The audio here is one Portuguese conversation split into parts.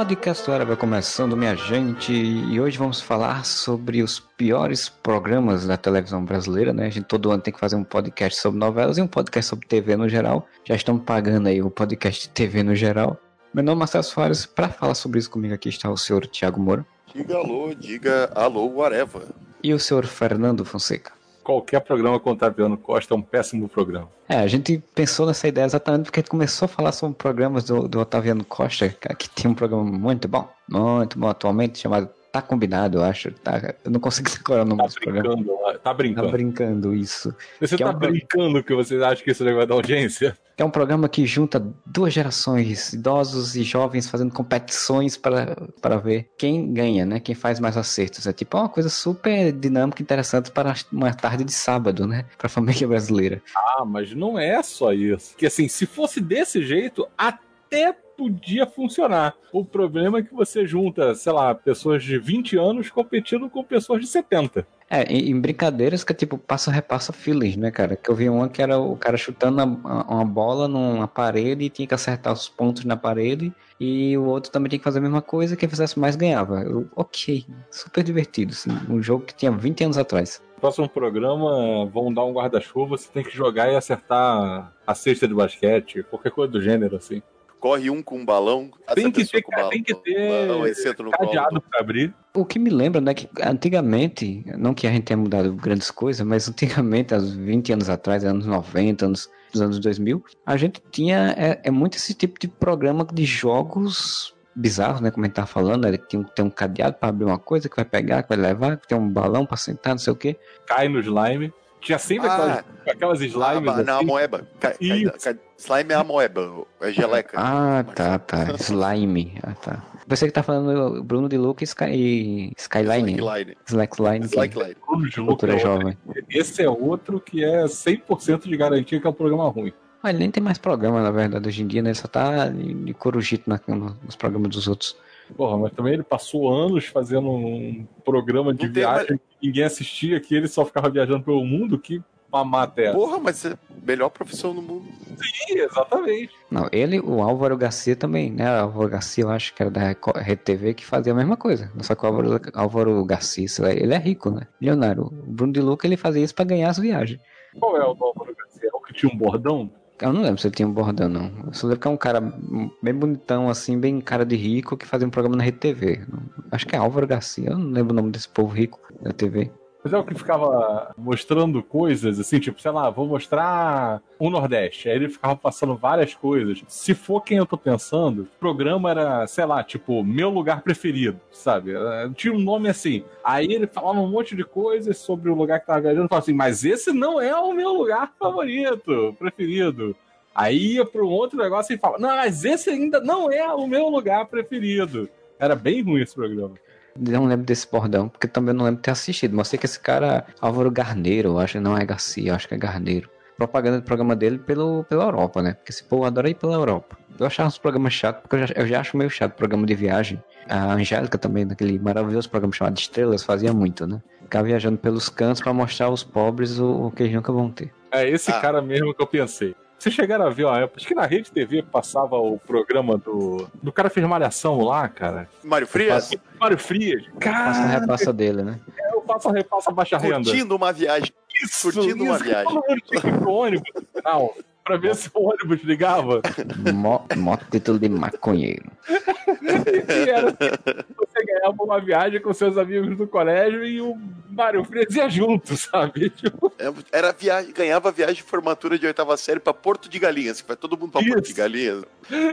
Podcast Hora vai começando, minha gente, e hoje vamos falar sobre os piores programas da televisão brasileira, né? A gente todo ano tem que fazer um podcast sobre novelas e um podcast sobre TV no geral. Já estamos pagando aí o podcast de TV no geral. Meu nome é Marcelo Soares, para falar sobre isso comigo aqui está o senhor Tiago Moura. Diga alô, diga alô, whatever. E o senhor Fernando Fonseca qualquer programa com o Otaviano Costa é um péssimo programa. É, a gente pensou nessa ideia exatamente porque a gente começou a falar sobre programas do, do Otaviano Costa, que tem um programa muito bom, muito bom atualmente, chamado Tá combinado, eu acho. Tá, eu não consigo decorar o nome tá desse programa. Tá brincando. Tá brincando, isso. Você que tá é um brincando que você acha que isso vai dar audiência? É um programa que junta duas gerações, idosos e jovens, fazendo competições para, para ver quem ganha, né? Quem faz mais acertos. É tipo uma coisa super dinâmica e interessante para uma tarde de sábado, né? Para a família brasileira. Ah, mas não é só isso. Que assim, se fosse desse jeito, até podia funcionar. O problema é que você junta, sei lá, pessoas de 20 anos competindo com pessoas de 70. É, em, brincadeiras que é tipo passa repassa feelings, né, cara? Que eu vi uma que era o cara chutando uma, uma bola numa parede e tinha que acertar os pontos na parede. E o outro também tinha que fazer a mesma coisa, quem fizesse mais ganhava. Eu, ok, super divertido, assim, um jogo que tinha 20 anos atrás. Próximo programa vão dar um guarda-chuva, você tem que jogar e acertar a cesta de basquete, qualquer coisa do gênero, assim corre um com um balão. Tem que, ter, balão, tem que ter balão, cadeado para abrir. O que me lembra, né, que antigamente, não que a gente tenha mudado grandes coisas, mas antigamente, há 20 anos atrás, anos 90, anos, dos anos 2000, a gente tinha é, é muito esse tipo de programa de jogos bizarros, né, como a gente tava falando, né, que tem, tem um cadeado para abrir uma coisa que vai pegar, que vai levar, que tem um balão para sentar, não sei o que. Cai no slime. Tinha sempre ah, aquelas, aquelas slimes. Ah, assim. Na moeba. Ca, ca, slime é a moeba, é geleca. Ah, tá, tá. Slime. Ah, tá. Você que tá falando Bruno de Luca e Sky, Skyline. Slackline. Slackline. Slackline. Cultura jovem. Esse é outro que é 100% de garantia que é um programa ruim. Ah, ele nem tem mais programa, na verdade, hoje em dia, né? Ele só tá de corujito na, nos programas dos outros. Porra, mas também ele passou anos fazendo um programa de viagem que ninguém assistia, que ele só ficava viajando pelo mundo, que mamata é Porra, mas é a melhor profissão do mundo. Sim, exatamente. Não, ele, o Álvaro Garcia também, né? O Álvaro Garcia, eu acho que era da Rede TV, que fazia a mesma coisa. Só que o Álvaro, Álvaro Garcia, ele é rico, né? Milionário. O Bruno de Luca, ele fazia isso pra ganhar as viagens. Qual é o Álvaro Garcia? É o que tinha um bordão? Eu não lembro se ele tinha um bordão, não. Eu só lembro que é um cara bem bonitão, assim, bem cara de rico, que fazia um programa na Rede TV. Acho que é Álvaro Garcia, eu não lembro o nome desse povo rico da TV. Mas é o que ficava mostrando coisas, assim, tipo, sei lá, vou mostrar o Nordeste. Aí ele ficava passando várias coisas. Se for quem eu tô pensando, o programa era, sei lá, tipo, meu lugar preferido, sabe? Tinha um nome assim. Aí ele falava um monte de coisas sobre o lugar que tava viajando. Falava assim, mas esse não é o meu lugar favorito, preferido. Aí ia para um outro negócio e fala, não, mas esse ainda não é o meu lugar preferido. Era bem ruim esse programa. Não lembro desse bordão, porque também não lembro de ter assistido. Mas sei que esse cara, Álvaro Garneiro, acho que não é Garcia, acho que é Garneiro. Propaganda do programa dele pelo, pela Europa, né? Porque esse povo adora ir pela Europa. Eu achava uns programas chatos, porque eu já, eu já acho meio chato programa de viagem. A Angélica também, naquele maravilhoso programa chamado Estrelas, fazia muito, né? Ficar viajando pelos cantos para mostrar aos pobres o, o que eles nunca vão ter. É esse ah. cara mesmo que eu pensei. Vocês chegaram a ver, ó, acho que na Rede TV passava o programa do. Do cara fez malhação lá, cara. Mário Frias? Mário Frias. Cara. Passa a repassa dele, né? É, eu passo a repassa baixa Curtindo renda. Curtindo uma viagem. Isso, Curtindo isso, uma viagem. Ir pro ônibus no final pra ver se o ônibus ligava. Mó, mó título de maconheiro. e era, você ganhava uma viagem com seus amigos do colégio e o Mário Frias ia junto, sabe? Tipo... É, era viagem, ganhava viagem de formatura de oitava série pra Porto de Galinhas, que vai todo mundo pra Isso. Porto de Galinhas.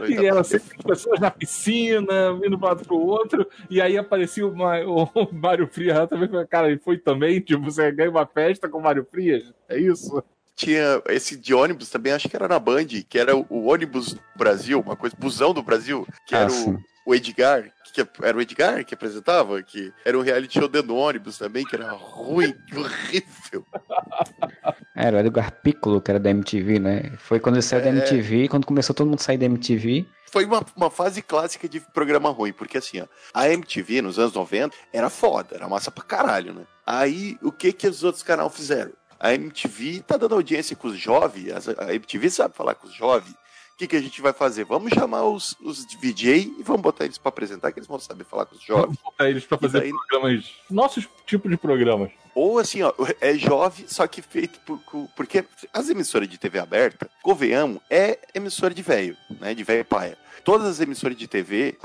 E era sempre as pessoas na piscina, indo pra um lado pro outro, e aí aparecia o, o Mário Frias também, cara, e foi também, tipo, você ganha uma festa com o Mário Frias, é isso? Tinha esse de ônibus também, acho que era na Band, que era o, ônibus do Brasil, uma coisa, busão do Brasil, que ah, era o, o, Edgar, que era o Edgar que apresentava, que era um reality show dentro do ônibus também, que era ruim, horrível. Era o Edgar Piccolo, que era da MTV, né? Foi quando ele saiu é... da MTV, quando começou todo mundo a sair da MTV. Foi uma, uma fase clássica de programa ruim, porque assim, ó, a MTV nos anos 90 era foda, era massa pra caralho, né? Aí, o que que os outros canais fizeram? A MTV tá dando audiência com os jovens, a MTV sabe falar com os jovens, que, que a gente vai fazer? Vamos chamar os, os DJ e vamos botar eles para apresentar, que eles vão saber falar com os jovens. Vamos botar eles para fazer daí... programas, nossos tipos de programas. Ou assim, ó, é jovem, só que feito por, porque as emissoras de TV aberta, convenhamos, é emissora de velho, né? De velho paia. Todas as emissoras de TV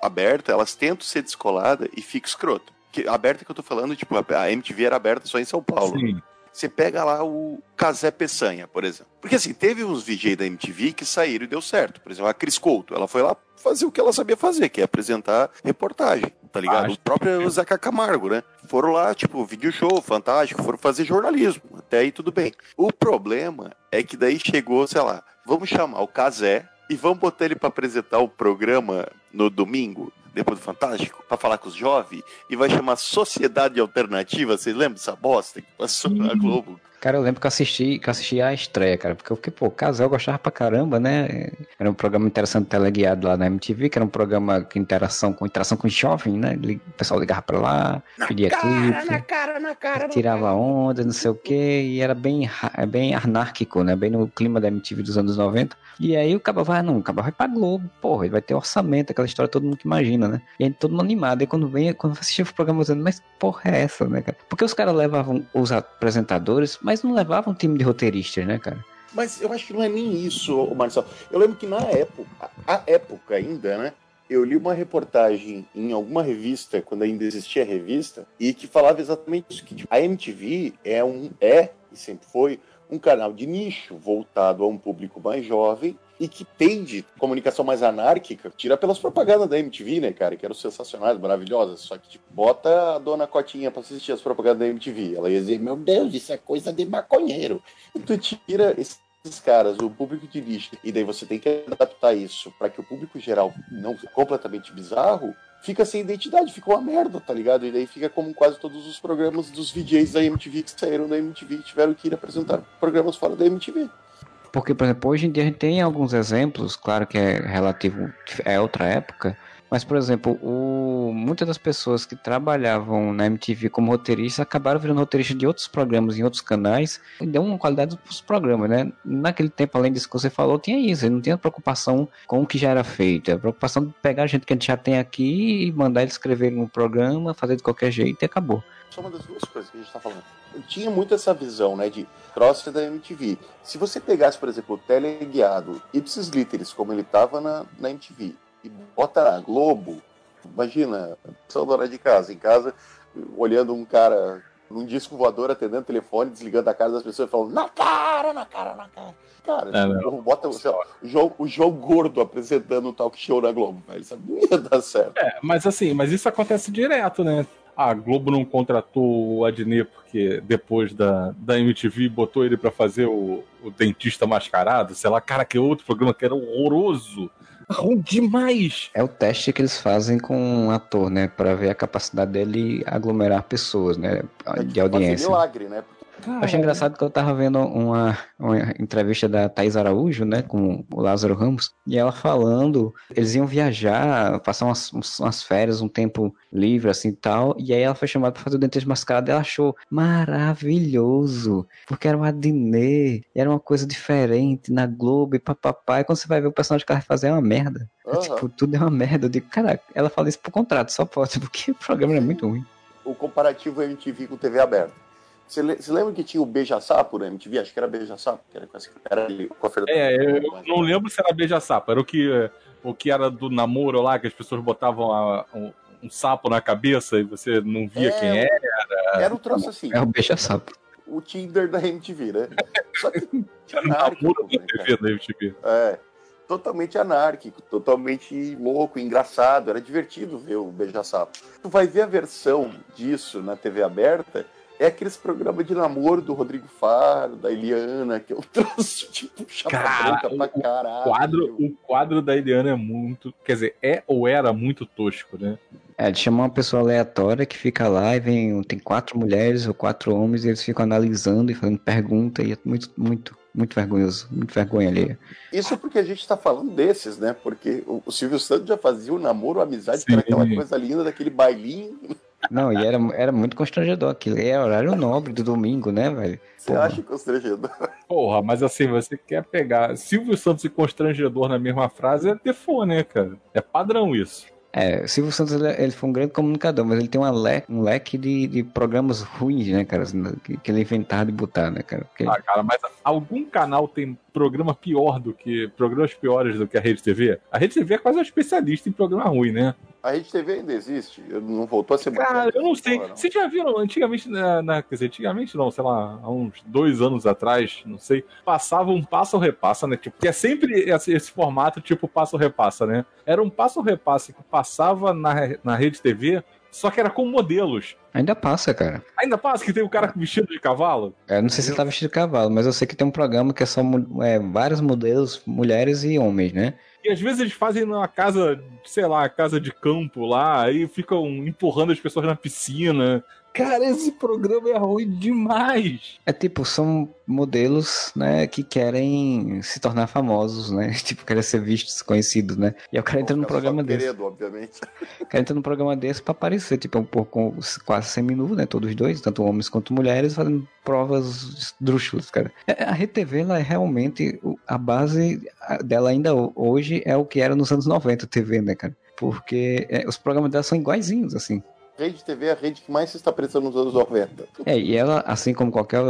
aberta, elas tentam ser descoladas e fica escroto. Que, aberta que eu tô falando, tipo, a MTV era aberta só em São Paulo. Sim. Você pega lá o Casé Peçanha, por exemplo. Porque assim, teve uns VJ da MTV que saíram e deu certo. Por exemplo, a Cris Couto, ela foi lá fazer o que ela sabia fazer, que é apresentar reportagem, tá ligado? Acho o próprio Zeca Camargo, né? Foram lá, tipo, vídeo show, fantástico, foram fazer jornalismo. Até aí tudo bem. O problema é que daí chegou, sei lá, vamos chamar o Casé e vamos botar ele para apresentar o programa no domingo depois do Fantástico, para falar com os jovens, e vai chamar Sociedade Alternativa. Vocês lembram dessa bosta que passou na Globo? Cara, eu lembro que eu assisti, que eu assisti a estreia, cara, porque eu fiquei, pô, casal gostava pra caramba, né? Era um programa interessante teleguiado lá na MTV, que era um programa com interação com interação com jovem, né? O pessoal ligava pra lá, na pedia cara, clipe, na cara, na cara, tirava cara. onda, não sei o quê, e era bem, bem anárquico, né? Bem no clima da MTV dos anos 90. E aí o cabo vai, não, o cabo vai pra Globo, porra, ele vai ter orçamento, aquela história todo mundo que imagina, né? E aí todo mundo animado, e quando vem, quando assistia o programa dizendo, mas porra é essa, né, cara? Porque os caras levavam os apresentadores mas não levava um time de roteiristas, né, cara? Mas eu acho que não é nem isso, Marcelo. Eu lembro que na época, a época ainda, né? Eu li uma reportagem em alguma revista, quando ainda existia revista, e que falava exatamente isso: que tipo, a MTV é um é e sempre foi um canal de nicho voltado a um público mais jovem e que tende comunicação mais anárquica, tira pelas propagandas da MTV, né, cara, que eram sensacionais, maravilhosas, só que, tipo, bota a dona Cotinha pra assistir as propagandas da MTV, ela ia dizer, meu Deus, isso é coisa de maconheiro. E tu tira esses caras, o público de nicho, e daí você tem que adaptar isso para que o público geral não completamente bizarro, fica sem identidade, fica uma merda, tá ligado? E daí fica como quase todos os programas dos VJs da MTV que saíram da MTV e tiveram que ir apresentar programas fora da MTV. Porque, por exemplo, hoje em dia a gente tem alguns exemplos, claro que é relativo, é outra época, mas, por exemplo, o, muitas das pessoas que trabalhavam na MTV como roteiristas acabaram virando roteiristas de outros programas em outros canais e deu uma qualidade para os programas, né? Naquele tempo, além disso que você falou, tinha isso. Não tinha preocupação com o que já era feito. A preocupação de pegar a gente que a gente já tem aqui e mandar ele escrever no programa, fazer de qualquer jeito e acabou. Só uma das duas coisas que a gente está falando. Eu tinha muito essa visão, né, de cross da MTV. Se você pegasse, por exemplo, o teleguiado Ipsis Literis, como ele estava na, na MTV, e bota na Globo, imagina, são dona de casa, em casa, olhando um cara num disco voador, atendendo o telefone, desligando a cara das pessoas e falando na cara, na cara, na cara. Cara, é, bota sei lá, o, João, o João Gordo apresentando um talk show na Globo, velho, isso não ia dar certo. É, mas assim, mas isso acontece direto, né? A Globo não contratou o Adnet porque depois da, da MTV botou ele para fazer o, o dentista mascarado, sei lá, cara, que é outro programa que era horroroso ruim demais. É o teste que eles fazem com um ator, né? Pra ver a capacidade dele aglomerar pessoas, né? É de audiência. milagre, né? Caramba. Eu achei engraçado que eu tava vendo uma, uma entrevista da Thais Araújo, né, com o Lázaro Ramos, e ela falando, eles iam viajar, passar umas, umas férias, um tempo livre, assim, tal, e aí ela foi chamada para fazer o Dentista Mascarado, e ela achou maravilhoso, porque era uma Adnet, era uma coisa diferente na Globo, e papapá, e quando você vai ver o personagem que ela vai fazer é uma merda. Uhum. Tipo, tudo é uma merda. Eu digo, cara, ela fala isso por contrato, só pode, porque o programa é muito ruim. O comparativo MTV com TV aberta. Você, você lembra que tinha o Beija-Sapo na MTV? Acho que era Beija-Sapo, que era com, essa, era ali, com a É, eu não lembro se era Beija-Sapo, era o que, o que era do namoro lá, que as pessoas botavam a, um, um, sapo na cabeça e você não via é, quem era. Era um troço assim. É o Beija-Sapo. O Tinder da MTV, né? Só que era anárquico, né, TV da MTV. É, totalmente anárquico, totalmente louco, engraçado, era divertido ver o Beija-Sapo. Tu vai ver a versão disso na TV aberta é aqueles programas de namoro do Rodrigo Faro, da Eliana, que eu trouxe, tipo, chapa Cara, branca pra caralho. O quadro, o quadro da Eliana é muito. Quer dizer, é ou era muito tosco, né? É, de chamar uma pessoa aleatória que fica lá e vem. Tem quatro mulheres ou quatro homens e eles ficam analisando e fazendo pergunta e é muito, muito, muito vergonhoso, muito vergonha ali. Isso porque a gente tá falando desses, né? Porque o, Silvio Santos já fazia o namoro, a amizade, Sim. que era aquela coisa linda daquele bailinho. Não, e era, era muito constrangedor aquilo. E é horário nobre do domingo, né, velho? Você Porra. acha constrangedor? Porra, mas assim, você quer pegar Silvio Santos e constrangedor na mesma frase é default, né, cara? É padrão isso. É, Silvio Santos ele, ele, foi um grande comunicador, mas ele tem uma le, um leque de, de programas ruins, né, cara? Assim, que, que ele inventava de botar, né, cara? Porque... Ah, cara, mas algum canal tem programa pior do que. programas piores do que a Rede TV? A Rede TV é quase uma especialista em programa ruim, né? A Rede TV ainda existe? Não voltou a ser Cara, eu não sei. Não. Vocês já viram antigamente, na, na, quer dizer, antigamente não, sei lá, há uns dois anos atrás, não sei, passava um passo ou repassa, né? Tipo, que é sempre esse, esse formato tipo passo ou repassa, né? Era um passo ou repassa que passava na, na Rede TV só que era com modelos. Ainda passa, cara. Ainda passa que tem o cara vestido de cavalo? É, não sei se ele tá vestido de cavalo, mas eu sei que tem um programa que é só é, vários modelos, mulheres e homens, né? E às vezes eles fazem numa casa, sei lá, casa de campo lá, aí ficam empurrando as pessoas na piscina. Cara, esse programa é ruim demais. É tipo, são modelos, né, que querem se tornar famosos, né? Tipo, querem ser vistos, conhecidos, né? E o cara entra num programa desse. Querido, obviamente. O cara entra num programa desse pra aparecer, tipo, um pouco quase semi-nu, né? Todos dois, tanto homens quanto mulheres, fazendo provas esdrúxulas, cara. É, a RTV, ela é realmente, a base dela ainda hoje é o que era nos anos 90, TV, né, cara? Porque é, os programas dela são iguaizinhos, assim. Rede TV é a rede que mais se está prestando nos anos 90. É, e ela, assim como qualquer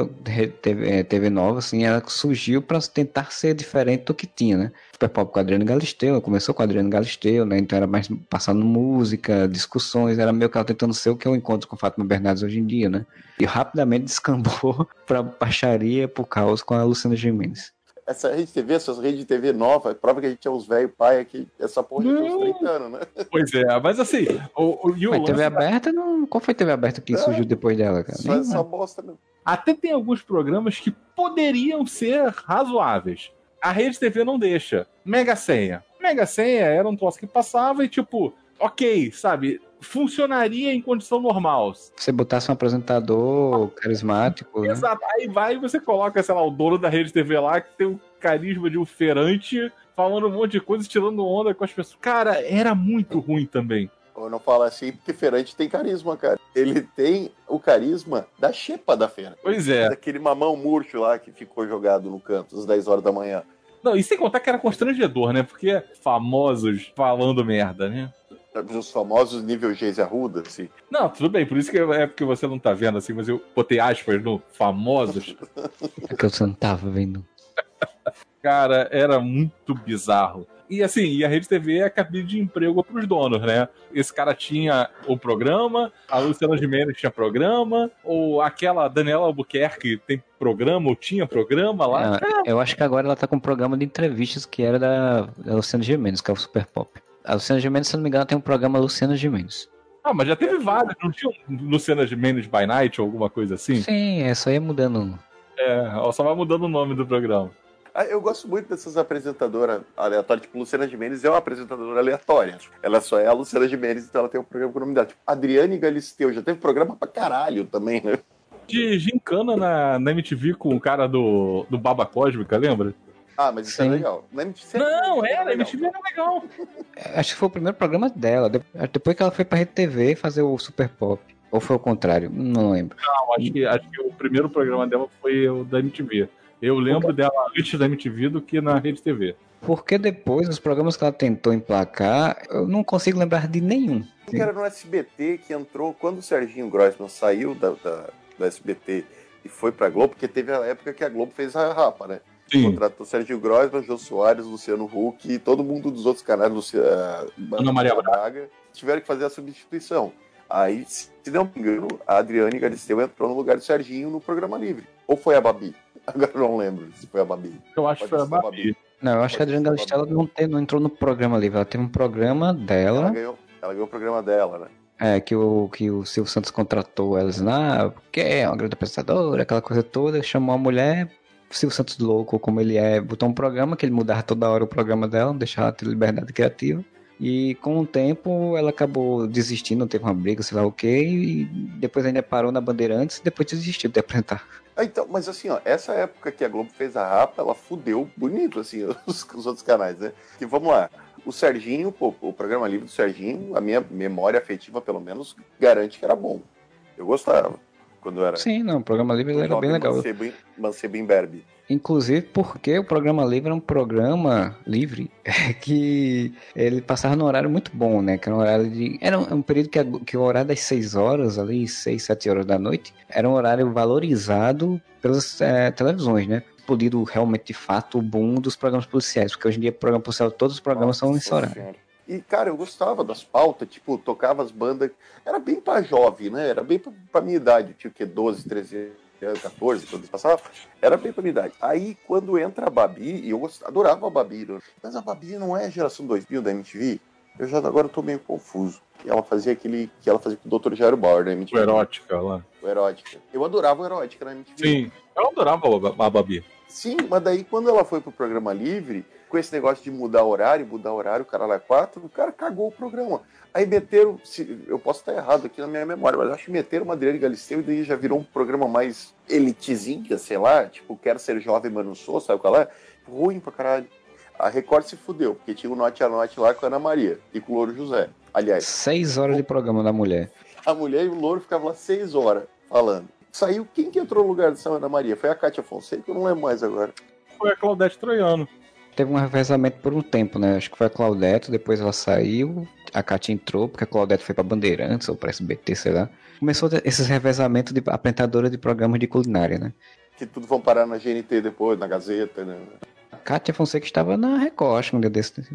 TV, TV nova, assim, ela surgiu para tentar ser diferente do que tinha, né? Super Pop com Adriano Galisteu, começou com Adriano Galisteu, né? Então era mais passando música, discussões, era meio que ela tentando ser o que eu encontro com Fátima Bernardes hoje em dia, né? E rapidamente descambou pra baixaria, pro caos com a Luciana Gimenez essa rede TV, essas redes de TV nova, prova que a gente é uns velhos pai aqui, essa porra de uns 30 anos, né? Pois é, mas assim, o, o, o mas TV aberta, não... qual foi a TV aberta que é, surgiu depois dela, cara? Só essa bosta, né? Até tem alguns programas que poderiam ser razoáveis. A rede TV não deixa. Mega Senha. Mega Senha era um troço que passava e tipo, ok, sabe? Funcionaria em condição normal. Você botasse um apresentador carismático. Né? Exato. Né? Aí vai e você coloca, sei lá, o dono da rede TV lá, que tem o carisma de um ferante, falando um monte de coisa, tirando onda com as pessoas. Cara, era muito ruim também. Eu não falo assim porque Ferante tem carisma, cara. Ele tem o carisma da xepa da feira. Pois é. Daquele mamão murcho lá que ficou jogado no canto às 10 horas da manhã. Não, e sem contar que era constrangedor, né? Porque famosos falando merda, né? Os famosos nível Geise Arruda, assim. Não, tudo bem, por isso que é porque você não tá vendo, assim, mas eu botei aspas no famosos. É que eu não tava vendo. Cara, era muito bizarro. E assim, e a Rede TV é a cabine de emprego para os donos, né? Esse cara tinha o programa, a Luciana Gimenez tinha programa, ou aquela Daniela Albuquerque tem programa, ou tinha programa lá. É, eu acho que agora ela tá com um programa de entrevistas que era da, da Luciana Gimenez, que é o Super Pop. A Luciana Gimenez, se não me engano, tem um programa Luciana Gimenez. Ah, mas já teve vários, não tinha um Luciana Gimenez by Night ou alguma coisa assim? Sim, é só ia mudando. É, só vai mudando o nome do programa. Ah, eu gosto muito dessas apresentadoras aleatórias, tipo, Luciana Gimenez é uma apresentadora aleatória. Ela só é a Luciana Gimenez, então ela tem um programa com o nome dela. Tipo, Adriane Galisteu, já teve programa pra caralho também, né? De gincana na, na MTV com o cara do, do Baba Cósmica, lembra? Ah, mas isso é Sim. é legal. Na MTV, não, era, a MTV era legal. Acho que foi o primeiro programa dela. Depois que ela foi pra Rede TV fazer o Super Pop. Ou foi o contrário? Não lembro. Não, acho que, acho que o primeiro programa dela foi o da MTV. Eu lembro dela antes da MTV do que na Rede TV. Porque depois, os programas que ela tentou emplacar, eu não consigo lembrar de nenhum. Que era no SBT que entrou quando o Serginho Grossman saiu da, da, do SBT e foi pra Globo, porque teve a época que a Globo fez a rapa, né? Sim. Contratou Sérgio Grossman, Jô Soares, Luciano Huck e todo mundo dos outros canais, Luciano, Ana Maria Braga, tiveram que fazer a substituição. Aí, se não me engano, a Adriane Galisteu entrou no lugar do Serginho no programa livre. Ou foi a Babi? Agora não lembro se foi a Babi. Eu acho que foi a Babi. Babi. Não, eu acho Pode que a Adriane Galisteu não, não entrou no programa livre. Ela teve um programa dela. Ela ganhou, ela ganhou o programa dela, né? É, que o, que o Silvio Santos contratou elas lá, porque é uma grande apresentadora, aquela coisa toda, chamou a mulher Silvio Santos louco como ele é, botou um programa que ele mudava toda hora o programa dela, não deixava ter liberdade criativa. E com o tempo ela acabou desistindo, teve uma briga, sei lá o que, e depois ainda parou na Bandeirantes e depois desistiu de apresentar. Ah, então, mas assim, ó, essa época que a Globo fez a rapa, ela fudeu bonito, assim, os, os outros canais, né? Que vamos lá, o Serginho, pô, o programa livre do Serginho, a minha memória afetiva, pelo menos, garante que era bom. Eu gostava quando era. Sim, não, o programa livre era bem legal. Mancebo, Mancebo Imberbe. Inclusive porque o programa livre é um programa livre que ele passava num horário muito bom, né? Que era um horário de. Era um, um período que, que o horário das 6 horas, ali, 6, 7 horas da noite, era um horário valorizado pelas é, televisões, né? Explodido realmente de fato o boom dos programas policiais, porque hoje em dia, programa policial, todos os programas Nossa, são nesse horário. Senhora. E, cara, eu gostava das pautas, tipo, tocava as bandas. Era bem pra jovem, né? Era bem pra, pra minha idade, tipo, que 12, 13 14, quando passava, era bem pra minha idade. Aí, quando entra a Babi, e eu gostava, adorava a Babi, né? mas a Babi não é a geração 2000 da MTV? Eu já agora tô meio confuso. Ela fazia aquele que ela fazia com o Dr. Jairo Bauer da MTV. O Erótica lá. O Erótica. Eu adorava o Erótica na MTV. Sim, eu adorava a Babi. Sim, mas daí quando ela foi pro programa livre, com esse negócio de mudar horário, mudar horário, o cara lá é quatro, o cara cagou o programa. Aí meteram, se, eu posso estar errado aqui na minha memória, mas acho que meteram uma Adriane Galisteu e daí já virou um programa mais elitizinho, sei lá, tipo, quero ser jovem, mas não sou, sabe qual é? Ruim pra caralho. A Record se fudeu, porque tinha o Note a Note lá com a Ana Maria e com o Louro José. Aliás. Seis horas de programa da mulher. A mulher e o Louro ficavam lá seis horas falando. Saiu, quem que entrou no lugar dessa Ana Maria? Foi a Kátia Fonseca, eu não lembro mais agora. Foi a Claudete Troiano teve um revezamento por um tempo, né? Acho que foi a Claudete, depois ela saiu, a Katia entrou, porque a Claudete foi pra Bandeirantes ou pra SBT, sei lá. Começou esses revezamentos de apresentadora de programas de culinária, né? Que tudo vão parar na GNT depois, na Gazeta, né? A Kátia Fonseca estava na Record, acho que um dia desse.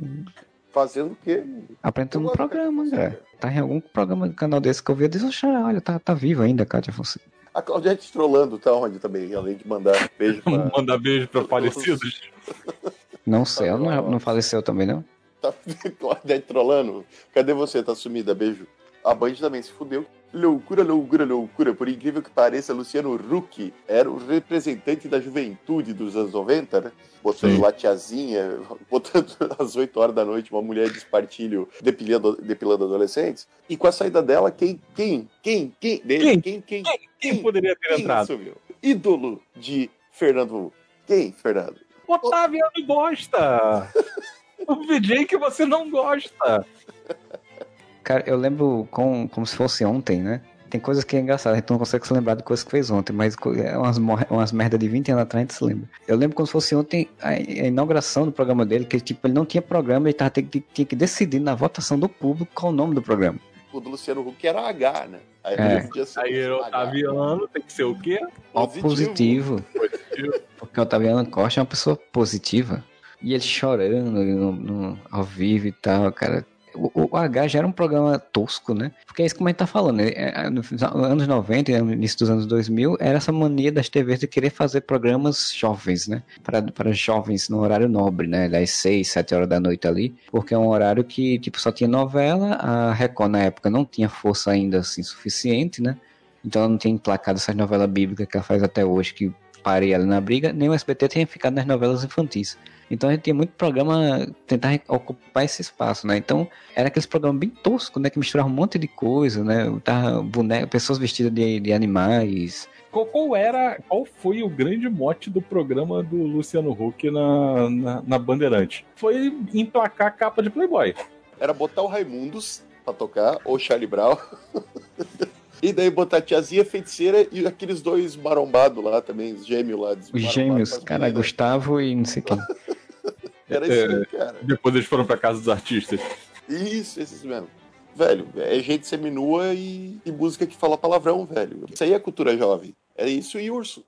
Fazendo o quê? Apresentando um programa, né? Tá em algum programa do canal desse que eu vi, eu disse, olha, tá, tá viva ainda a Kátia Fonseca. A Claudete trolando tá onde também, além de mandar beijo pra... mandar beijo pra falecidos. Não sei, ela não, não faleceu também, não? Tá Claudete trolando? Cadê você? Tá sumida, beijo. A Band também se fudeu. Loucura, loucura, loucura. Por incrível que pareça, Luciano Huck era o representante da juventude dos anos 90, né? Botando Sim. lá tiazinha, botando às 8 horas da noite uma mulher de espartilho depilando, depilando adolescentes. E com a saída dela, quem, quem, quem, quem, dele, quem, quem, quem, quem, poderia ter quem entrado? Sumiu? Ídolo de Fernando. Quem, Fernando? Otaviano gosta! o VJ que você não gosta! Cara, eu lembro com, como se fosse ontem, né? Tem coisas que é engraçado, a gente não consegue se lembrar de coisas que fez ontem, mas é umas, umas merda de 20 anos atrás a gente se lembra. Eu lembro como se fosse ontem a, a inauguração do programa dele, que tipo, ele não tinha programa, ele tava, tinha, tinha que decidir na votação do público qual o nome do programa. O do Luciano Huck era H, né? Aí, é. Aí o Otaviano tem que ser o quê? Positivo. Positivo. Porque o Otaviano Costa é uma pessoa positiva. E ele chorando no, no, ao vivo e tal, cara o, o H já era um programa tosco, né? Porque é isso que a gente tá falando. Né? É, nos anos 90 e no início dos anos 2000, era essa mania das TVs de querer fazer programas jovens, né? Para, para jovens no horário nobre, né? Das 6, 7 horas da noite ali. Porque é um horário que, tipo, só tinha novela. A Record, na época, não tinha força ainda, assim, suficiente, né? Então ela não tinha emplacado essas novelas bíblicas que ela faz até hoje, que parei ali na briga. Nem o SBT tinha ficado nas novelas infantis. Então a gente tinha muito programa tentar ocupar esse espaço, né? Então era aqueles programas bem toscos, né? Que misturavam um monte de coisa, né? Tava boneco, pessoas vestidas de, de animais. Qual, era, qual foi o grande mote do programa do Luciano Huck na, na, na Bandeirante? Foi emplacar a capa de Playboy. Era botar o Raimundos pra tocar, ou Charlie Brown. E daí botar a tiazinha feiticeira e aqueles dois marombados lá também, os gêmeos lá. Os gêmeos, cara, Gustavo e não sei quem. Era isso aí, cara. Depois eles foram pra casa dos artistas. Isso, esses mesmo. Velho, é gente seminua e, e música que fala palavrão, velho. Isso aí é cultura jovem. É isso e urso.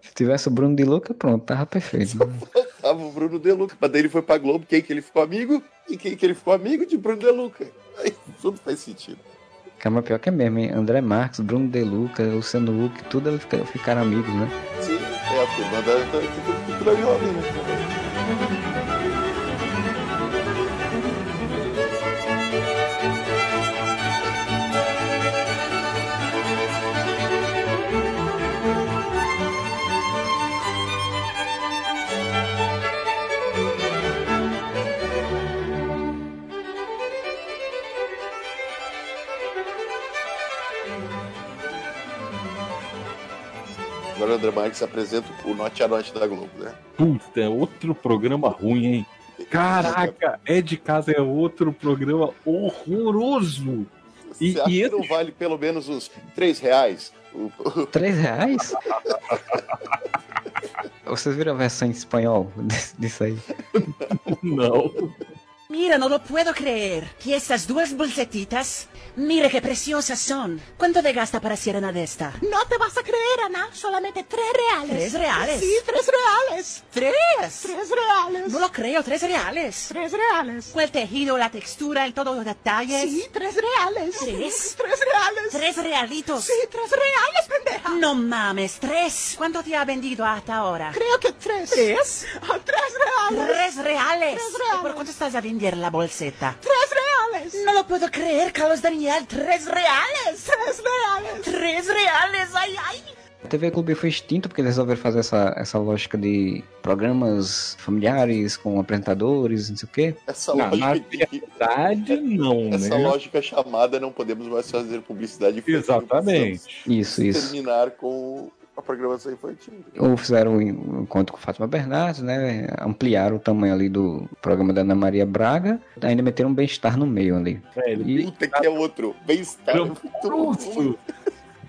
Se tivesse o Bruno de Luca, pronto, tava perfeito. Tava o Bruno de Luca. Mas daí ele foi pra Globo, quem que ele ficou amigo? E quem que ele ficou amigo de Bruno de Luca. Aí tudo faz sentido. Calma, pior que é mesmo, hein? André Marques, Bruno De Luca, Luciano Huck, tudo eles ficaram amigos, né? Sim, é a turma da, da, da jovem, né? Agora o André Marques apresenta o Note a Note da Globo, né? Puta, é outro programa ruim, hein? Caraca, é de casa é outro programa horroroso. E, Você acha e que não vale pelo menos uns 3 reais? Três reais? Vocês viram a versão em espanhol disso aí? Não. Mira, no lo puedo creer. Que estas dos bolsetitas, mire qué preciosas son. ¿Cuánto te gasta para hacer una de esta? No te vas a creer, Ana. Solamente tres reales. ¿Tres reales? Sí, tres reales. ¿Tres? Tres reales. No lo creo, tres reales. Tres reales. ¿Fue el tejido, la textura, el todos los detalles? Sí, tres reales. ¿Tres? Tres reales. ¿Tres realitos? Sí, tres reales, pendeja. No mames, tres. ¿Cuánto te ha vendido hasta ahora? Creo que tres. ¿Tres? Oh, tres reales. Tres reales. Tres reales. ¿Por cuánto estás a vender la bolseta? Tres reales. No lo puedo creer, Carlos Daniel. Tres reales. Tres reales. Tres reales. Ai, ai. A TV Clube foi extinto porque eles resolveram fazer essa, essa lógica de programas familiares com apresentadores, não sei o quê. Essa Não, lógica verdade, não, Essa né? lógica chamada não podemos mais fazer publicidade. Exatamente. Isso, isso. Terminar com a programação infantil. Ou fizeram um encontro com Fátima Bernardes, né? Ampliaram o tamanho ali do programa da Ana Maria Braga. Ainda meteram um bem-estar no meio ali. Velho, E- Puta que é outro. Bem-estar. é muito.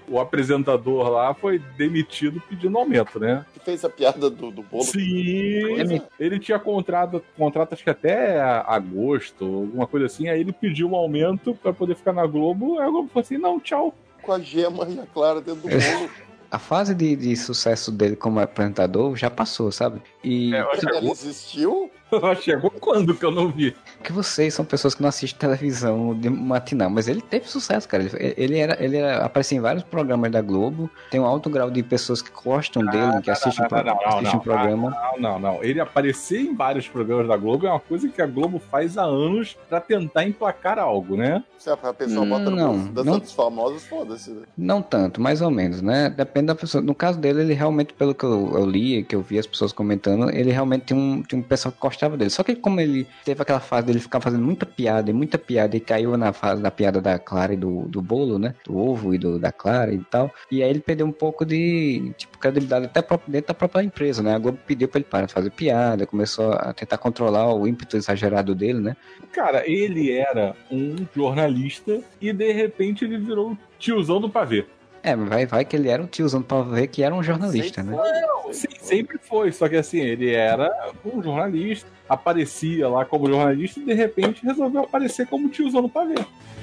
O apresentador lá foi demitido pedindo aumento, né? Que fez a piada do, do bolo. Sim, ele tinha contrato, contrato acho que até agosto, alguma coisa assim. Aí ele pediu um aumento pra poder ficar na Globo. Aí a Globo falou assim: não, tchau. Com a gema e a clara dentro do bolo. A fase de, de sucesso dele como apresentador já passou, sabe? E É, Ela existiu? Chegou quando que eu não vi? que vocês são pessoas que não assistem televisão de matinal, mas ele teve sucesso, cara. Ele, ele era, ele era, aparecia em vários programas da Globo. Tem um alto grau de pessoas que gostam dele, que assistem, não, pro- não, assistem não. o programa. Não, não, não. Ele aparecer em vários programas da Globo é uma coisa que a Globo faz há anos pra tentar emplacar algo, né? Se a pessoa Hum, bota no não, bolso das não. outros famosos, foda-se. né? Não tanto, mais ou menos, né? Depende da pessoa. No caso dele, ele realmente, pelo que eu, eu li, que eu vi as pessoas comentando, ele realmente tinha um, tinha um pessoal que gostava dele. Só que como ele teve aquela fase dele ficar fazendo muita piada e muita piada e caiu na fase da piada da Clara e do, do bolo, né? Do ovo e do, da Clara e tal. E aí ele perdeu um pouco de, tipo, credibilidade até dentro da própria empresa, né? A Globo pediu pra ele parar de fazer piada, começou a tentar controlar o ímpeto exagerado dele, né? Cara, ele era um jornalista e de repente ele virou tiozão do pavê. É, mas vai, vai que ele era um tiozão pra ver que era um jornalista, Sempre né? foi, Sim, sempre foi. sempre foi, só que assim, ele era um jornalista, aparecia lá como jornalista e de repente resolveu aparecer como tiozão no pavê.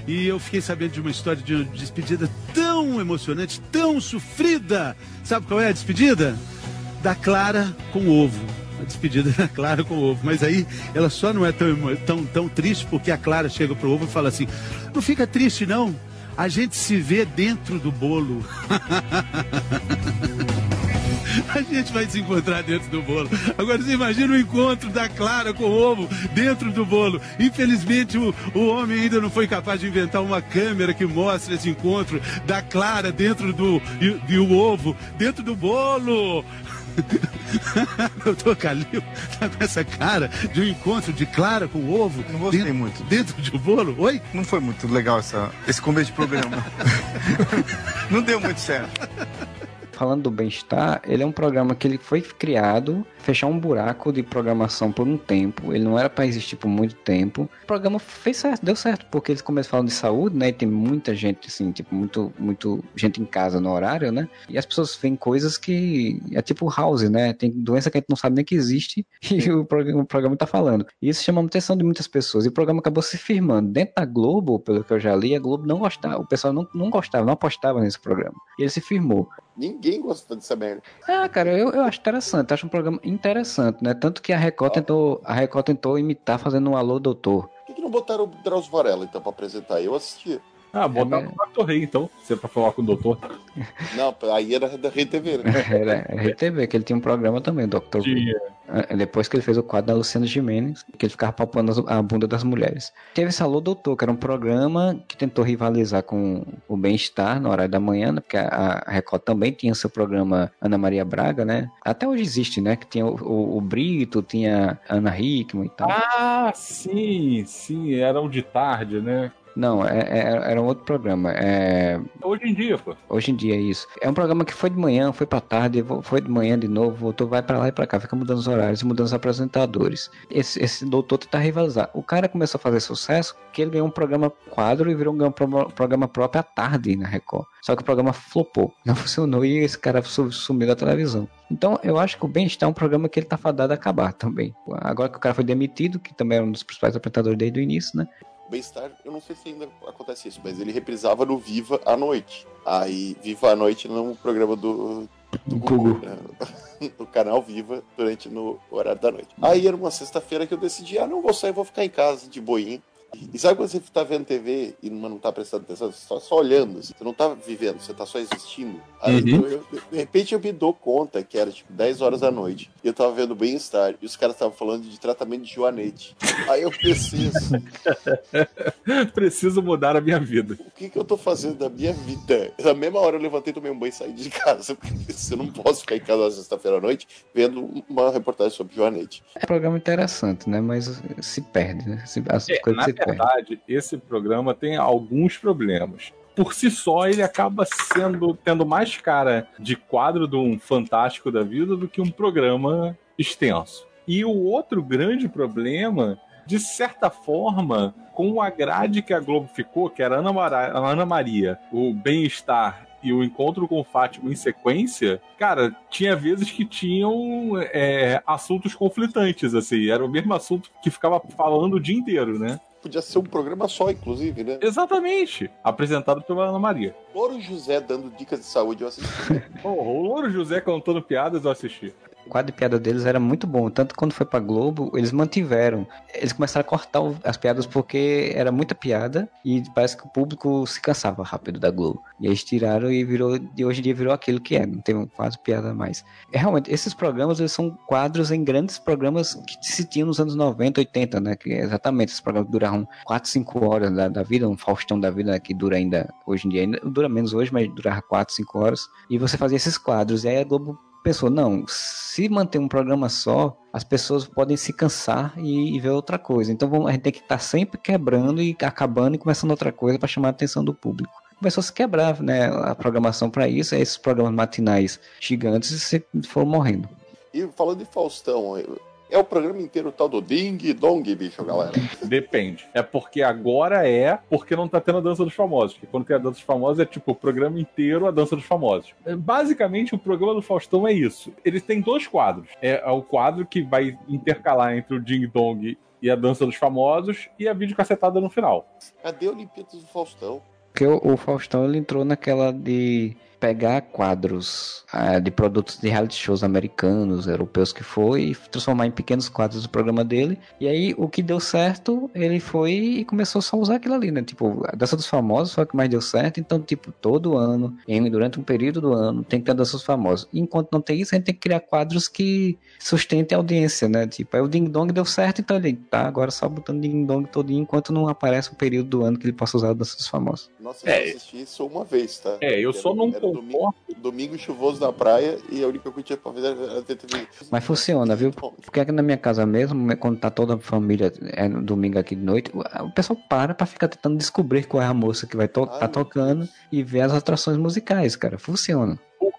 E eu fiquei sabendo de uma história de despedida tão emocionante, tão sofrida. Sabe qual é a despedida? Da Clara com ovo. A despedida da Clara com ovo. Mas aí ela só não é tão, tão, tão triste porque a Clara chega pro ovo e fala assim: Não fica triste, não. A gente se vê dentro do bolo. A gente vai se encontrar dentro do bolo. Agora você imagina o encontro da Clara com o ovo dentro do bolo. Infelizmente o, o homem ainda não foi capaz de inventar uma câmera que mostre esse encontro da Clara dentro do e, e o ovo dentro do bolo. Doutor Calil tá com essa cara de um encontro de Clara com o ovo Não gostei dentro, muito. dentro de um bolo. Oi? Não foi muito legal essa, esse começo de programa. não deu muito certo. Falando do bem-estar, ele é um programa que ele foi criado fechar um buraco de programação por um tempo. Ele não era para existir por muito tempo. O programa fez certo, deu certo, porque eles começam falando de saúde, né? E tem muita gente, assim, tipo, muito, muito gente em casa no horário, né? E as pessoas veem coisas que é tipo house, né? Tem doença que a gente não sabe nem que existe e o programa, o programa tá falando. E isso chama a atenção de muitas pessoas. E o programa acabou se firmando. Dentro da Globo, pelo que eu já li, a Globo não gostava. O pessoal não, não gostava, não apostava nesse programa. E ele se firmou. Ninguém gosta dessa merda. Ah, cara, eu, eu acho interessante, acho um programa interessante, né? Tanto que a Record tentou, a Record tentou imitar fazendo um Alô Doutor. Por que, que não botaram o Drauzio Varela, então, pra apresentar? Eu assisti. Ah, botar É, no Dr. Rei, então, se é pra falar com o doutor. Não, aí era da Rede TV, né? Era a RTV, que ele tinha um programa também, Dr. Tinha. Ah, Depois que ele fez o quadro da Luciana Gimenez, que ele ficava palpando a bunda das mulheres. Teve esse Alô Doutor, que era um programa que tentou rivalizar com o Bem-Estar no horário da manhã, né? porque a Record também tinha seu programa Ana Maria Braga, né? Até hoje existe, né? Que tinha o, o- o Brito, tinha Ana Hickman e tal. Ah, sim, sim, era o de tarde, né? Não, é, é, era um outro programa. É... Hoje em dia, pô. Hoje em dia é isso. É um programa que foi de manhã, foi pra tarde, foi de manhã de novo, voltou, vai pra lá e pra cá, fica mudando os horários, mudando os apresentadores. Esse, esse doutor tá rivalizar. O cara começou a fazer sucesso que ele ganhou um programa quadro e virou um programa próprio à tarde na Record. Só que o programa flopou, não funcionou e esse cara sumiu da televisão. Então eu acho que o Bem-Estar é um programa que ele tá fadado a acabar também. Agora que o cara foi demitido, que também era um dos principais apresentadores desde o início, né? Bem-Estar, eu não sei se ainda acontece isso, mas ele reprisava no Viva à noite. Aí, Viva à noite no programa do, do Google, né? no canal Viva durante no horário da noite. Aí era uma sexta-feira que eu decidi, ah, não vou sair, vou ficar em casa de boinha. E sabe quando você tá vendo TV e não tá prestando atenção, você tá só olhando, assim, você não tá vivendo, você tá só existindo. Aí uhum. eu, de repente eu me dou conta que era tipo 10 horas da noite e eu tava vendo bem-estar e os caras estavam falando de tratamento de joanete. Aí eu preciso. preciso mudar a minha vida. O que, que eu tô fazendo da minha vida? Na mesma hora eu levantei, tomei um banho e saí de casa. Porque eu não posso ficar em casa na sexta-feira à noite vendo uma reportagem sobre joanete. É um programa interessante, né? Mas se perde, né? As é, coisas verdade, esse programa tem alguns problemas por si só ele acaba sendo tendo mais cara de quadro de um fantástico da vida do que um programa extenso. E o outro grande problema, de certa forma, com a grade que a Globo ficou, que era Ana, Mara, Ana Maria, o bem-estar e o encontro com o Fátima em sequência, cara, tinha vezes que tinham é, assuntos conflitantes, assim, era o mesmo assunto que ficava falando o dia inteiro, né? Podia ser um programa só, inclusive, né? Exatamente. Apresentado pela Ana Maria. Louro José dando dicas de saúde, eu assisti. oh, o Louro José contando piadas, eu assisti quadro de piada deles era muito bom. Tanto quando foi pra Globo, eles mantiveram. Eles começaram a cortar as piadas porque era muita piada e parece que o público se cansava rápido da Globo. E eles tiraram e virou, e hoje em dia virou aquilo que é, não tem quase piada mais. É, realmente, esses programas eles são quadros em grandes programas que se tinham nos anos 90, 80, né? Que é exatamente esses programas duravam 4, 5 horas da, da vida, um Faustão da vida que dura ainda hoje em dia, ainda dura menos hoje, mas durava 4, 5 horas. E você fazia esses quadros, e aí a Globo pensou, não, se manter um programa só, as pessoas podem se cansar e, e ver outra coisa. Então vamos, a gente tem que estar tá sempre quebrando e acabando e começando outra coisa para chamar a atenção do público. Começou a se quebrar né, a programação para isso, esses programas matinais gigantes foram morrendo. E falando de Faustão, é o programa inteiro tal do Ding Dong, bicho, galera. Depende. É porque agora é porque não tá tendo a dança dos famosos. Porque quando tem a dança dos famosos é tipo o programa inteiro a dança dos famosos. É, basicamente, o programa do Faustão é isso. Ele tem dois quadros. É, é o quadro que vai intercalar entre o Ding Dong e a dança dos famosos e a videocassetada no final. Cadê o Olimpíadas do Faustão? Porque o, o Faustão ele entrou naquela de pegar quadros uh, de produtos de reality shows americanos, europeus que foi, e transformar em pequenos quadros do programa dele. E aí o que deu certo, ele foi e começou só a usar aquilo ali, né? Tipo, a dança dos famosos foi o que mais deu certo. Então, tipo, todo ano, em, durante um período do ano, tem que ter a dança dos famosos. E enquanto não tem isso, a gente tem que criar quadros que sustentem a audiência, né? Tipo, aí o Ding Dong deu certo, então ele tá agora só botando Ding Dong todinho enquanto não aparece um período do ano que ele possa usar a dança dos famosos. Nossa, eu é. assisti isso uma vez, tá? É, eu só não domingo, domingo, chuvoso na praia e a única coisa que eu tinha pra fazer era ter TV. Mas funciona, viu? Porque aqui na minha casa mesmo, quando tá toda a família é, no domingo aqui de noite, o pessoal para pra ficar tentando descobrir qual é a moça que vai to Ai, tá tocando e ver as atrações musicais, cara. Funciona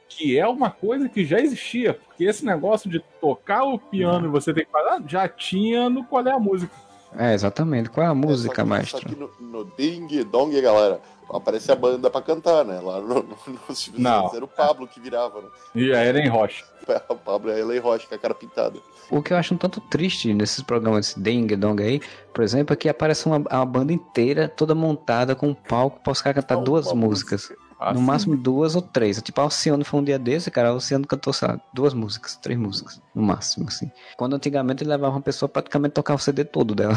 que é uma coisa que já existia, porque esse negócio de tocar o piano e você tem que falar, já tinha no Qual é a Música. É, exatamente. Qual é a música, é, só que, Só que no, no Ding Dong, galera, aparece a banda pra cantar, né? Lá no, no, no Não. era o Pablo que virava, né? E a Ellen Rocha. O Pablo e a Ellen Rocha com a cara pintada. O que eu acho um tanto triste nesses programas Ding Dong aí, por exemplo, é que aparece uma, uma banda inteira toda montada com um palco para os caras cantar duas músicas. Música. Ah, no sim. máximo duas ou três. Tipo, a Oceano foi um dia desse, cara. A Oceano cantou, sei lá, duas músicas, três músicas, no máximo, assim. Quando antigamente ele levava uma pessoa praticamente tocar o CD todo dela.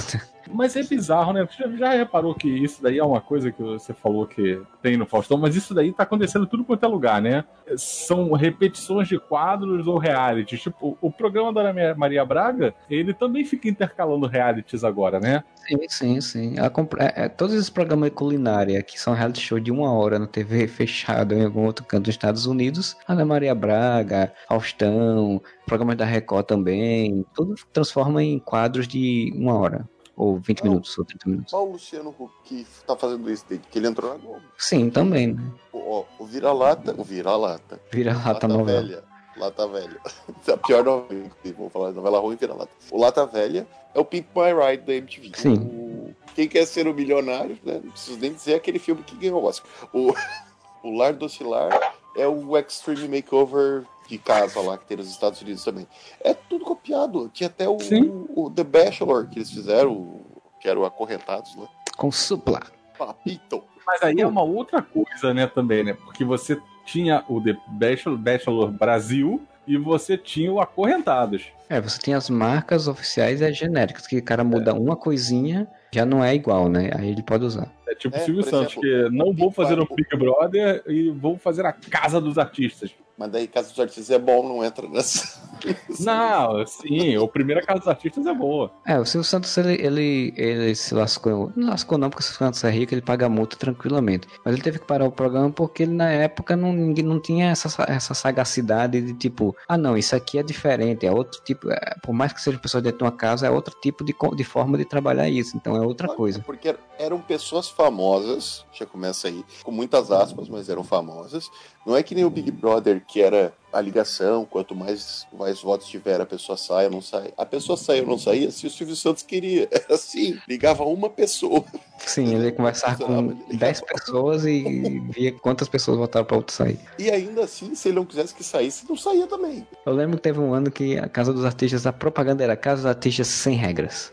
Mas é bizarro, né? Você já reparou que isso daí é uma coisa que você falou que tem no Faustão, mas isso daí tá acontecendo tudo quanto é lugar, né? São repetições de quadros ou realities. Tipo, o programa da Maria Braga, ele também fica intercalando realities agora, né? Sim, sim, sim. Ela compra... é, é, todos esses programas de culinária que são reality show de uma hora na TV fechada em algum outro canto dos Estados Unidos, Ana Maria Braga, Faustão, programas da Record também, tudo transforma em quadros de uma hora. Ou 20 Não. minutos, ou 30 minutos. Qual o Luciano Huck que tá fazendo isso desde que ele entrou na Globo? Sim, também, né? O, o Vira-Lata, o Vira-Lata. Vira lata Lata novela. Velha. Lata Velha. a pior novela, vou falar novela ruim, Vira-Lata. O Lata Velha é o Pimp My Ride da MTV. Sim. O- Quem quer ser o milionário, né? Não preciso nem dizer aquele filme que ganhou o Oscar. O, o Lar do Oscilar é o Extreme Makeover de casa lá que tem nos Estados Unidos também. É tudo copiado. Tinha até o, Sim. o The Bachelor que eles fizeram, que eram acorrentados lá. Com supla. Papito. Mas aí é uma outra coisa, né, também, né? Porque você tinha o The Bachelor, Bachelor Brasil e você tinha o Acorrentados. É, você tem as marcas oficiais e as genéricas, que o cara muda uma coisinha, já não é igual, né? Aí ele pode usar. É tipo É, Silvio Santos, exemplo, que não vou fazer um Big Big Brother e vou fazer a Casa dos Artistas. Mas daí Casa dos Artistas é bom, não entra nessa. Não, sim, o primeiro Casa dos Artistas é boa. É, o Silvio Santos, ele, ele, ele se lascou. Não lascou não, porque o Silvio Santos é rico, ele paga multa tranquilamente. Mas ele teve que parar o programa porque ele, na época, não, ninguém- não tinha essa, essa sagacidade de tipo, ah não, isso aqui é diferente, é outro tipo, é, por mais que seja pessoa dentro de uma casa, é outro tipo de, de forma de trabalhar isso, então é outra coisa. Porque er- eram pessoas famosas, já começa aí, com muitas aspas, mas eram famosas. Não é que nem o Big Brother, que era a ligação, quanto mais, mais votos tiver, a pessoa sai ou não sai. A pessoa sai ou não saía se o Silvio Santos queria. Era assim, ligava uma pessoa. Sim, ele ia conversar com 10 pessoas e via quantas pessoas votaram pra outro sair. E ainda assim, se ele não quisesse que saísse, não saía também. Eu lembro que teve um ano que a Casa dos Artistas, a propaganda era Casa dos Artistas sem regras.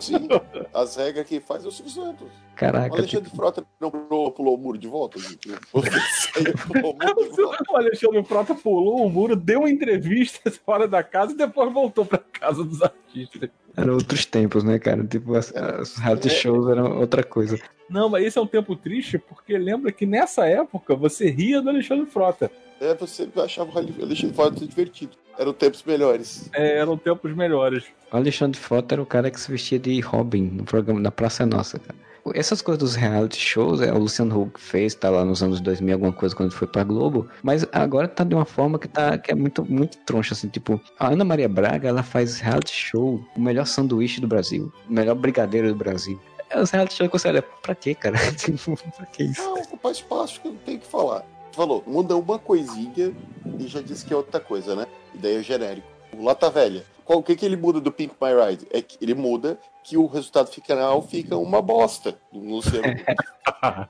Sim, as regras que faz é o Silvio Santos. O Caraca, Alexandre tipo, Frota não pulou, pulou o muro de volta, gente. Você saiu, pulou o muro de volta. O Alexandre Frota pulou o muro, deu uma entrevista fora da casa e depois voltou pra casa dos artistas. eram outros tempos, né, cara? Tipo, as, as reality shows eram outra coisa. Não, mas esse é um tempo triste porque lembra que nessa época você ria do Alexandre Frota. É, você achava o Alexandre Frota divertido. Eram tempos melhores. É, eram tempos melhores. O Alexandre Frota era o cara que se vestia de Robin no programa da Praça é Nossa, cara. Essas coisas dos reality shows, é, o Luciano Huck fez, tá lá nos anos 2000, alguma coisa, quando foi pra Globo, mas agora tá de uma forma que, tá, que é muito, muito troncha, assim, tipo, a Ana Maria Braga, ela faz reality show, o melhor sanduíche do Brasil, o melhor brigadeiro do Brasil. É os reality shows que você olha, pra quê, cara? Tipo, pra que isso? Não, ocupar espaço que eu tenho que falar. Falou, muda uma coisinha e já disse que é outra coisa, né? E daí é genérico. O Lata Velha. Qual, o que, que ele muda do Pink My Ride? É que ele muda que o resultado final fica uma bosta. No Luciano.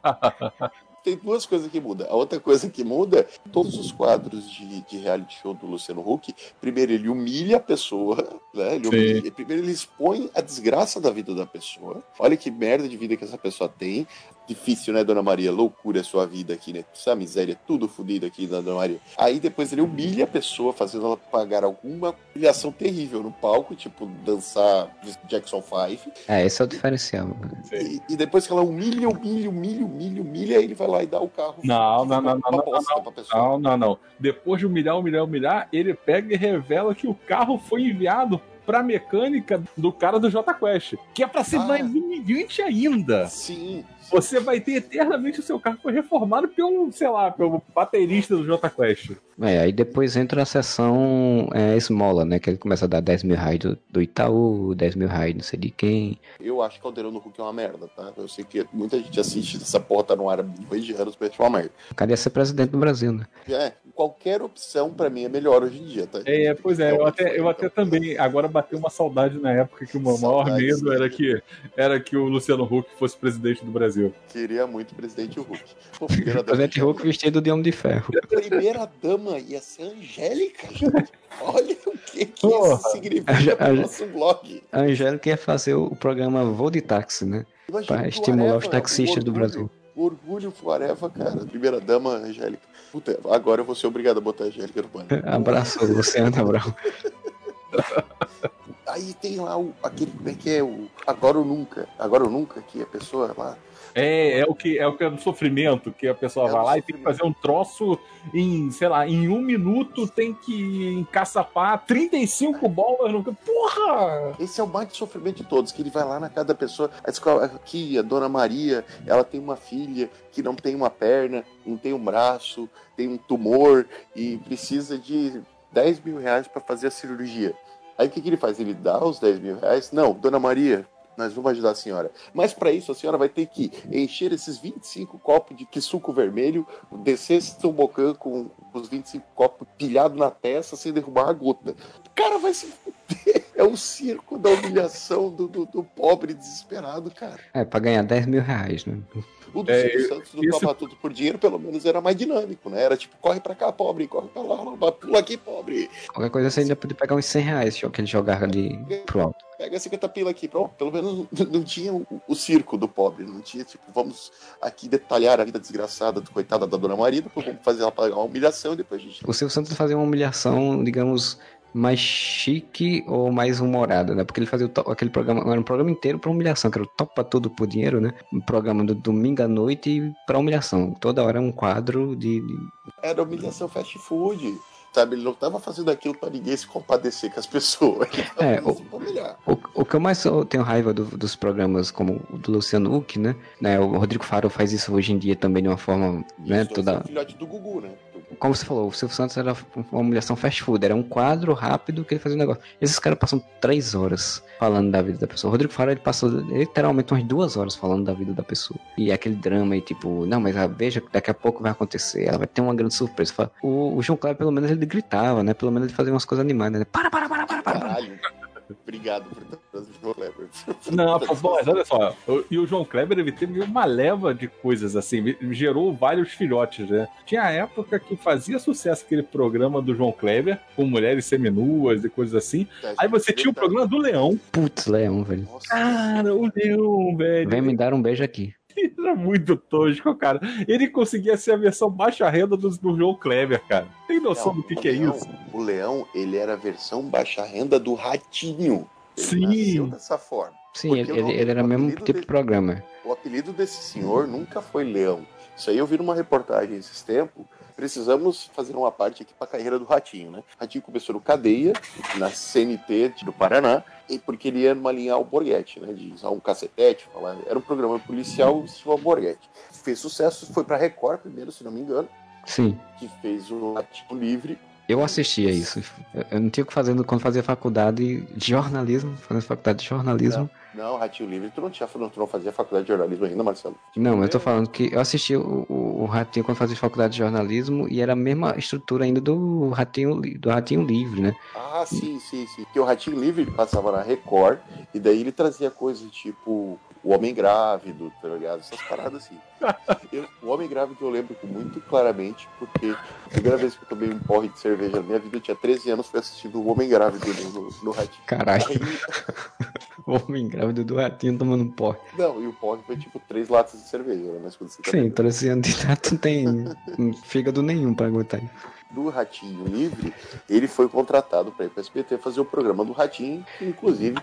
Tem duas coisas que mudam. A outra coisa que muda, todos os quadros de, de reality show do Luciano Huck, primeiro ele humilha a pessoa, né? Ele humilha- primeiro ele expõe a desgraça da vida da pessoa. Olha que merda de vida que essa pessoa tem. Difícil, né, Dona Maria? Loucura a sua vida aqui, né? Essa miséria, tudo fodido aqui, Dona Maria. Aí depois ele humilha a pessoa, fazendo ela pagar alguma humilhação terrível no palco, tipo dançar Jackson 5. É, esse é o diferencial. E, e depois que ela humilha, humilha, humilha, humilha, humilha, ele vai lá e dá o carro. Não, não, não, não, não, pra pessoa. Não, não, não. Depois de humilhar, humilhar, humilhar, ele pega e revela que o carro foi enviado pra mecânica do cara do J Quest. Que é pra ser Ah. mais humilhante ainda. Sim. Você vai ter eternamente o seu carro foi reformado pelo, sei lá, pelo baterista do J Quest. É, aí depois entra a sessão é, esmola, né? Que ele começa a dar 10 mil reais do, do Itaú, 10 mil reais não sei de quem. Eu acho que Caldeirão do Hulk é uma merda, tá? Eu sei que muita gente assiste essa porra tá no ar há milhões de anos, mas é uma merda. O cara ia ser presidente do Brasil, né? É, qualquer opção pra mim é melhor hoje em dia, tá? É, pois é, eu Realmente até, eu até então. também. Agora bateu uma saudade na época que o meu maior medo era que, era que o Luciano Huck fosse presidente do Brasil. Queria muito presidente Hulk. Pô, primeira dama, Presidente Hulk vestido de homem de ferro. primeira dama ia ser Angélica, gente. Olha o que, que Porra. isso significa A- a- pro nosso blog. A Angélica ia fazer o programa Voo de Táxi, né? O estimular os Areva, taxistas o do orgulho- Brasil. Orgulho Fuareva, cara. Primeira dama, Angélica. Puta, agora eu vou ser obrigado a botar a Angélica no pano. Abraço, Luciano Abraão. Aí tem lá o, aquele, como é que é? O Agora ou Nunca. Agora ou Nunca, que a pessoa lá. É, é o que é o que é do sofrimento, que a pessoa É vai lá e tem que sofrimento. fazer um troço em, sei lá, em um minuto tem que encaçapar 35 bolas no. Porra! Esse é o mais de sofrimento de todos, que ele vai lá na casa da pessoa. A escola, aqui, a dona Maria, ela tem uma filha que não tem uma perna, não tem um braço, tem um tumor e precisa de 10 mil reais para fazer a cirurgia. Aí o que, que ele faz? Ele dá os 10 mil reais? Não, dona Maria, Nós vamos ajudar a senhora. Mas para isso a senhora vai ter que encher esses 25 copos de suco vermelho, descer esse tobogã com os 25 copos pilhados na testa sem derrubar a gota. O cara vai se. É o circo da humilhação do, do, do pobre desesperado, cara. É, pra ganhar 10 mil reais, né? O do É, Silvio Santos do isso- Toma Tudo por Dinheiro, pelo menos, era mais dinâmico, né? Era tipo, corre pra cá, pobre, corre pra lá, lá, pula aqui, pobre. Qualquer coisa você ainda podia pegar uns 100 reais que ele jogava ali pro alto. Pega 50 pila aqui, pronto. Pelo menos não tinha o, o circo do pobre. Não tinha, tipo, vamos aqui detalhar a vida desgraçada do coitada da Dona Maria, depois vamos fazer ela pagar uma humilhação e depois a gente. O Silvio Santos fazia uma humilhação, digamos, mais chique ou mais humorada, né? Porque ele fazia o to- aquele programa, era um programa inteiro pra humilhação, que era o Topa Tudo por Dinheiro, né? Um programa do domingo à noite pra humilhação. Toda hora um quadro de. de- Era humilhação fast food. Sabe, ele não tava fazendo aquilo pra ninguém se compadecer com as pessoas. É, pra humilhar. O, o que eu mais tenho raiva do- dos programas como o do Luciano Huck, né? né? O Rodrigo Faro faz isso hoje em dia também de uma forma, né? Isso, Toda, é o filhote do Gugu, né? Como você falou, o Silvio Santos era uma humilhação fast food, era um quadro rápido que ele fazia um negócio. Esses caras passam três horas falando da vida da pessoa. O Rodrigo Faro, ele passa literalmente umas duas horas falando da vida da pessoa. E é aquele drama e tipo, não, mas ah, veja daqui a pouco vai acontecer, ela vai ter uma grande surpresa. O, o João Kleber, pelo menos, ele gritava, né? Pelo menos ele fazia umas coisas animadas, né? Para, para, para, para, para. para. Obrigado por trazido o João Kleber. Não, pô, bom, mas olha só, o- e o João Kleber ele teve uma leva de coisas assim, gerou vários filhotes, né? Tinha a época que fazia sucesso aquele programa do João Kleber, com mulheres seminuas e coisas assim. Aí você tinha o programa do Leão. Putz, Leão, velho. Nossa, Cara, o Leão, velho. Vem me dar um beijo aqui. Era muito tosco, cara. Ele conseguia ser a versão baixa renda do, do João Kleber, cara. Tem noção Não, do que, que é Leão- isso? O Leão, ele era a versão baixa renda do Ratinho. Ele Sim. dessa forma. Sim, Porque ele, ele, era o mesmo tipo dele- de programa. O apelido desse senhor nunca foi Leão. Isso aí eu vi numa reportagem esses tempos. Precisamos fazer uma parte aqui para a carreira do Ratinho, né? O Ratinho começou no Cadeia, na CNT do Paraná, e porque ele ia numa linha alborguete, né? De usar um cacetete, falar. Era um programa policial estilo alborguete. Fez sucesso, foi para Record primeiro, se não me engano, Sim. que fez o Ratinho Livre. Eu assistia isso. Eu- não tinha o que fazer quando fazia faculdade de jornalismo, fazendo faculdade de jornalismo. Não, Ratinho Livre, tu não, tinha, tu não fazia faculdade de jornalismo ainda, Marcelo? Não, mas eu tô falando que eu assistia o, o, o Ratinho quando fazia faculdade de jornalismo e era a mesma estrutura ainda do Ratinho, do Ratinho Livre, né? Ah, sim, sim, sim. Porque o Ratinho Livre passava na Record e daí ele trazia coisas tipo o homem grávido, tá ligado? Essas paradas assim. Eu- o homem grávido eu lembro muito claramente, porque a primeira vez que eu tomei um porre de cerveja na minha vida, eu tinha 13 anos, foi assistindo o Homem Grávido no, no, no Ratinho. Caralho, Aí, o homem grávido do Ratinho tomando porre. não, e o porre foi tipo três latas de cerveja, né? Mas quando você tá Sim, bebendo. 13 anos de idade não tem fígado nenhum pra aguentar. Do Ratinho Livre, ele foi contratado para ir para SBT fazer o programa do Ratinho, inclusive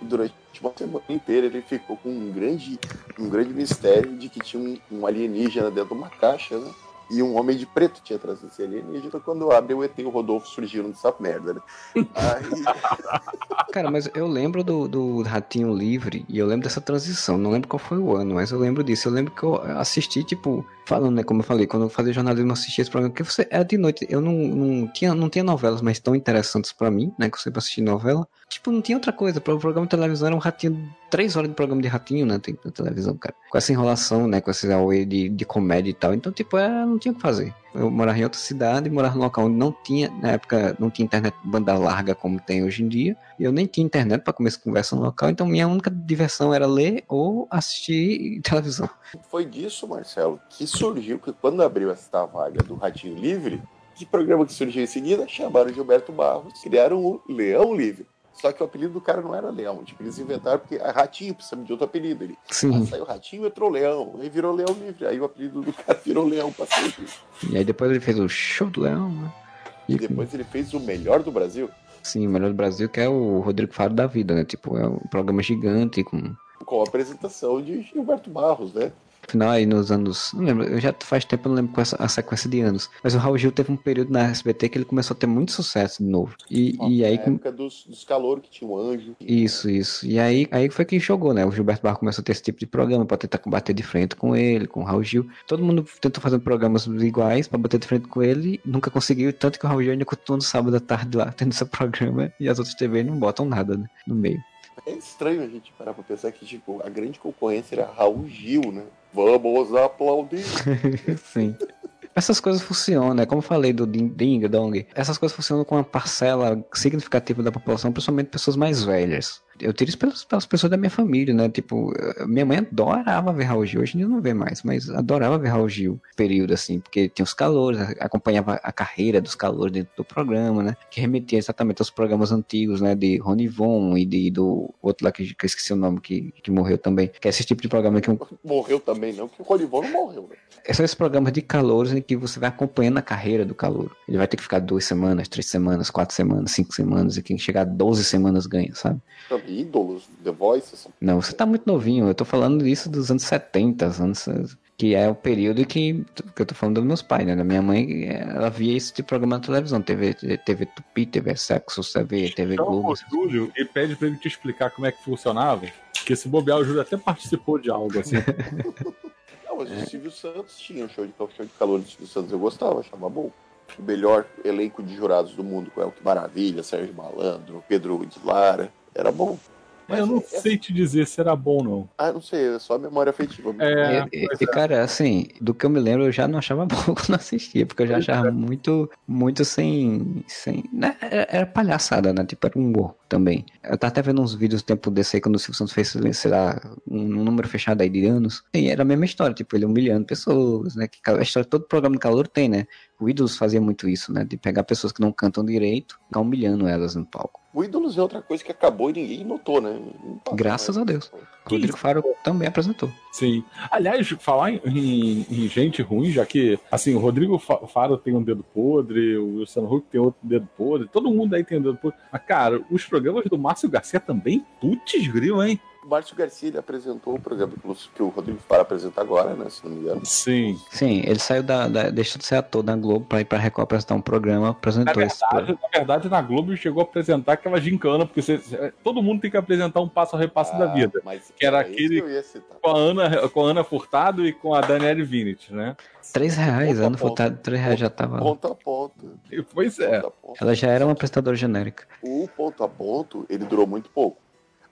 durante uma semana inteira ele ficou com um grande, um grande mistério de que tinha um, um alienígena dentro de uma caixa, né? E um homem de preto tinha trazido esse alienígena. Quando abre o ET e o Rodolfo surgiram dessa merda, né? Aí, Cara, mas eu lembro do, do Ratinho Livre e eu lembro dessa transição. Não lembro qual foi o ano, mas eu lembro disso. Eu lembro que eu assisti, tipo, falando, né? Como eu falei, quando eu fazia jornalismo, eu assistia esse programa. Porque você era de noite. Eu não, não, tinha, não tinha novelas mais tão interessantes pra mim, né? Que eu sempre assisti novela. Tipo, não tinha outra coisa. O programa de televisão era um ratinho. Três horas de programa de ratinho, né? Tem na televisão, cara. Com essa enrolação, né? Com esse auê de, de comédia e tal. Então, tipo, era, não tinha o que fazer. Eu morava em outra cidade, morava num local onde não tinha, na época, não tinha internet banda larga como tem hoje em dia. E eu nem tinha internet para começar conversa no local, então minha única diversão era ler ou assistir televisão. foi disso, Marcelo, que surgiu, que quando abriu essa vaga do Ratinho Livre, que programa que surgiu em seguida? Chamaram Gilberto Barros, criaram o Leão Livre. Só que o apelido do cara não era Leão, tipo, eles inventaram porque a Ratinho precisa de outro apelido. Ele, ah, Sim. saiu Ratinho, entrou Leão, aí virou Leão Livre. Aí o apelido do cara virou Leão pra sempre. E aí depois ele fez o Show do Leão, né? E depois ele fez o melhor do Brasil, Sim, o melhor do Brasil, que é o Rodrigo Faro da vida, né? Tipo, é um programa gigante com. com a apresentação de Gilberto Barros, né? Final aí nos anos. Não lembro, eu já faz tempo eu não lembro essa, a sequência de anos. Mas o Raul Gil teve um período na SBT que ele começou a ter muito sucesso de novo. E, e aí. Na época dos, dos calouros que tinha um anjo. Isso, isso. E aí, aí foi que jogou, né? O Gilberto Barros começou a ter esse tipo de programa pra tentar combater de frente com ele, com o Raul Gil. Todo mundo tentou fazer programas iguais pra bater de frente com ele, nunca conseguiu. Tanto que o Raul Gil ainda continua no sábado à tarde lá, tendo seu programa, e as outras TV não botam nada, né? No meio. É estranho a gente parar pra pensar que, tipo, a grande concorrência era Raul Gil, né? Vamos aplaudir. Sim. Essas coisas funcionam, né? Como eu falei do Ding Ding Dong, essas coisas funcionam com uma parcela significativa da população, principalmente pessoas mais velhas. Eu tiro isso pelas, pelas pessoas da minha família, né? Tipo, minha mãe adorava ver Raul Gil, hoje em dia não vê mais, mas adorava ver Raul Gil, período assim, porque tinha os calores, acompanhava a carreira dos calores dentro do programa, né? Que remetia exatamente aos programas antigos, né? De Rony Von e de, do outro lá que, que eu esqueci o nome, que, que morreu também. Que é esse tipo de programa que. Morreu também, não, que o Rony Von não morreu, né? São esses programas de calores em que você vai acompanhando a carreira do calor. Ele vai ter que ficar duas semanas, três semanas, quatro semanas, cinco semanas, e quem chegar a 12 semanas ganha, sabe? Ídolos, The Voice. Assim. Não, você tá muito novinho. Eu tô falando disso dos anos 70, anos, que é o período que, que eu tô falando dos meus pais, né? Da minha mãe, ela via tipo de programa na televisão. TV, TV Tupi, TV Sexo, TV, TV Chama Globo. o Júlio e pede pra ele te explicar como é que funcionava. Porque se bobear, o Júlio até participou de algo assim. Não, mas o Silvio Santos tinha um show de, show de calor do Silvio Santos. Eu gostava, achava bom. O melhor elenco de jurados do mundo, com Elke Maravilha, Sérgio Malandro, Pedro de Lara. Era bom. Mas eu não é- sei te dizer se era bom, não. Ah, não sei, é só a memória afetiva. É, E, e, é. cara, assim, do que eu me lembro, eu já não achava bom quando assistia, porque eu já achava muito, muito sem. sem né? era, era palhaçada, né? Tipo, era um humor também. Eu tava até vendo uns vídeos um tempo desse aí, quando o Silvio Santos fez, sei lá, um, um número fechado aí de anos. E era a mesma história, tipo, ele humilhando pessoas, né? Que a história, todo programa de calor tem, né? O Ídolos fazia muito isso, né? De pegar pessoas que não cantam direito, ficar humilhando elas no palco. O Ídolos é outra coisa que acabou e ninguém notou, né? Graças mais. a Deus. Rodrigo Faro também apresentou. Sim. Aliás, falar em, em- em gente ruim, já que, assim, o Rodrigo Fa- Faro tem um dedo podre, o Luciano Huck tem outro dedo podre, todo mundo aí tem um dedo podre. Mas, cara, os programas do Márcio Garcia também, putz gril, hein? O Márcio Garcia ele apresentou o programa que o- que o Rodrigo Faro apresenta agora, né? Se não me engano. Sim. Sim, ele saiu da, da deixou de ser ator da Globo pra ir pra Record apresentar um programa, Na apresentou esse programa. verdade, na verdade, na Globo ele chegou a apresentar aquela gincana, porque você- todo mundo tem que apresentar um passo a repasso da vida. Ah, Mas Que era é aquele- que eu ia citar. Com a Ana, com a Ana Furtado e com a Daniele Vinit, né? Três reais, Ponto a ano ponto. furtado, três reais já tava. Ponto a ponto. E, pois é. Ponto a ponto. Ela já era uma apresentadora genérica. O ponto a ponto, ele durou muito pouco.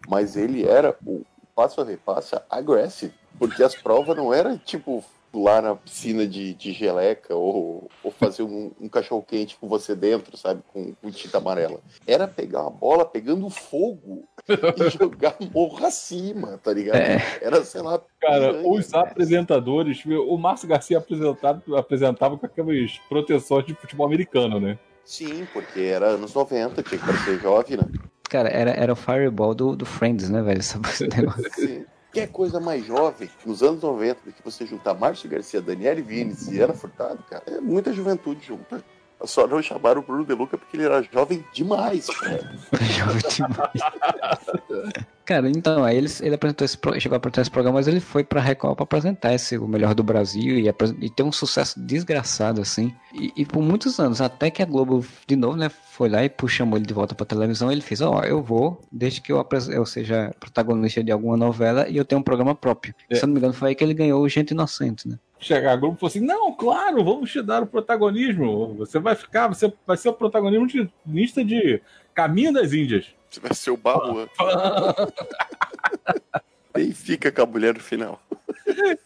Mas ele era o passo a repassa aggressive. Porque as provas não eram tipo lá na piscina de, de geleca ou, ou fazer um, um cachorro quente com você dentro, sabe? Com, com tinta amarela. Era pegar uma bola pegando fogo e jogar morro acima, tá ligado? É. Era, sei lá. Cara, piranha, os né? apresentadores, o Márcio Garcia apresentava, apresentava com aquelas proteções de futebol americano, né? Sim, porque era anos 90, tinha que parecer jovem, né? Cara, era, era o Fireball do, do Friends, né, velho? Esse negócio. Que é coisa mais jovem, nos anos 90, do que você juntar Márcio Garcia, Daniele Vines e Ana Furtado, cara, é muita juventude junta. Só não chamaram o Bruno De Luca porque ele era jovem demais, cara. Jovem demais. Cara, então, aí ele, ele apresentou esse, chegou a apresentar esse programa, mas ele foi pra Record pra apresentar esse, o melhor do Brasil e, e ter um sucesso desgraçado, assim. E, e por muitos anos, até que a Globo, de novo, né, foi lá e chamou ele de volta pra televisão, ele fez, ó, eu vou, desde que eu, eu seja protagonista de alguma novela e eu tenho um programa próprio. É. Se eu não me engano, foi aí que ele ganhou o Gente Inocente, né? Chegar a Globo e falou assim: não, claro, vamos te dar o protagonismo. Você vai ficar, você vai ser o protagonista de Caminho das Índias. Você vai ser o baú. E fica com a mulher no final.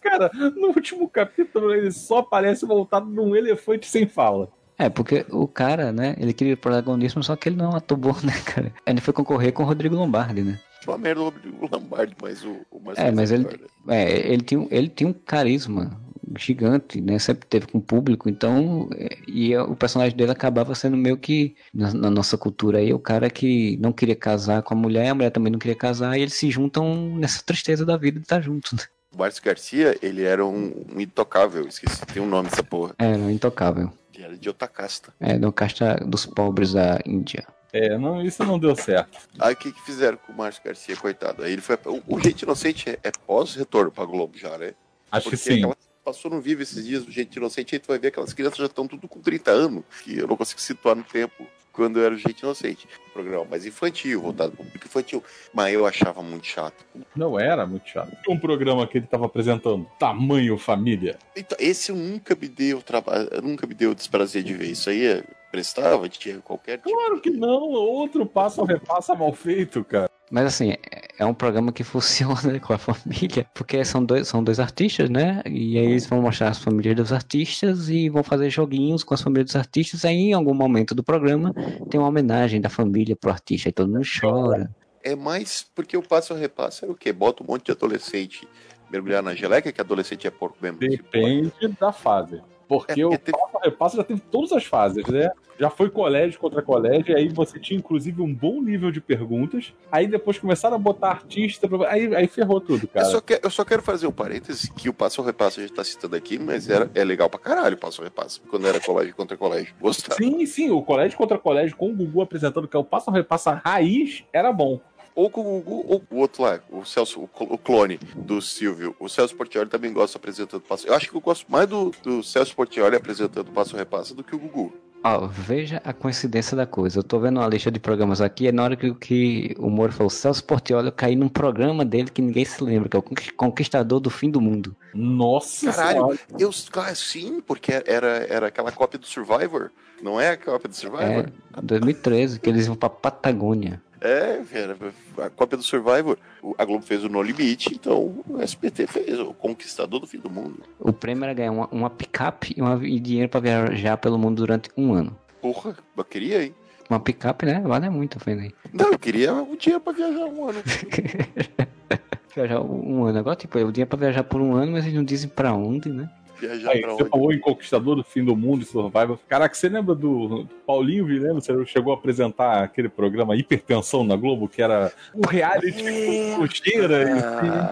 Cara, no último capítulo ele só aparece voltado num elefante sem fala. É, porque o cara, né, ele queria protagonismo, só que ele não bom, né, cara? Ele foi concorrer com o Rodrigo Lombardi, né? Uma merda o Rodrigo Lombardi, mas o, o Márcio É, mas ele, né? é, ele, tinha, um- ele tinha um carisma gigante, né? Sempre teve com o público, então. é, E é- o personagem dele acabava sendo meio que, na, na nossa cultura aí, o cara que não queria casar com a mulher, a mulher também não queria casar, e eles se juntam nessa tristeza da vida de estar juntos, né? O Márcio Garcia, ele era um, um intocável, esqueci, tem um nome essa porra. Era intocável. Ele era de Otacasta. É, no casta dos pobres da Índia. É, não, isso não deu certo. Aí o que, que fizeram com o Márcio Garcia, coitado? Aí ele foi. O, o Gente Inocente é, é pós-retorno pra Globo já, né? Acho que Porque sim. aquela- passou no vivo esses dias do Gente Inocente, aí tu vai ver aquelas crianças já estão tudo com 30 anos, que eu não consigo situar no tempo quando era o Gente Inocente. Um programa mais infantil, voltado para o público infantil. Mas eu achava muito chato. Não era muito chato. Um programa que ele estava apresentando, Tamanho Família. Então, esse eu nunca me deu trabalho, nunca me deu desprazer de ver. Isso aí é, prestava, tinha qualquer tipo Claro que de- não, outro passo a repassa mal feito, cara. Mas assim, é- um programa que funciona com a família, porque são dois, são dois artistas, né? E aí eles vão mostrar as famílias dos artistas e vão fazer joguinhos com as famílias dos artistas. Aí em algum momento do programa tem uma homenagem da família pro artista, aí todo mundo chora. É mais porque o passo a repasso é o quê? Bota um monte de adolescente mergulhar na geleca, que adolescente é porco mesmo. Depende da fase. Porque É, o teve- passo a repasso já teve todas as fases, né? Já foi colégio contra colégio, e aí você tinha inclusive um bom nível de perguntas. Aí depois começaram a botar artista, aí, aí ferrou tudo, Eu cara. só, que- eu só quero fazer um parêntese que o passo repasso a gente tá citando aqui, mas era, é legal pra caralho o passo repasso, quando era colégio contra colégio. Gostava. Sim, sim, o colégio contra colégio com o Gugu apresentando que é o passo a repasso raiz era bom. Ou com o Gugu, ou o outro lá, o Celso, o cl- o clone do Silvio. O Celso Portioli também gosta apresentando passo. Eu acho que eu gosto mais do, do Celso Portioli apresentando passo a repasso do que o Gugu. Ó, veja a coincidência da coisa. Eu tô vendo uma lista de programas aqui, é na hora que, que o Moro falou Celso Portioli, eu caí num programa dele que ninguém se lembra, que é o Conqui- Conquistador do Fim do Mundo. Nossa Caralho, eu, claro, sim, porque era, era aquela cópia do Survivor. Não é a cópia do É, Survivor? 2013, que eles vão pra Patagônia. É, era a cópia do Survivor. O- A Globo fez o No Limite, então o SBT fez o Conquistador do Fim do Mundo. O prêmio era ganhar uma, uma picape e, uma- e dinheiro pra viajar pelo mundo durante um ano. Porra, eu queria, hein? Uma picape, né? Vale muito, Fernando. Não, eu queria um dia pra viajar um ano. viajar um ano. Agora, tipo, o dinheiro pra viajar por um ano, mas eles não dizem pra onde, né? Viajar Aí, pra você onde? falou em Conquistador do Fim do Mundo e Survival. Caraca, você lembra do Paulinho Vilhena? Você chegou a apresentar aquele programa Hipertensão na Globo, que era o reality É, com cocheira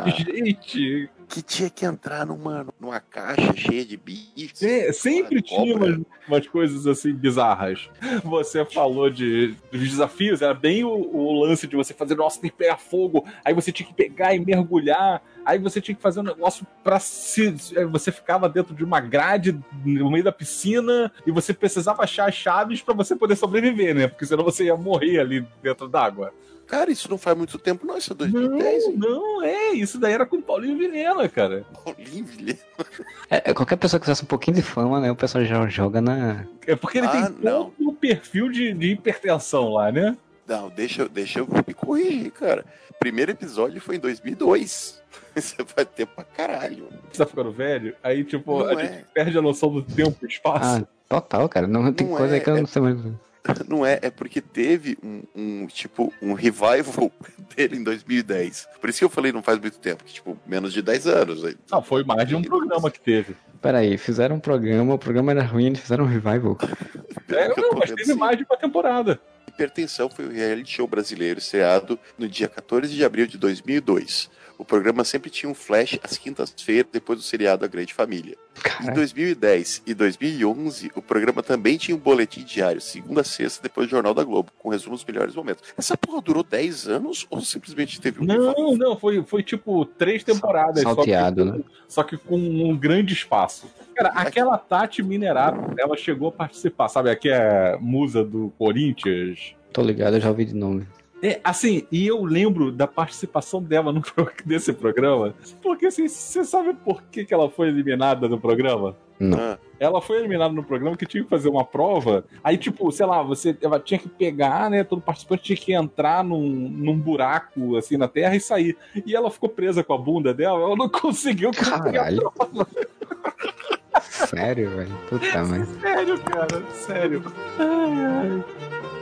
e gente. Que tinha que entrar numa, numa caixa cheia de bichos. Se- sempre tinha umas, umas coisas assim bizarras. Você falou de dos desafios, era bem o, o lance de você fazer, nossa, tem que pegar fogo, aí você tinha que pegar e mergulhar, aí você tinha que fazer um negócio pra se. Você ficava dentro de uma grade no meio da piscina e você precisava achar as chaves pra você poder sobreviver, né? Porque senão você ia morrer ali dentro d'água. Cara, isso não faz muito tempo, não. Isso é Não, 2010, hein? não, é, isso daí era com o Paulinho Vilhena, cara. Paulinho Vilhena. É, é, qualquer pessoa que tivesse um pouquinho de fama, né? O pessoal já joga na. É porque ele Ah, tem não. todo o perfil de, de hipertensão lá, né? Não, deixa, eu- deixa eu me corrigir, cara. Primeiro episódio foi em 2002. Você vai ter pra caralho. Você tá ficando velho, aí, tipo, Não a é. gente perde a noção do tempo e espaço. Ah, total, cara. Não, tem Não coisa é, aí que eu é- não sei mais. Não é, é porque teve um, um, tipo, um revival dele em 2010. Por isso que eu falei não faz muito tempo, que, tipo, menos de 10 anos. aí. Não, foi mais de um programa que teve. Peraí, fizeram um programa, o programa era ruim, eles fizeram um revival. É, não, mas teve sim. mais de uma temporada. Hipertensão foi o reality show brasileiro estreado no dia 14 de abril de 2002. O programa sempre tinha um flash às quintas-feiras, depois do seriado A Grande Família. Em Caralho. 2010 e 2011, o programa também tinha um boletim diário, segunda a sexta, depois do Jornal da Globo, com resumo dos melhores momentos. Essa porra durou 10 anos ou simplesmente teve um? Não, não, foi, foi tipo três temporadas. só que- Salteado, né? Só que com um grande espaço. Cara, aquela Tati Minerato, ela chegou a participar, sabe? Aqui é musa do Corinthians. Tô ligado, eu já ouvi de nome. É, assim, e eu lembro da participação dela no, nesse programa. Porque assim, você sabe por que, que ela foi eliminada do programa? Não. Ah, Ela foi eliminada no programa que tinha que fazer uma prova. Aí, tipo, sei lá, você ela tinha que pegar, né? Todo participante tinha que entrar num, num buraco, assim, na terra e sair. E ela ficou presa com a bunda dela, ela não conseguiu cumprir a Caralho. Sério, velho? Puta, mas. Sério, cara, sério. Ai, ai.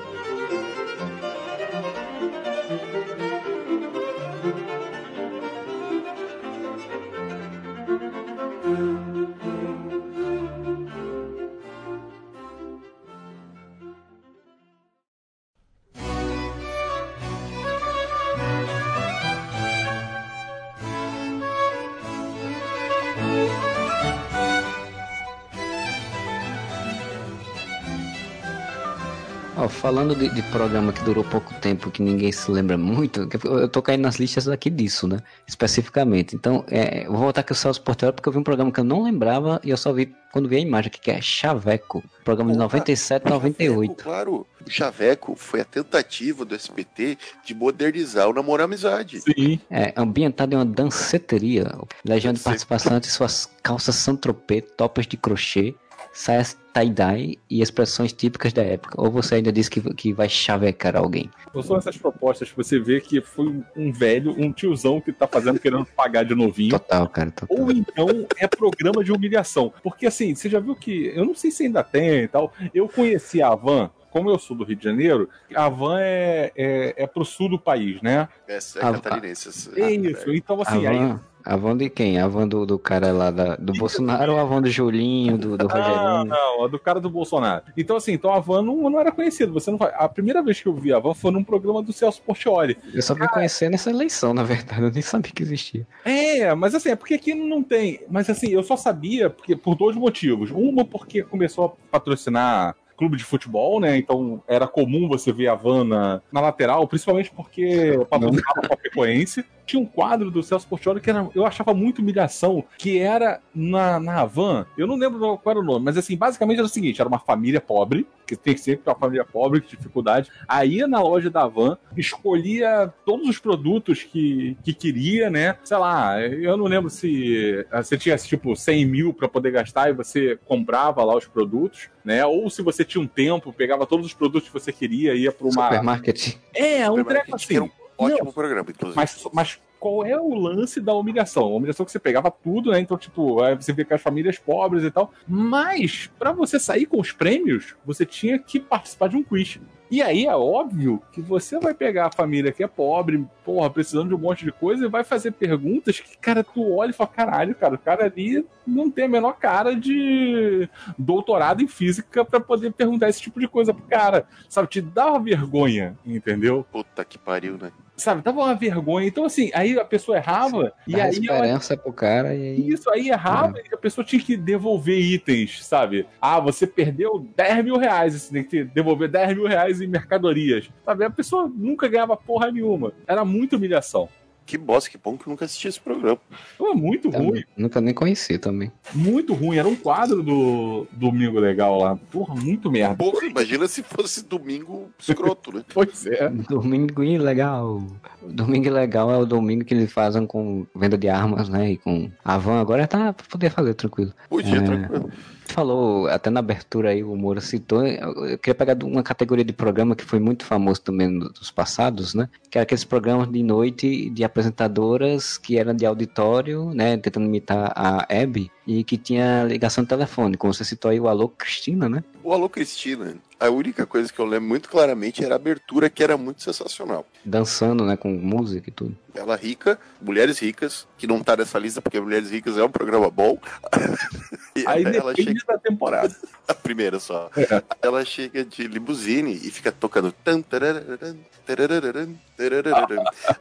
Falando de, de programa que durou pouco tempo, que ninguém se lembra muito, eu tô caindo nas listas aqui disso, né? Especificamente. Então, é, vou voltar aqui o Celso Portela porque eu vi um programa que eu não lembrava e eu só vi quando vi a imagem aqui, que é Chaveco. Programa de Opa, 97 98. Chaveco, claro, o Chaveco foi a tentativa do SBT de modernizar o Namoro Amizade. Sim. É, ambientado em uma danceteria. Legião de Danceteria. participantes, suas calças Saint-Tropez, topas de crochê. Saias tie-dye e expressões típicas da época? Ou você ainda diz que, que vai chavecar alguém? Ou são essas propostas que você vê que foi um velho, um tiozão que tá fazendo querendo pagar de novinho. Total, cara, total. Ou então é programa de humilhação. Porque assim, você já viu que. Eu não sei se ainda tem e tal. Eu conheci a Van como eu sou do Rio de Janeiro, a van é, é, é pro sul do país, né? É, é catarinense. É isso. Então, assim, aí. A van de quem? A van do, do cara lá da- do Bolsonaro ou a van do Julinho, do, do Não, Rogerinho? não, a do cara do Bolsonaro. Então, assim, então a van não, não era conhecida. Você não. A primeira vez que eu vi a van foi num programa do Celso Portioli. Eu só vim conhecer nessa eleição, na verdade. Eu nem sabia que existia. É, mas assim, é porque aqui não tem. Mas assim, eu só sabia porque, por dois motivos. Uma, porque começou a patrocinar clube de futebol, né? Então era comum você ver a van na, na lateral, principalmente porque patrocinava a Chapecoense. Tinha um quadro do Celso Portioli que era, eu achava muito humilhação, que era na, na van, eu não lembro qual era o nome, mas assim, basicamente era o seguinte, era uma família pobre, que tem sempre uma família pobre, com dificuldade, aí ia na loja da van, escolhia todos os produtos que, que queria, né? Sei lá, eu não lembro se eh, você tinha tipo 100 mil para poder gastar e você comprava lá os produtos, né? Ou se você tinha um tempo, pegava todos os produtos que você queria, ia para uma. Supermarket. É, um treco que era assim. Ótimo Não. programa, inclusive. Mas, mas qual é o lance da humilhação? A humilhação é que você pegava tudo, né? Então, tipo, você vê com as famílias pobres e tal. Mas, pra você sair com os prêmios, você tinha que participar de um quiz. E aí é óbvio que você vai pegar a família que é pobre, porra, precisando de um monte de coisa, e vai fazer perguntas que, cara, tu olha e fala, caralho, cara, o cara ali não tem a menor cara de doutorado em física pra poder perguntar esse tipo de coisa pro cara. Sabe, te dá uma vergonha, entendeu? Puta que pariu, né? Sabe, dava uma vergonha. Então, assim, aí a pessoa errava, e Dá aí ela esperança pro cara e aí. isso aí errava e a pessoa tinha que devolver itens, sabe? Ah, você perdeu 10 mil reais, você tem que devolver 10 mil reais em mercadorias. Sabe? A pessoa nunca ganhava porra nenhuma. Era muita humilhação. Que bosta, que bom que eu nunca assisti esse programa. Foi muito ruim, Também. Nunca nem conheci também. muito ruim. Era um quadro do Domingo Legal lá. Porra, muito merda. Porra, imagina se fosse domingo escroto, né? Pois é. Domingo ilegal. Domingo ilegal é o domingo que eles fazem com venda de armas, né? E com a van agora tá pra poder fazer tranquilo. Podia, É. tranquilo. Falou até na abertura aí, o Moura citou. Eu eu queria pegar uma categoria de programa que foi muito famoso também dos passados, né? Que era aqueles programas de noite de apresentadoras que eram de auditório, né? Tentando imitar a Abby e que tinha ligação de telefone. Como você citou aí, o Alô Cristina, né? O Alô Cristina, a única coisa que eu lembro muito claramente era a abertura, que era muito sensacional. Dançando, né? Com música e tudo. Ela rica, Mulheres Ricas, que não tá nessa lista porque Mulheres Ricas é um programa bom. E Aí ela depende chega, da temporada. a primeira só. É. Ela chega de limusine e fica tocando.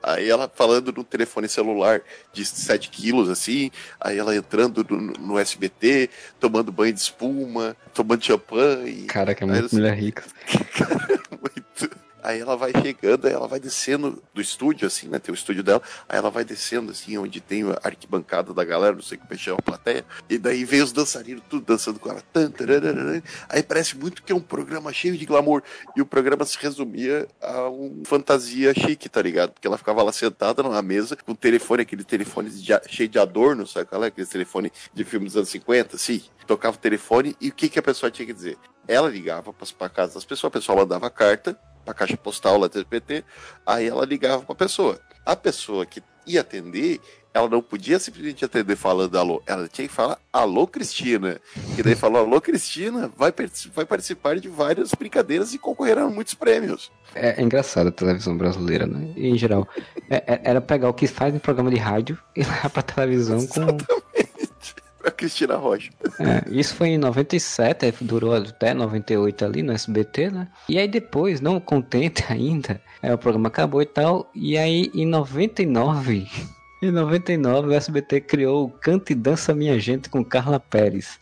Aí ela falando no telefone celular de 7 quilos, assim. Aí ela entrando no, no SBT, tomando banho de espuma, tomando champanhe. Cara, que é muito mulher rica. Aí ela vai chegando, aí ela vai descendo do estúdio, assim, né? Tem o estúdio dela. Aí ela vai descendo, assim, onde tem a arquibancada da galera, não sei como é que chama a plateia. E daí vem os dançarinos tudo dançando com ela. Aí parece muito que é um programa cheio de glamour. E o programa se resumia a um fantasia chique, tá ligado? Porque ela ficava lá sentada numa mesa com o telefone, aquele telefone de cheio de adorno, sabe qual é? Aquele telefone de filmes dos anos 50, assim. Tocava o telefone e o que, que a pessoa tinha que dizer? Ela ligava para casa das pessoas, a pessoa mandava carta pra caixa postal lá do SBT, aí ela ligava pra pessoa. A pessoa que ia atender, ela não podia simplesmente atender falando alô, ela tinha que falar alô Cristina. E daí falou, alô Cristina, vai, vai participar de várias brincadeiras e concorrerá a muitos prêmios. É, é engraçado a televisão brasileira, né? E, em geral. É- é- era pegar o que faz em programa de rádio e levar pra televisão com. A Cristina Rocha. É, isso foi em 97, aí durou até 98 ali no SBT, né? E aí depois, não contente ainda, aí o programa acabou e tal. E aí em 99, em 99 o SBT criou o Cante e Dança Minha Gente com Carla Pérez.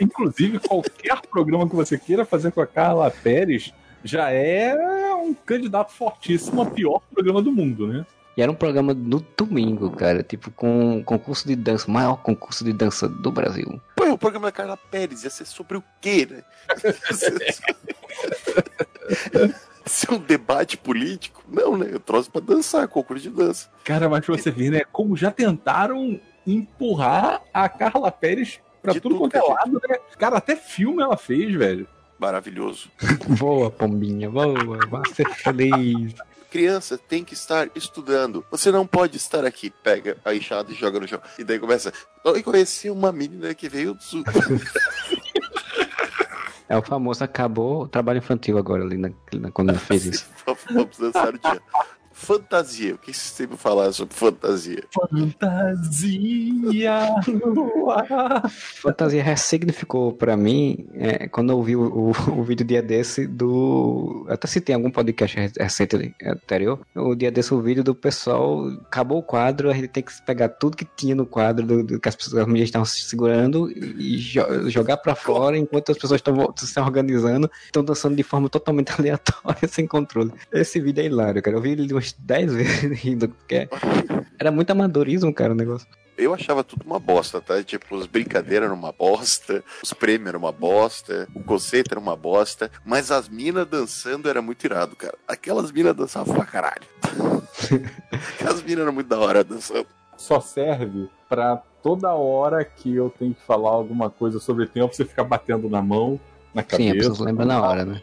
Inclusive, qualquer programa que você queira fazer com a Carla Pérez já é um candidato fortíssimo ao pior programa do mundo, né? E era um programa no domingo, cara, tipo com concurso de dança, o maior concurso de dança do Brasil. Pô, o programa da Carla Pérez ia ser sobre o quê, né? Ser um debate político? Não, né? Eu trouxe pra dançar, concurso de dança. Cara, mas pra você ver, né? Como já tentaram empurrar a Carla Pérez pra De tudo tudo quanto é lado, né? Cara, até filme ela fez, velho. Maravilhoso. Voa, pombinha, voa, vai ser feliz. Criança tem que estar estudando. Você não pode estar aqui. Pega a enxada e joga no chão. E daí começa. Eu conheci uma menina que veio do sul. É o famoso, acabou o trabalho infantil agora ali, na, na- quando ele fez isso. Vamos dançar o dia. Fantasia. O que vocês têm pra falar sobre fantasia? Fantasia no ar. Fantasia ressignificou pra mim é, quando eu ouvi o, o, o vídeo dia desse do. Até citei em algum podcast re- recente anterior. O dia desse o vídeo do pessoal. Acabou o quadro, a gente tem que pegar tudo que tinha no quadro do, do que as pessoas as mulheres estavam se segurando e jo- jogar pra fora enquanto as pessoas estão se organizando, estão dançando de forma totalmente aleatória, sem controle. Esse vídeo é hilário, cara. Eu vi ele umas 10 vezes rindo, porque era muito amadorismo, cara, o negócio. Eu achava tudo uma bosta, tá? Tipo, as brincadeiras eram uma bosta, os prêmios eram uma bosta, o conceito era uma bosta, mas as minas dançando era muito irado, cara. Aquelas minas dançavam pra caralho. Aquelas minas eram muito da hora dançando. Só serve pra toda hora que eu tenho que falar alguma coisa sobre tempo, você ficar batendo na mão, na Sim, a cabeça. pessoa lembra na hora, né?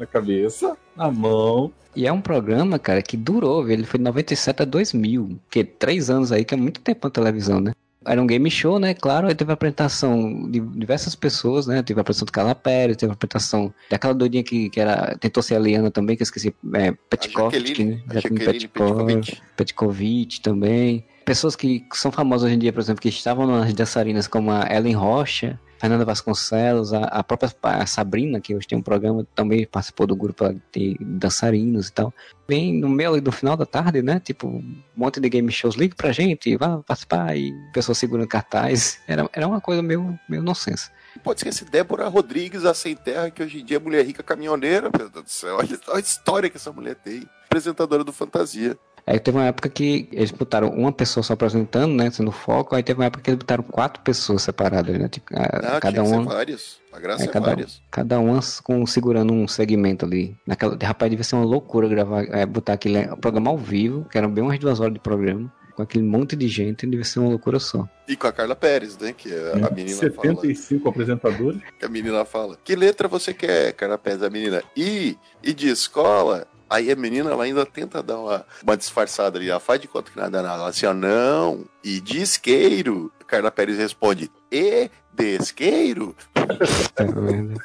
Na cabeça, na mão. E é um programa, cara, que durou, viu? ele foi de 97 a 2000, que três anos aí, que é muito tempo na televisão, né? Era um game show, né? Claro, aí teve a apresentação de diversas pessoas, né? Teve a apresentação do Carla Pérez, teve a apresentação daquela doidinha que, que era, tentou ser a Liana também, que eu esqueci, é, Petkovic, né? Petkovic, Petkovic. Petkovic também. Pessoas que são famosas hoje em dia, por exemplo, que estavam nas dançarinas, como a Ellen Rocha, Fernanda Vasconcelos, a, a própria a Sabrina, que hoje tem um programa, também participou do grupo de dançarinos e tal. Bem no meio ali do final da tarde, né? Tipo, um monte de game shows, liga pra gente, vá participar, e pessoas segurando cartaz. Era, era uma coisa meio, meio nonsense. Pode esquecer Débora Rodrigues, a Sem Terra, que hoje em dia é mulher rica caminhoneira, meu Deus do céu. Olha a história que essa mulher tem. Apresentadora do Fantasia. Aí teve uma época que eles botaram uma pessoa só apresentando, né? Sendo foco, aí teve uma época que eles botaram quatro pessoas separadas, né? Tipo, a- Ah, cada tinha que ser uma. várias. A graça É, é, cada, várias. cada uma com, segurando um segmento ali. Naquela, rapaz, devia ser uma loucura gravar, é, botar aquele programa ao vivo, que eram bem umas duas horas de programa, com aquele monte de gente, devia ser uma loucura só. E com a Carla Pérez, né? Que a, a menina fala. 75 apresentadores. Que a menina fala. Que letra você quer, Carla Pérez? A menina. I, e de escola. Aí a menina ela ainda tenta dar uma, uma disfarçada ali. Ela faz de conta que nada é nada. Ela assim, ó, não. E de isqueiro. Carla Pérez responde. E de isqueiro? Tá vendo?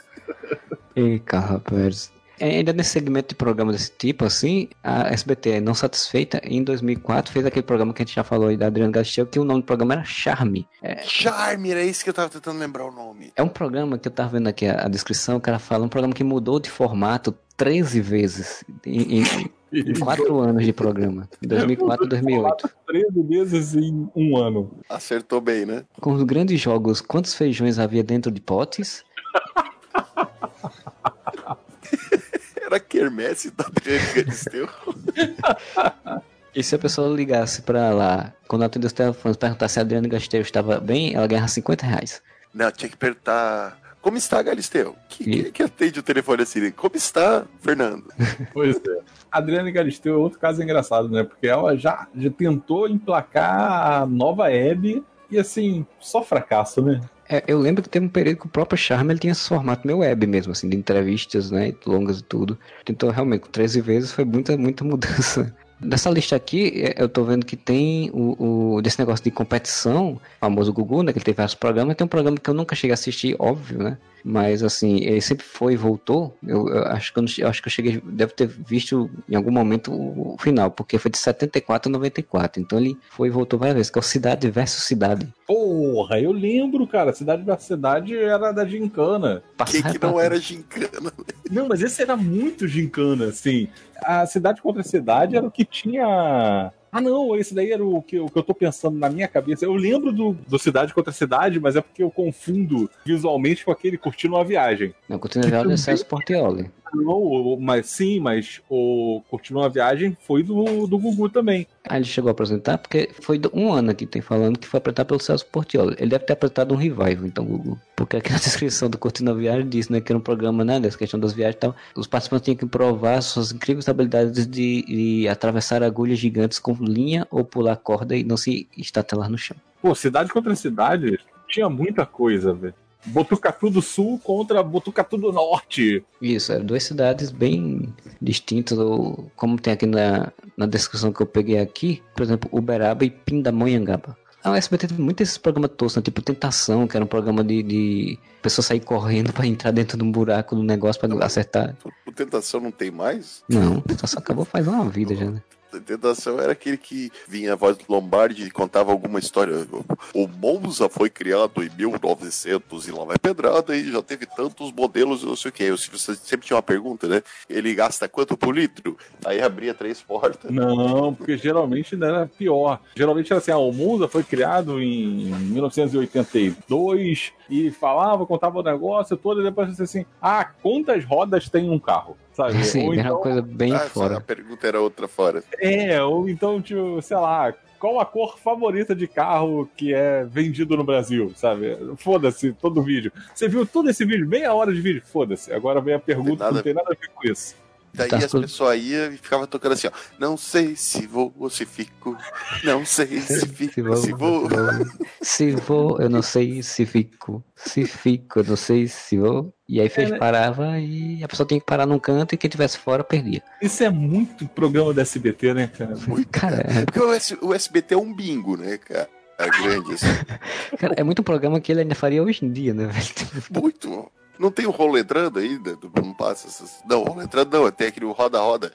E Carla Pérez. É, Ainda nesse segmento de programa desse tipo, assim, a SBT, não satisfeita, em 2004 fez aquele programa que a gente já falou aí da Adriana Galisteu, que o nome do programa era Charme. É, Charme, era isso que eu tava tentando lembrar o nome. é um programa que eu tava vendo aqui a, a descrição, o cara fala, um programa que mudou de formato 13 vezes em, em, em 4 anos de programa, em 2004 e 2008. 13 meses em um ano. Acertou bem, né? Com os grandes jogos, quantos feijões havia dentro de potes? Era a quermesse da Adriane Galisteu. E se a pessoa ligasse pra lá, quando atendeu os telefones, perguntasse se a Adriana Gasteiro estava bem, ela ganhava 50 reais. Não, tinha que apertar. Como está, Galisteu? Que, E- que, que atende o telefone assim? Como está, Fernando? Pois é. Adriane Galisteu é outro caso engraçado, né? Porque ela já, já tentou emplacar a nova Hebe e assim, só fracasso, né? É, eu lembro que teve um período que o próprio Charme ele tinha esse formato meio web mesmo, assim, de entrevistas, né, longas e tudo. Tentou realmente, 13 vezes foi muita, muita mudança. Nessa lista aqui, é, eu tô vendo que tem o, o- desse negócio de competição, o famoso Gugu, né, que ele teve vários programas, tem um programa que eu nunca cheguei a assistir, óbvio, né, mas assim, ele sempre foi e voltou, eu, eu acho, que eu, não- eu acho que eu cheguei, devo ter visto em algum momento o, o final, porque foi de 74 a 94, então ele foi e voltou várias vezes, que é o Cidade versus Cidade. Porra, eu lembro, cara. Cidade versus Cidade era da Gincana. Quem que não era gincana? Não, mas esse era muito gincana, assim. A Cidade contra a Cidade era o que tinha. Ah, não, esse daí era o que, o que eu tô pensando na minha cabeça. Eu lembro do, do Cidade contra Cidade, mas é porque eu confundo visualmente com aquele Curtindo uma Viagem. Não, continua a é Celso Portioli. Não, mas sim, mas o Curtindo uma Viagem foi do, do Gugu também. Aí ele chegou a apresentar, porque foi um ano que tem falando que foi apresentado pelo Celso Portioli. Ele deve ter apresentado um revival, então, Google. Porque aqui na descrição do Curtindo a Viagem diz, né, que era um programa, né, dessa questão das viagens e tal. Os participantes tinham que provar suas incríveis habilidades de, de atravessar agulhas gigantes com linha ou pular corda e não se estatelar no chão. Pô, Cidade contra Cidade tinha muita coisa, velho. Botucatu do Sul contra Botucatu do Norte. Isso, eram duas cidades bem distintas, ou como tem aqui na, na descrição que eu peguei aqui, por exemplo, Uberaba e Pindamonhangaba. Ah, o SBT teve muito esses programas toscos, né? tipo Tentação, que era um programa de, de pessoa sair correndo pra entrar dentro de um buraco do negócio pra acertar. O Tentação não tem mais? Não, Tentação acabou faz uma vida já, né? Tentação era aquele que vinha a voz do Lombardi e contava alguma história. O Monza foi criado em 1900 e lá vai pedrada e já teve tantos modelos não sei o que. Você sempre tinha uma pergunta, né? Ele gasta quanto por litro? Aí abria três portas. Não, porque geralmente ainda era pior. Geralmente era assim, ah, o Monza foi criado em 1982 e falava, contava o negócio todo e depois assim, ah, quantas rodas tem um carro? Sabe? Sim, Ou era então- uma coisa bem Ah, fora. A pergunta era outra fora. É, ou então, tipo, sei lá, qual a cor favorita de carro que é vendido no Brasil, sabe? Foda-se, todo vídeo. Você viu todo esse vídeo, meia hora de vídeo, foda-se. Agora vem a pergunta nada que não tem nada a ver com isso. Daí Tá as tudo- pessoas iam e ficavam tocando assim, ó. Não sei se vou ou se fico. Não sei se fico, Se vou, se vou. se vou, eu não sei se fico. Se fico, eu não sei se vou. E aí fez, É, né? parava e a pessoa tinha que parar num canto e quem tivesse fora perdia. Isso é muito programa da SBT, né, cara? Cara, é, Porque o, S- o SBT é um bingo, né, cara? É grande, assim. cara, é muito programa que ele ainda faria hoje em dia, né, velho? Muito. Não tem o rolo entrando ainda? Não passa essas... Não, o rolo entrando não, tem aquele roda-roda.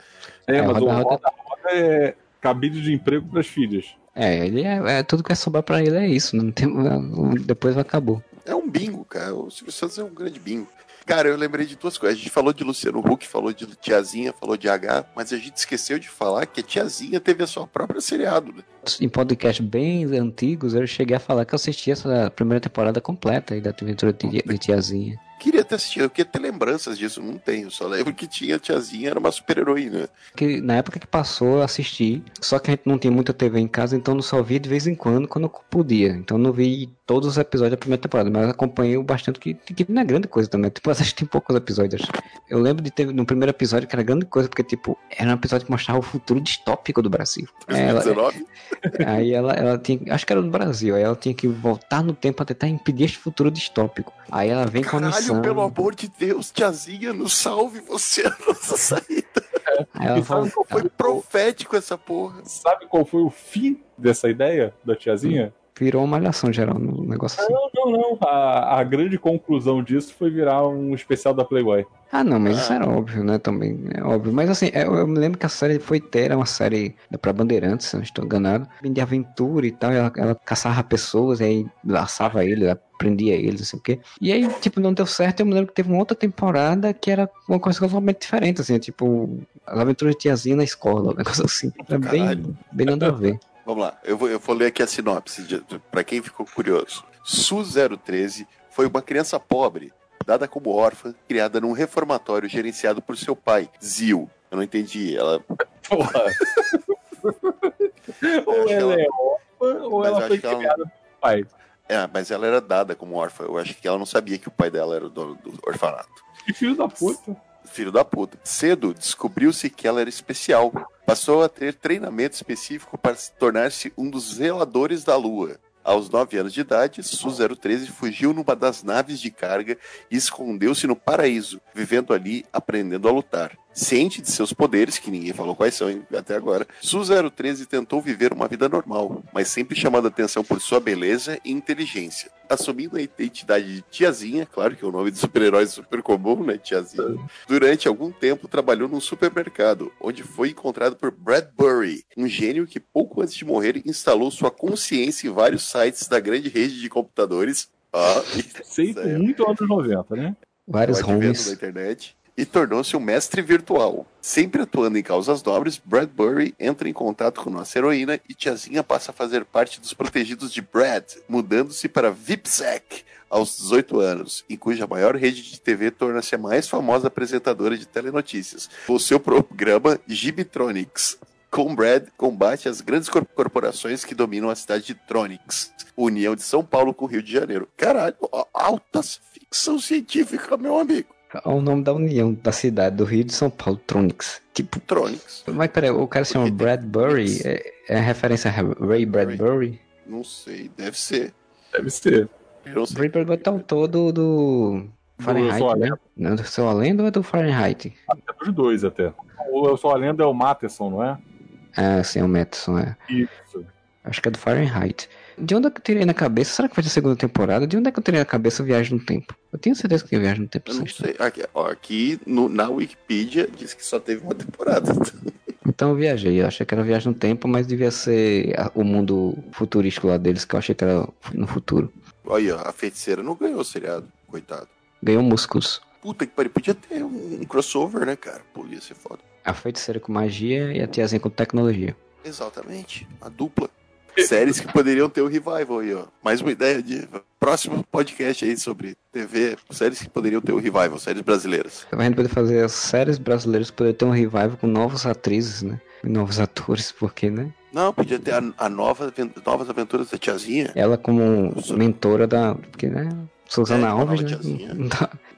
É, É, mas roda- o roda- roda-roda é cabide de emprego para as filhas. É, ele é, é- tudo que vai sobrar pra ele é isso. Não tem, depois acabou. É um bingo, cara. O Silvio Santos é um grande bingo. Cara, eu lembrei de duas coisas. A gente falou de Luciano Huck, falou de Tiazinha, falou de H, mas a gente esqueceu de falar que a Tiazinha teve a sua própria seriado, né? Em podcast bem antigos, eu cheguei a falar que eu assisti essa primeira temporada completa aí da aventura de, de Tiazinha. Queria ter assistido, eu queria ter lembranças disso, não tenho. Só lembro que tinha a Tiazinha, era uma super-heroína. Que na época que passou, eu assisti. Só que a gente não tinha muita TV em casa, então eu só via de vez em quando, quando eu podia. Então eu não vi todos os episódios da primeira temporada, mas acompanhei o bastante, que, que não é grande coisa também. Tipo, eu assisti poucos episódios. Eu lembro de ter no primeiro episódio que era grande coisa, porque, tipo, era um episódio que mostrava o futuro distópico do Brasil. Ela, 2019. aí ela, ela tinha. Acho que era do Brasil. Aí ela tinha que voltar no tempo pra tentar impedir esse futuro distópico. Aí ela vem com a Caralho, missão. pelo amor de Deus, Tiazinha, nos salve você a nossa saída. Aí ela E sabe qual Foi profético essa porra. sabe qual foi o fim dessa ideia da tiazinha? Virou uma malhação geral no negócio assim. Não, não, não. A, a grande conclusão disso foi virar um especial da Playboy. Ah, não, mas isso Ah. era óbvio, né? Também é óbvio. Mas assim, eu, eu me lembro que a série foi ter, era uma série da pra Bandeirantes, se não estou enganado, de aventura e tal. e Ela, ela caçava pessoas, e aí laçava eles, ela prendia eles, não sei o quê. E aí, tipo, não deu certo. Eu me lembro que teve uma outra temporada que era uma coisa totalmente diferente, assim, tipo, as aventuras de tiazinha na escola, um negócio assim. Era bem, bem nada a ver. Vamos lá, eu vou, eu vou ler aqui a sinopse, pra quem ficou curioso. Su-013 foi uma criança pobre, dada como órfã, criada num reformatório gerenciado por seu pai, Zil. Eu não entendi, ela... Porra. ou ela que é órfã, ou ela foi que ela- criada pelo pai. É, mas ela era dada como órfã. Eu acho que ela não sabia que o pai dela era o dono do orfanato. Que filho da puta. Filho da puta. Cedo descobriu-se que ela era especial. Passou a ter treinamento específico para se tornar-se um dos zeladores da Lua. Aos 9 anos de idade, Su-013 fugiu numa das naves de carga e escondeu-se no paraíso, vivendo ali, aprendendo a lutar. Ciente de seus poderes, que ninguém falou quais são hein, até agora, Su-013 tentou viver uma vida normal, mas sempre chamando atenção por sua beleza e inteligência. Assumindo a identidade de Tiazinha, claro que é o nome de super-herói super comum, né, Tiazinha? Durante algum tempo trabalhou num supermercado, onde foi encontrado por Bradbury, um gênio que pouco antes de morrer instalou sua consciência em vários sites da grande rede de computadores. Ah, Feito Isso aí. muito anos 90, né? Vários advento da homes. internet. E tornou-se um mestre virtual. Sempre atuando em causas nobres, Bradbury entra em contato com nossa heroína e Tiazinha passa a fazer parte dos protegidos de Brad, mudando-se para VIPSEC aos 18 anos, em cuja maior rede de TV torna-se a mais famosa apresentadora de telenotícias. O seu programa Gibitronics. Com Brad, combate as grandes cor- corporações que dominam a cidade de Tronics, União de São Paulo com o Rio de Janeiro. Caralho, ó, alta ficção científica, meu amigo. Olha o nome da união da cidade, do Rio de São Paulo, Tronics. Tipo, Tronics. mas peraí, o cara se chama Bradbury? É, é referência a Ray Bradbury? Não sei, deve ser. Deve ser. Reaper God é o autor do, do Fahrenheit, Sou a né? Não, do Seu a Lenda ou é do Fahrenheit? É dos dois até. O Eu Sou a Lenda é o Matheson, não é? Ah, sim, é o Matheson, é. Isso. Acho que é do Fahrenheit. De onde é que eu tirei na cabeça? Será que vai ter segunda temporada? De onde é que eu tirei na cabeça Viagem no Tempo? Eu tenho certeza que tem Viagem no Tempo. Eu não sei. Aqui, ó, aqui no- na Wikipedia diz que só teve uma temporada. Então eu viajei. Eu achei que era Viagem no Tempo, mas devia ser a- o mundo futurístico lá deles, que eu achei que era no futuro. Olha, a feiticeira não ganhou o seriado, coitado. Ganhou músculos. Puta que pariu, podia ter um, um crossover, né, cara? Pô, ia ser foda. A feiticeira com magia e a tiazinha com tecnologia. Exatamente, a dupla. Séries que poderiam ter o revival aí, ó. Mais uma ideia de próximo podcast aí sobre TV, séries que poderiam ter o revival, séries brasileiras. A gente poder fazer as séries brasileiras poder ter um revival com novas atrizes, né? E novos atores, porque, né? Não, podia ter a, a nova, novas aventuras da tiazinha. Ela como mentora da. Porque, né? Suzana É, Alves né? não,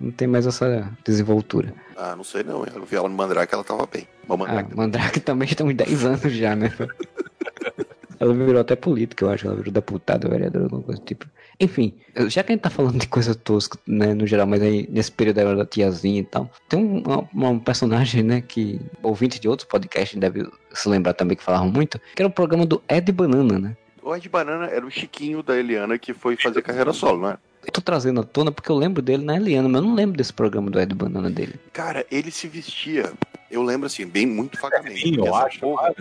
não tem mais essa desenvoltura. Ah, não sei não. Eu vi ela no Mandrake, ela tava bem. Ah, Mandrake. Mandrake também tem uns 10 anos já, né? Ela virou até política, eu acho. Ela virou deputada, vereadora, alguma coisa do tipo. Enfim, já que a gente tá falando de coisa tosca, né, no geral, mas aí nesse período era da tiazinha e tal, tem um, uma- um personagem, né, que ouvintes de outros podcasts devem se lembrar também que falavam muito, que era o programa do Ed Banana, né? O Ed Banana era o Chiquinho da Eliana que foi fazer carreira solo, não é? Eu tô trazendo à tona porque eu lembro dele na Eliana, mas eu não lembro desse programa do Ed Banana dele. Cara, ele se vestia, eu lembro assim, bem muito vagamente. Sim, eu acho. porra,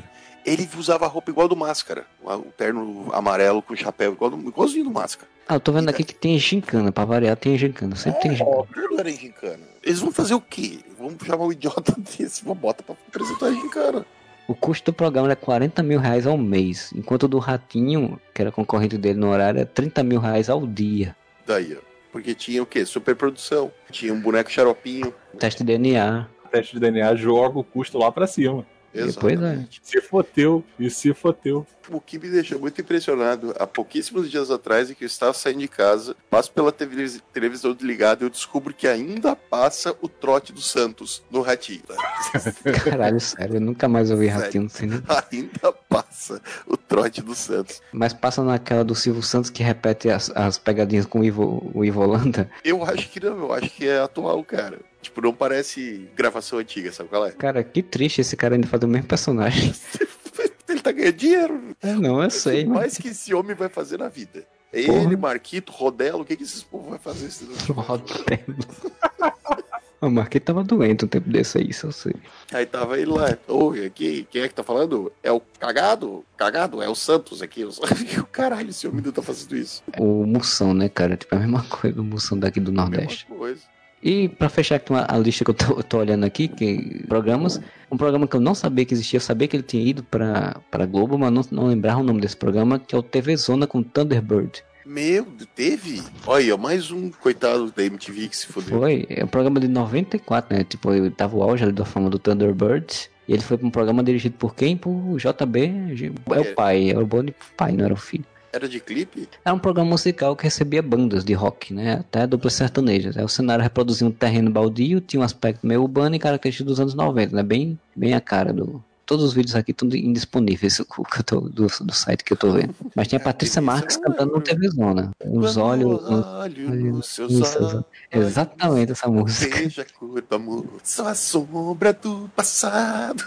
ele usava roupa igual do Máscara. O terno amarelo com chapéu igual do, igualzinho do Máscara. Ah, eu tô vendo aqui que tem gincana, pra variar tem gincana, sempre tem gincana. Não era gincana. Eles vão fazer o quê? Vamos chamar um idiota desse, vamos botar pra apresentar a gincana. O custo do programa era 40 mil reais ao mês, enquanto o do Ratinho, que era concorrente dele no horário, é 30 mil reais ao dia. Daí, ó. Porque tinha o quê? Superprodução. Tinha um boneco xaropinho. Teste de DNA. Teste de DNA joga o custo lá pra cima. Depois, Exatamente. Se foteu, e se foteu. O que me deixou muito impressionado há pouquíssimos dias atrás é que eu estava saindo de casa, passo pela televis- televisão desligada e eu descubro que ainda passa o trote do Santos no Ratinho. Caralho, sério, eu nunca mais ouvi Sério. Ratinho. Assim, né? ainda passa o trote do Santos. Mas passa naquela do Silvio Santos que repete as, as pegadinhas com o Ivo, o Ivo Holanda. Eu acho que não, eu acho que é atual, cara. Tipo, não parece gravação antiga, sabe qual é? Cara, que triste esse cara ainda fazer o mesmo personagem. Ele tá ganhando dinheiro. É, não, eu sei, mais que esse homem vai fazer na vida. É Porra. Ele, Marquito, Rodelo, o que, que esses povos vão fazer? Esse... O Marquinhos tava doente um tempo desse aí, eu sei. Aí tava ele lá, oi, aqui, quem é que tá falando? É o cagado? Cagado? É o Santos aqui. O caralho, esse homem ainda tá fazendo isso. O Moção, né, cara? Tipo, é a mesma coisa, o Moção daqui do Nordeste. Mesma coisa. E pra fechar aqui uma- a lista que eu tô, eu tô olhando aqui, que programas, um programa que eu não sabia que existia, eu sabia que ele tinha ido pra, pra Globo, mas não, não lembrava o nome desse programa, que é o TV Zona com Thunderbird. Meu, teve? Olha, mais um coitado da MTV que se fodeu. Foi, é um programa de 94, né? Tipo, eu tava o auge ali da fama do Thunderbird. E ele foi pra um programa dirigido por quem? Por JB. É o pai, era o Boni pai, não era o filho. Era de clipe? Era um programa musical que recebia bandas de rock, né? Até duplas sertanejas. O cenário reproduzia um terreno baldio, tinha um aspecto meio urbano e característico dos anos 90, né? Bem, bem a cara do. Todos os vídeos aqui estão indisponíveis o que eu tô- do, do site que eu tô vendo. Mas tinha a Patrícia Marques cantando no TV Zona. Os olhos. os- olhos, seus olhos. exatamente essa música. Veja a cor do amor, só a sombra do passado,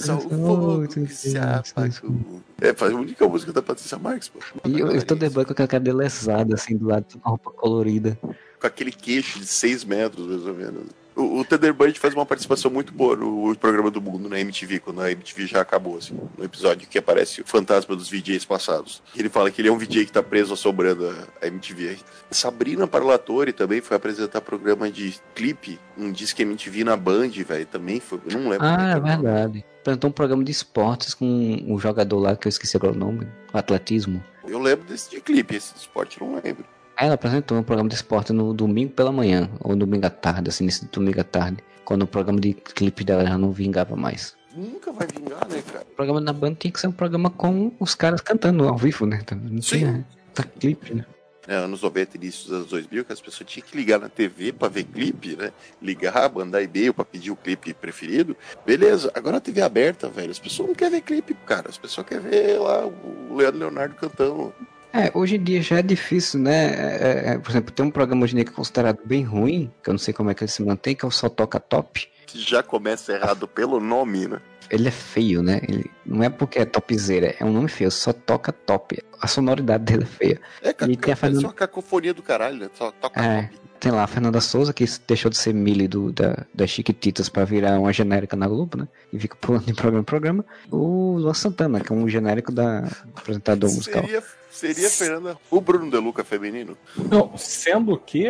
só o fogo que se apagou. É, faz a única música da Patrícia Marques, pô. E o Thunderbird com aquela cadeira lesada, assim, do lado, com a roupa colorida. Com aquele queixo de 6 metros, mais ou menos. O, o Thunderbird faz uma participação muito boa no programa do mundo, na MTV, quando a MTV já acabou, assim, no episódio que aparece o fantasma dos VJs passados. Ele fala que ele é um VJ que tá preso assombrando a, a MTV. Sabrina Parlatore também foi apresentar programa de clipe, um disque MTV na Band, velho, também foi, não lembro. Ah, é o nome. verdade. Apresentou um programa de esportes com um jogador lá que eu esqueci agora o nome, atletismo. Eu lembro desse de clipe, esse de esporte eu não lembro. Ela apresentou um programa de esporte no domingo pela manhã, ou domingo à tarde, assim, nesse domingo à tarde, quando o programa de clipe dela já não vingava mais. Nunca vai vingar, né, cara? O programa na banda tinha que ser um programa com os caras cantando ao vivo, né? Não Sim. tinha tá, clipe, né? É, anos 90 e início dos anos 2000, que as pessoas tinham que ligar na TV pra ver clipe, né? Ligar, mandar e-mail pra pedir o clipe preferido. Beleza, agora a TV é aberta, velho. As pessoas não querem ver clipe, cara. As pessoas querem ver lá o Leandro Leonardo cantando. É, hoje em dia já é difícil, né? É, é, por exemplo, tem um programa hoje em dia que é considerado bem ruim, que eu não sei como é que ele se mantém, que é o Só Toca Top. Que já começa errado pelo nome, né? Ele é feio, né? Ele, não é porque é topzera, é um nome feio, só toca top. A sonoridade dele é feia. É, cara, E tem a é só cacofonia do caralho, né? Só toca É. top. Tem lá a Fernanda Souza, que deixou de ser Millie do, da, das Chiquititas pra virar uma genérica na Globo, né? E fica pulando de programa em programa. O Luan Santana, que é um genérico da apresentador musical. Seria, seria Fernanda o Bruno De Luca feminino? Não, sendo que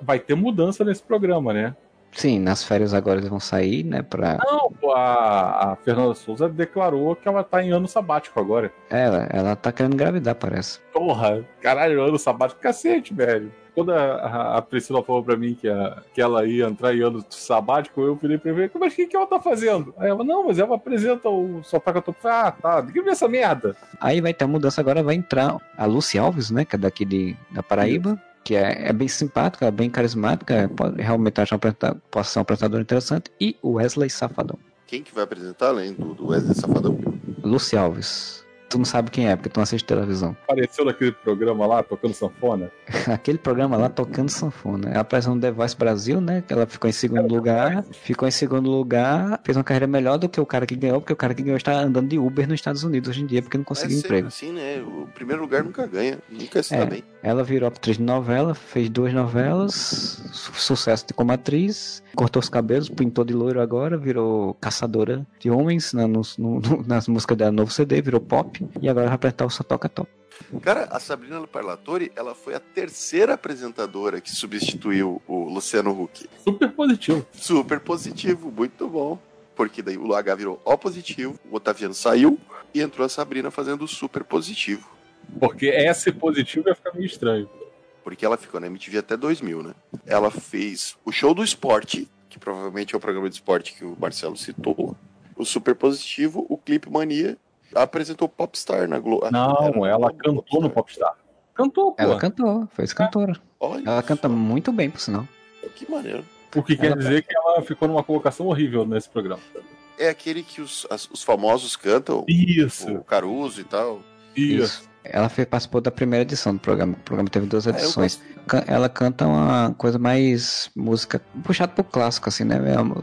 vai ter mudança nesse programa, né? Sim, nas férias agora eles vão sair, né? Pra. Não, pô, a, a Fernanda Souza declarou que ela tá em ano sabático agora. Ela, ela tá querendo engravidar, parece. Porra, caralho, ano sabático, cacete, velho. Quando a, a- Priscila falou pra mim que, a- que ela ia entrar em ano sabático, eu virei pra ver, mas o que, que ela tá fazendo? Aí ela, não, mas ela apresenta o Só Toca Top. Ah, tá, ninguém vê essa merda. Aí vai ter a mudança agora, vai entrar a Lucy Alves, né? Que é daqui de, da Paraíba. Que é, é bem simpática, é bem carismática, pode realmente achar um apresenta- pode ser um apresentador interessante. E o Wesley Safadão. Quem que vai apresentar além do, do Wesley Safadão? Lucy Alves. Tu não sabe quem é, porque tu não assiste televisão. Apareceu naquele programa lá, tocando sanfona. Aquele programa lá tocando sanfona. Ela apareceu no The Voice Brasil, né? Ela ficou em segundo lugar. Ficou em segundo lugar. Fez uma carreira melhor do que o cara que ganhou, porque o cara que ganhou está andando de Uber nos Estados Unidos hoje em dia, porque não É conseguiu sempre emprego. assim, né? O primeiro lugar nunca ganha. Nunca se É. dá bem. Ela virou atriz de novela, fez duas novelas, su- sucesso de- como atriz, cortou os cabelos, pintou de loiro agora, virou caçadora de homens na- nos- no- no- nas músicas dela novo CD, virou pop, e agora vai apresentar o Só Toca Top. Cara, a Sabrina Parlatore, ela foi a terceira apresentadora que substituiu o Luciano Huck. Super positivo. Super positivo, muito bom. Porque daí o H virou O positivo, o Otaviano saiu e entrou a Sabrina fazendo super positivo. Porque S positivo ia ficar meio estranho. Porque ela ficou na MTV até 2000, né? Ela fez o show do esporte, que provavelmente é o programa de esporte que o Marcelo citou. O super positivo, o Clipe Mania. Apresentou Popstar na Globo. Não, ela cantou no Popstar. Cantou, pô. Ela cantou, fez cantora. Olha, Ela canta muito bem, por sinal. que maneiro. O que quer Ela- dizer que ela ficou numa colocação horrível nesse programa. É aquele que os, as- os famosos cantam, Isso, o Caruso e tal. isso. Ela fez, participou da primeira edição do programa. O programa teve duas Ah, edições. Can- Ela canta uma coisa mais música puxada pro clássico, assim, né?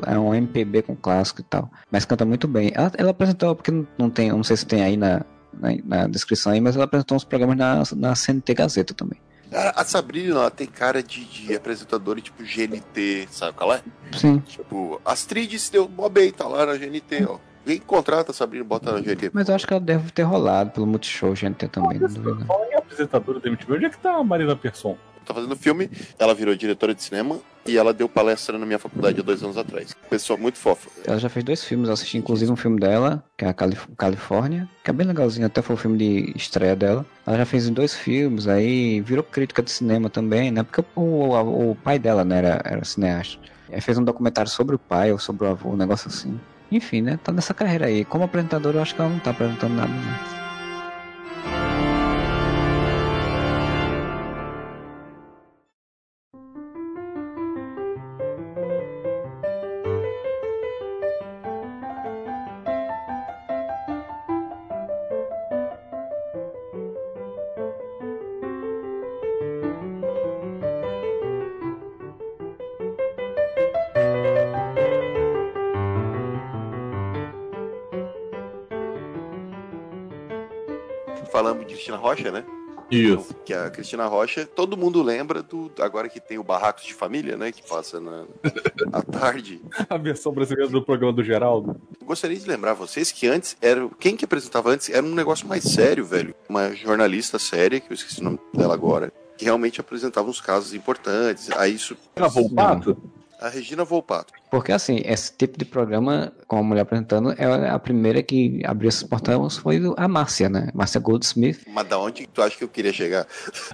É um, é MPB com clássico e tal. Mas canta muito bem. Ela, ela apresentou, porque não, tem, não sei se tem aí na, na, na descrição aí, mas ela apresentou uns programas na, na CNT Gazeta também. A, a Sabrina, ela tem cara de, de apresentadora tipo GNT, sabe qual é? Sim. Tipo, Astrid se deu mó bem, tá lá na GNT, ó. Quem contrata a Sabrina e bota na GNT. Mas eu acho que ela deve ter rolado pelo Multishow GNT também, não duvido. não. Fala em apresentadora da MTV, onde é que tá a Marina Persson? Tá fazendo filme, ela virou diretora de cinema e ela deu palestra na minha faculdade há dois anos atrás. Pessoa muito fofa. Ela já fez dois filmes, eu assisti inclusive um filme dela, que é a Calif Califórnia, que é bem legalzinho, até foi o filme de estreia dela. Ela já fez dois filmes, aí virou crítica de cinema também, né? Porque o, o, o pai dela, né, era, era cineasta. Aí fez um documentário sobre o pai ou sobre o avô, um negócio assim. Enfim, né? Tá nessa carreira aí. Como apresentadora, eu acho que ela não tá apresentando nada, né? Cristina Rocha, né? Isso. Que a Cristina Rocha, todo mundo lembra do. Agora que tem o Barracos de Família, né? Que passa na, à tarde. A versão brasileira do programa do Geraldo. Gostaria de lembrar vocês que antes era. Quem que apresentava antes era um negócio mais sério, velho. Uma jornalista séria, que eu esqueci o nome dela agora, que realmente apresentava uns casos importantes. Aí isso. Era Volpato? A Regina Volpato. Porque assim, esse tipo de programa, com a mulher apresentando, é a primeira que abriu esses portões foi a Márcia, né? Márcia Goldsmith. Mas da onde tu acha que eu queria chegar?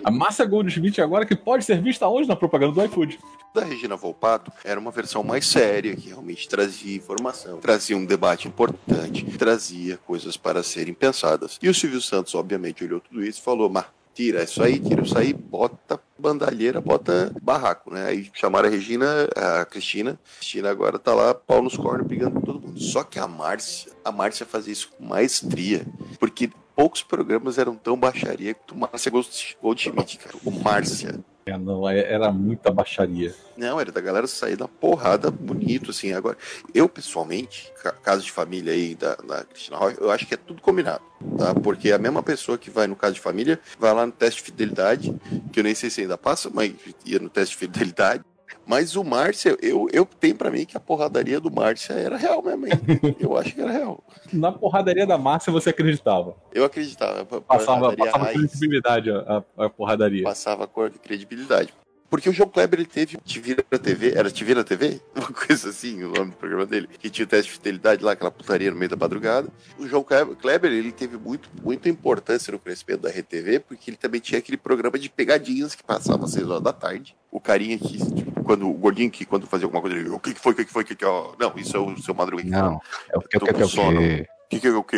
A Márcia Goldschmidt agora que pode ser vista hoje na propaganda do iFood. Da Regina Volpato era uma versão mais séria, que realmente trazia informação, trazia um debate importante, trazia coisas para serem pensadas. E o Silvio Santos, obviamente, olhou tudo isso e falou: Mas tira isso aí, tira isso aí, bota bandalheira, bota barraco, né? Aí chamaram a Regina, a Cristina. A Cristina agora tá lá, pau nos cornos, brigando com todo mundo. Só que a Márcia, a Márcia fazia isso com maestria, porque poucos programas eram tão baixaria quanto o Márcia Gold- Goldschmidt, cara. O Márcia. É, não, é- era muita baixaria. Não, era da galera sair da porrada bonito, assim. Agora, eu pessoalmente, ca- caso de família aí da, da Cristina Rocha, eu acho que é tudo combinado, tá? Porque a mesma pessoa que vai no caso de família vai lá no teste de fidelidade, que eu nem sei se ainda passa, mas ia no teste de fidelidade. Mas o Márcia, eu, eu tenho pra mim que a porradaria do Márcia era real mesmo, hein? Eu acho que era real. Na porradaria da Márcia você acreditava. Eu acreditava. Passava, passava credibilidade a, a, porradaria. passava com credibilidade. Porque o João Kleber ele teve Te Vira na TV, era Te Vira na TV? Uma coisa assim, o nome do programa dele, que tinha o teste de fidelidade lá, aquela putaria no meio da madrugada. O João Kleber, ele teve muito, muita importância no crescimento da RTV, porque ele também tinha aquele programa de pegadinhas que passava às 6 horas da tarde. O carinha que, tipo, quando, o gordinho que quando fazia alguma coisa, ele, o que que foi, o que que foi, o que que, ó... Não, isso é o seu Madruga que Não, é o que, o Tô que, com o que, sono. o que. O que que é o que?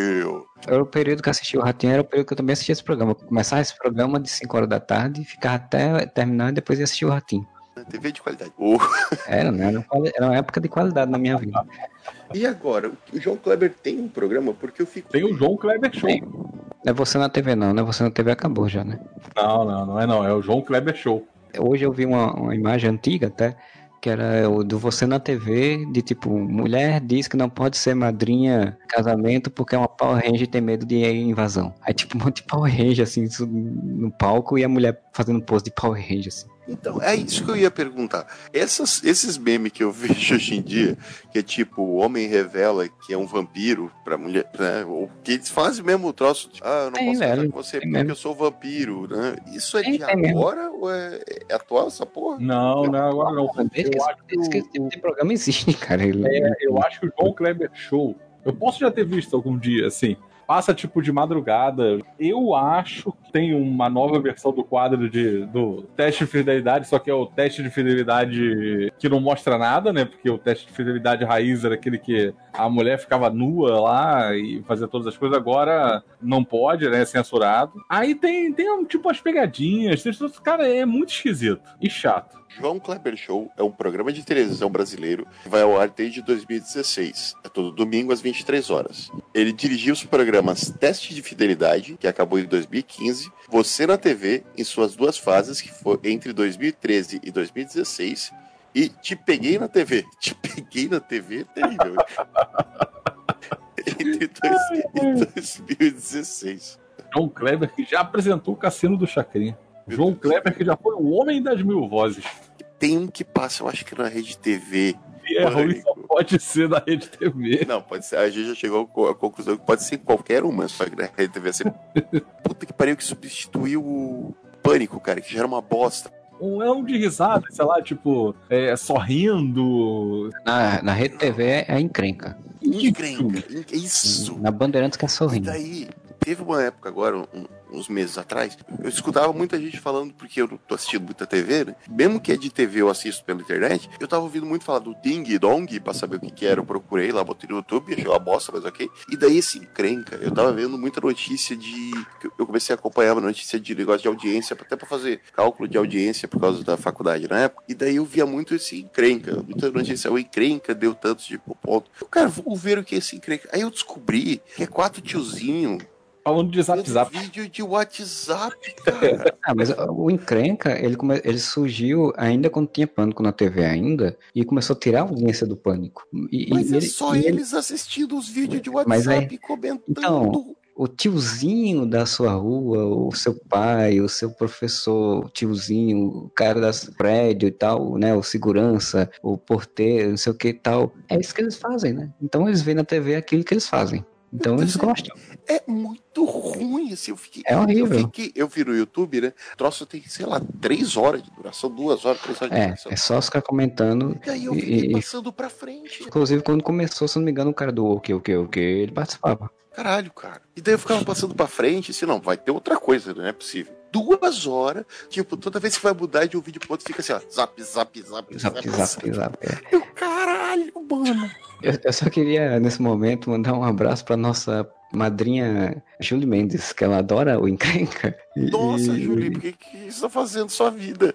Era o período que eu assisti o Ratinho, era o período que eu também assistia esse programa. Eu começava esse programa de 5 horas da tarde, ficava até terminar e depois ia assistir o Ratinho. TV de qualidade. O- Era, né? Era, uma época de qualidade na minha vida. E agora, o João Kleber tem um programa, porque eu fico... Tem o João Kleber Show. Não é você na TV, não, né? Você na TV acabou já, né? Não, não, não é não. É o João Kleber Show. Hoje eu vi uma, uma imagem antiga até, que era o do Você na TV, de tipo, mulher diz que não pode ser madrinha casamento porque é uma Power Ranger e tem medo de invasão. Aí tipo, um monte de Power Ranger assim, no palco e a mulher fazendo pose de Power Ranger assim. Então, é isso que eu ia perguntar. Essas, esses memes que eu vejo hoje em dia, que é tipo, o homem revela que é um vampiro pra mulher, né? Ou que eles fazem mesmo o troço, de, ah, eu não Tem, posso velho, com você porque mesmo. eu sou vampiro, né? Isso é de mesmo. agora ou é, é atual essa porra? Não, não, agora não. Que, Eu acho que esse tipo de programa existe, cara. Ele, É, eu acho que o João Kleber Show. Eu posso já ter visto algum dia, assim. Passa tipo de madrugada. Eu acho que tem uma nova versão do quadro de, do teste de fidelidade, só que é o teste de fidelidade que não mostra nada, né? Porque o teste de fidelidade raiz era aquele que a mulher ficava nua lá e fazia todas as coisas. Agora não pode, né? É censurado. Aí tem, tem tipo as pegadinhas. Cara, é muito esquisito e chato. João Kleber Show é um programa de televisão brasileiro que vai ao ar desde 2016. É todo domingo às 23 horas. Ele dirigiu os programas Teste de Fidelidade, que acabou em 2015, Você na TV, em suas duas fases, que foi entre 2013 e 2016, e Te Peguei na TV. Te Peguei na TV é terrível. entre dois, e 2016. João Kleber, que já apresentou o Cassino do Chacrinha. João Kleber, que já foi o homem das mil vozes. Tem um que passa, eu acho que na Rede TV. E é ruim, só pode ser da Rede TV. Não, pode ser. A gente já chegou à conclusão que pode ser qualquer uma, só que na Rede TV ser. Puta que pariu que substituiu o Pânico, cara, que já era uma bosta. Um é um de risada, sei lá, tipo, é, sorrindo. Na, na Rede TV é a encrenca. Encrenca. Isso. Na Bandeirantes que é E sorrindo. daí, teve uma época agora, um- uns meses atrás, eu escutava muita gente falando, porque eu tô assistindo muita TV, né? Mesmo que é de TV eu assisto pela internet, eu tava ouvindo muito falar do Ding Dong, pra saber o que que era, eu procurei lá, botei no YouTube, achei uma bosta, mas ok. E daí esse encrenca, eu tava vendo muita notícia de... Eu comecei a acompanhar uma notícia de negócio de audiência, até pra fazer cálculo de audiência por causa da faculdade na época, e daí eu via muito esse encrenca, muita notícia, o encrenca deu tantos de ponto. Eu, cara, vamos ver o que é esse encrenca. Aí eu descobri que é quatro tiozinho Falando de zap zap. vídeo de WhatsApp, cara. Ah, mas o encrenca, ele, come... ele surgiu ainda quando tinha pânico na TV ainda e começou a tirar a audiência do pânico. E, Mas e é ele- só e ele- eles assistindo os vídeos de Mas WhatsApp comentando. Então, o tiozinho da sua rua, o seu pai, o seu professor, o tiozinho, o cara do prédio e tal, né? O segurança, o porteiro, não sei o que e tal. É isso que eles fazem, né? Então eles veem na TV aquilo que eles fazem. Então eles gostam. É muito ruim, assim. Eu fiquei. É horrível. Eu, fiquei, eu vi no YouTube, né? O troço tem, sei lá, três horas de duração, duas horas, três horas de É, duração. é só ficar comentando. E aí eu fiquei e- passando pra frente. Inclusive, quando começou, se não me engano, o cara do o que, o que, o que, ele participava. Caralho, cara. E daí eu ficava passando pra frente, assim, não, vai ter outra coisa, não é possível. Duas horas, tipo, toda vez que vai mudar de um vídeo pro outro, fica assim, ó, zap, zap, zap, Zap, zap, zap. é. Eu, caralho, mano. Eu, eu só queria, nesse momento, mandar um abraço pra nossa madrinha Julie Mendes, que ela adora o encrenca. Nossa, e- Julie, por que, que você tá fazendo sua vida?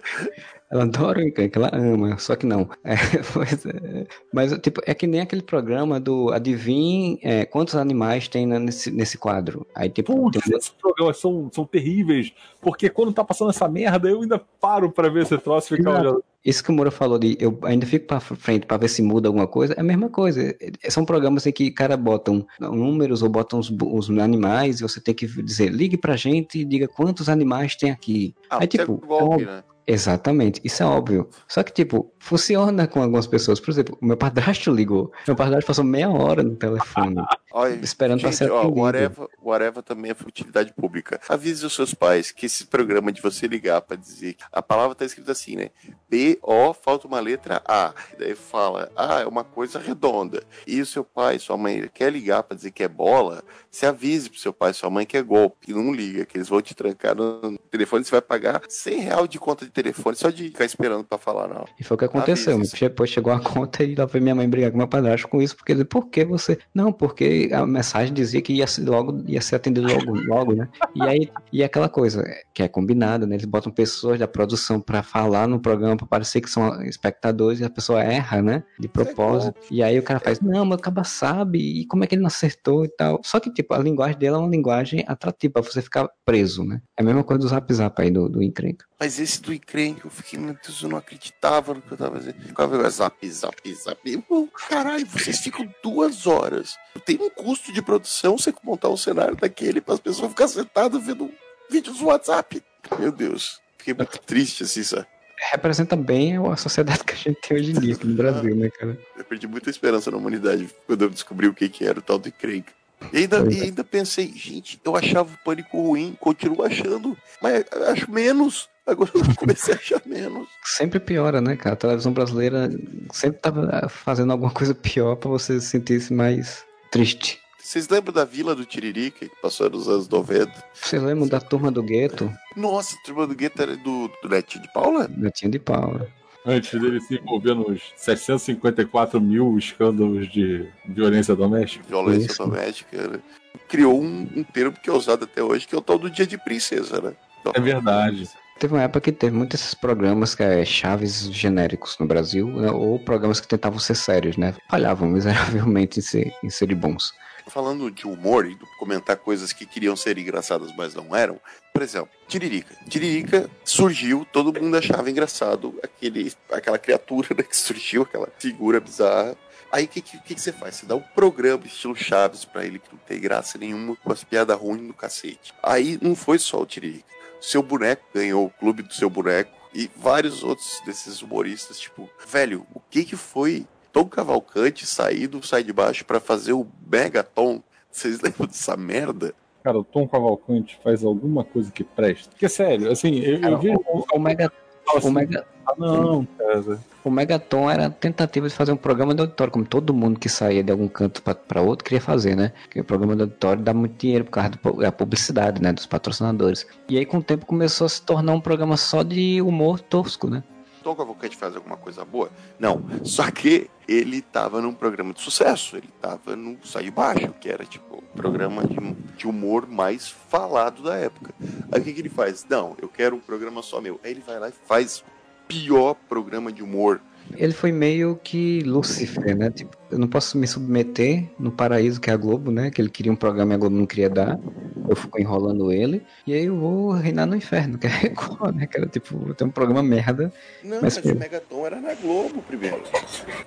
Ela adora o encrenca, ela ama, só que não. É, pois é. Mas, tipo, é que nem aquele programa do Adivinhe é, quantos animais tem na- nesse, nesse quadro. Aí, tipo, Putz, tem- esses programas são, são terríveis, porque quando tá passando essa merda, eu ainda paro pra ver esse troço e ficar olhando. Isso que o Moura falou de eu ainda fico pra frente pra ver se muda alguma coisa, é a mesma coisa. São programas em que cara botam números ou botam os, os animais e você tem que dizer, ligue pra gente e diga quantos animais tem aqui. Ah, Aí, tipo, é golpe, é né? Exatamente, isso é óbvio. Só que, tipo, funciona com algumas pessoas. Por exemplo, meu padrasto ligou. Meu padrasto passou meia hora no telefone, Olha, esperando pra gente, ser ó, o Areva, o Areva também é utilidade pública. Avise os seus pais que esse programa de você ligar pra dizer que a palavra tá escrita assim, né? B-O, falta uma letra A. E daí fala, ah, é uma coisa redonda. E o seu pai, sua mãe quer ligar pra dizer que é bola, se avise pro seu pai sua mãe que é golpe. E não liga, que eles vão te trancar no telefone, você vai pagar 100 real de conta de telefone só de ficar esperando pra falar, não. E foi o que aconteceu. Avise. Depois chegou a conta e lá foi minha mãe brigar com meu padrasto com isso, porque por que você. Não, porque a mensagem dizia que ia ser logo, ia ser atendido logo, logo, né? E aí, e aquela coisa que é combinada, né? Eles botam pessoas da produção pra falar no programa pra parecer que são espectadores e a pessoa erra, né? De propósito. E aí o cara faz, não, meu caba sabe, e como é que ele não acertou e tal. Só que, tipo, a linguagem dele é uma linguagem atrativa pra você ficar preso, né? É a mesma coisa do zap zap aí do, do encrenca. Mas esse do encrenque, eu fiquei, meu Deus, eu não acreditava no que eu tava fazendo. Ficava zap, zap, zap. Pô, caralho, vocês ficam duas horas. Tem um custo de produção você montar um cenário daquele para as pessoas ficarem sentadas vendo vídeos do WhatsApp. Meu Deus, fiquei muito triste assim, sabe? Representa bem a sociedade que a gente tem hoje em dia no Brasil, né, cara? Eu perdi muita esperança na humanidade quando eu descobri o que, que era o tal do encrenca. E ainda, e ainda pensei, gente, eu achava o pânico ruim, continuo achando, mas acho menos. Agora eu comecei a achar menos. Sempre piora, né, cara? A televisão brasileira sempre tava fazendo alguma coisa pior pra você se sentir mais triste. Vocês lembram da Vila do Tiririca, que passou nos anos 90? Você lembra da turma do gueto? Nossa, a turma do gueto era do, do Netinho de Paula? Netinho de Paula. Antes dele se envolver nos 754 mil escândalos de violência doméstica. Violência Isso. doméstica, né? Criou um, um termo que é usado até hoje, que é o tal do dia de princesa, né? Então, É verdade. Teve uma época que teve muitos esses programas que é chaves genéricos no Brasil, né? ou programas que tentavam ser sérios, né? Falhavam miseravelmente em ser, em serem bons. Falando de humor e comentar coisas que queriam ser engraçadas, mas não eram. Por exemplo, Tiririca. Tiririca surgiu, todo mundo achava engraçado aquele, aquela criatura né, que surgiu, aquela figura bizarra. Aí o que, que, que você faz? Você dá um programa estilo Chaves pra ele que não tem graça nenhuma, com as piadas ruins do cacete. Aí não foi só o Tiririca. Seu boneco ganhou o clube do seu boneco e vários outros desses humoristas, tipo, velho, o que que foi Tom Cavalcante sair do Sai de Baixo pra fazer o Megaton? Vocês lembram dessa merda? Cara, o Tom Cavalcante faz alguma coisa que presta. Porque, sério, assim, eu, Cara, eu vejo. o, o, Mega, assim, o, Mega, ah, não, cara. o Megaton era a tentativa de fazer um programa de auditório, como todo mundo que saía de algum canto pra- pra outro queria fazer, né? Porque o programa de auditório dá muito dinheiro por causa da publicidade, né? Dos patrocinadores. E aí, com o tempo, começou a se tornar um programa só de humor tosco, né? Tom Cavalcante faz alguma coisa boa? Não. Só que ele tava num programa de sucesso. Ele tava no Sai de Baixo, que era tipo o programa de, de humor mais falado da época. Aí o que, que ele faz? Não, eu quero um programa só meu. Aí ele vai lá e faz o pior programa de humor. Ele foi meio que Lúcifer, né? Tipo, eu não posso me submeter no paraíso que é a Globo, né? Que ele queria um programa e a Globo não queria dar. Eu fico enrolando ele. E aí eu vou reinar no inferno, que é Record, né? Que era tipo, tem um programa merda. Não, Mas mas, o Megaton era na Globo primeiro.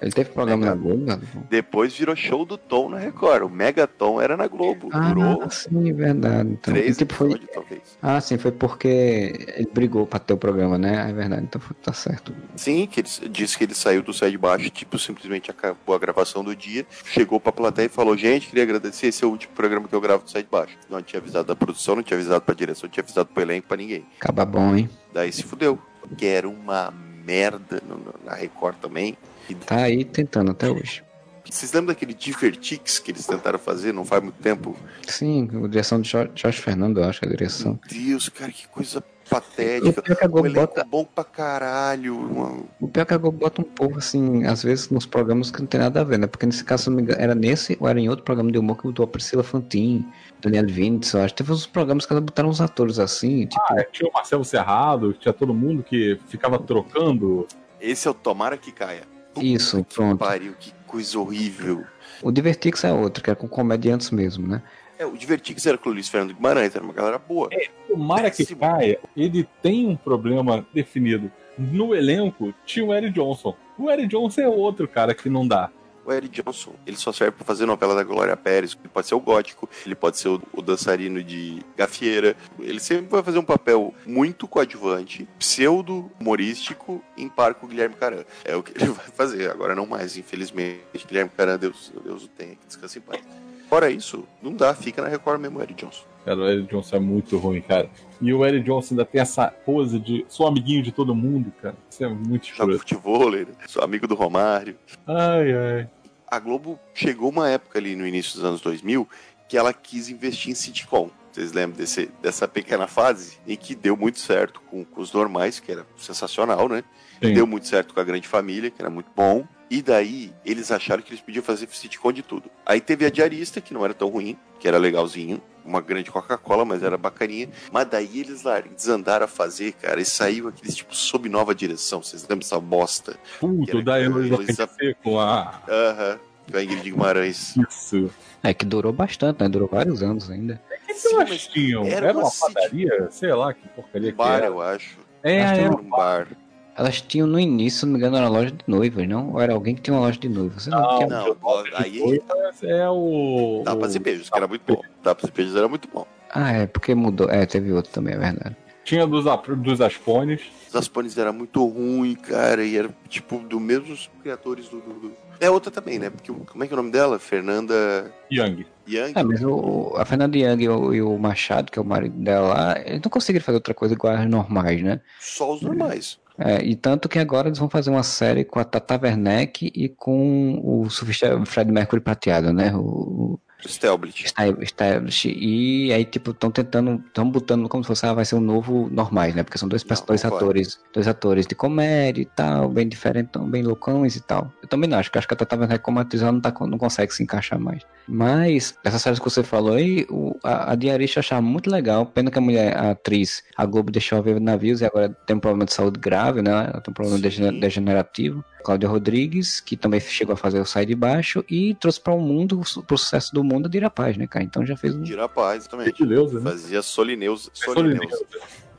Ele teve programa na Globo? Depois virou show do Tom na Record. O Megaton era na Globo. Durou Ah, sim, verdade. Então, e, três tipo, foi... talvez. Ah, sim, foi porque ele brigou pra ter o programa, né? É verdade, então tá certo. Sim, que ele disse que ele saiu do Sai de Baixo, tipo, simplesmente acabou a gravação do dia, chegou pra plateia e falou, gente, queria agradecer, esse é o último programa que eu gravo do Sai de Baixo. Não tinha avisado da produção, não tinha avisado pra direção, não tinha avisado pro elenco, pra ninguém. Acaba bom, hein? Daí se fudeu. Que era uma merda na Record também. E Tá aí tentando até hoje. Vocês lembram daquele Divertix que eles tentaram fazer não faz muito tempo? Sim, a direção de Jorge, Fernando, eu acho, a direção. Meu Deus, cara, que coisa patética. O pior é que a Globo elenco bota, bom pra caralho. uma- o pior é que a Globo bota um povo, assim, às vezes nos programas que não tem nada a ver, né? Porque nesse caso, se não me engano, era nesse ou era em outro programa de humor que botou a Priscila Fantin, Daniel Vintes, eu acho. Teve uns programas que ela botaram uns atores assim, tipo. Ah, tinha o Marcelo Serrado, tinha todo mundo que ficava trocando. Esse é o Tomara que caia. Puta Isso, que pronto. Pariu, que coisa horrível. O Divertix é outro, que é com comediantes mesmo, né? É, o Divertix era com o Luiz Fernando Guimarães, era uma galera boa. Tomara que Péssimo. caia, ele tem um problema definido. No elenco tinha o Eric Johnson. O Eric Johnson é outro cara que não dá. O Eric Johnson, ele só serve pra fazer novela da Glória Pérez. Ele pode ser o gótico, ele pode ser o, o dançarino de gafieira. Ele sempre vai fazer um papel muito coadjuvante, pseudo-humorístico, em par com o Guilherme Caran. É o que ele vai fazer. Agora não mais, infelizmente. Guilherme Caran, Deus, Deus o tenha, que descanse em paz. Fora isso, não dá, fica na Record mesmo o Eric Johnson. Cara, o Eric Johnson é muito ruim, cara. E o Eric Johnson ainda tem essa pose de sou amiguinho de todo mundo, cara. Isso é muito Joga escroto. futebol, né? sou amigo do Romário. Ai, ai. a Globo chegou uma época ali no início dos anos 2000 que ela quis investir em sitcom. Vocês lembram desse, dessa pequena fase em que deu muito certo com, com os normais, que era sensacional, né? Sim. Deu muito certo com a Grande Família, que era muito bom. E daí eles acharam que eles podiam fazer sitcom de tudo. Aí teve a Diarista, que não era tão ruim, que era legalzinho. Uma grande Coca-Cola, mas era bacaninha. Mas daí eles lá desandaram a fazer, cara. E saiu aqueles tipo sob nova direção. Vocês lembram dessa bosta? Puto, era da Heloísa Heloísa- PNC com a. Aham. Com a Ingrid Guimarães. Isso. É que durou bastante, né? Durou vários anos ainda. O que, que Sim, elas tinham? era Era, uma uma padaria? Sei lá que porcaria que bar, era. eu acho. É, Acho que era. Era um bar. Elas tinham no início, se não me engano, era loja de noivas, não? Ou era alguém que tinha uma loja de noivas? Lá, Não, tinha- Não, aí é o. Tapas e beijos, que era muito bom. Tapas e beijos era muito bom. Ah, é, porque mudou. É, teve outro também, é verdade. Tinha dos, dos Aspones. Os Aspones era muito ruim, cara, e era tipo do mesmos criadores do, do- do- É outra também, né? Porque como é que é o nome dela? Fernanda Young. Young. É, mas o, a Fernanda Young e o, e o Machado, que é o marido dela lá, eles não conseguiram fazer outra coisa igual as normais, né? Só os normais. É, e tanto que agora eles vão fazer uma série com a Tata Werneck e com o surfista Fred Mercury prateado, né? O, Stelblit. Establish. E aí, tipo, estão tentando, estão botando como se fosse, ah, vai ser um novo normais, né? Porque são dois, Não, dois não vai. atores, dois atores de comédia e tal, bem diferentão, bem loucões e tal. Eu também não acho, que acho que a Tata Werneck como atriz ela não, tá, não consegue se encaixar mais. Mas, essas séries que você falou aí, o, a, a Diarista achava muito legal. Pena que a mulher, a atriz, a Globo deixou a ver navios e agora tem um problema de saúde grave, né? Ela tem um problema Sim. degen- degenerativo. Cláudia Rodrigues, que também chegou a fazer o Sai de Baixo e trouxe para o mundo, pro sucesso do mundo, a Dira Paz, né, cara? Então já fez um. Dira Paz, exatamente. Gentileza, né? Fazia Solineusa. Solineusa.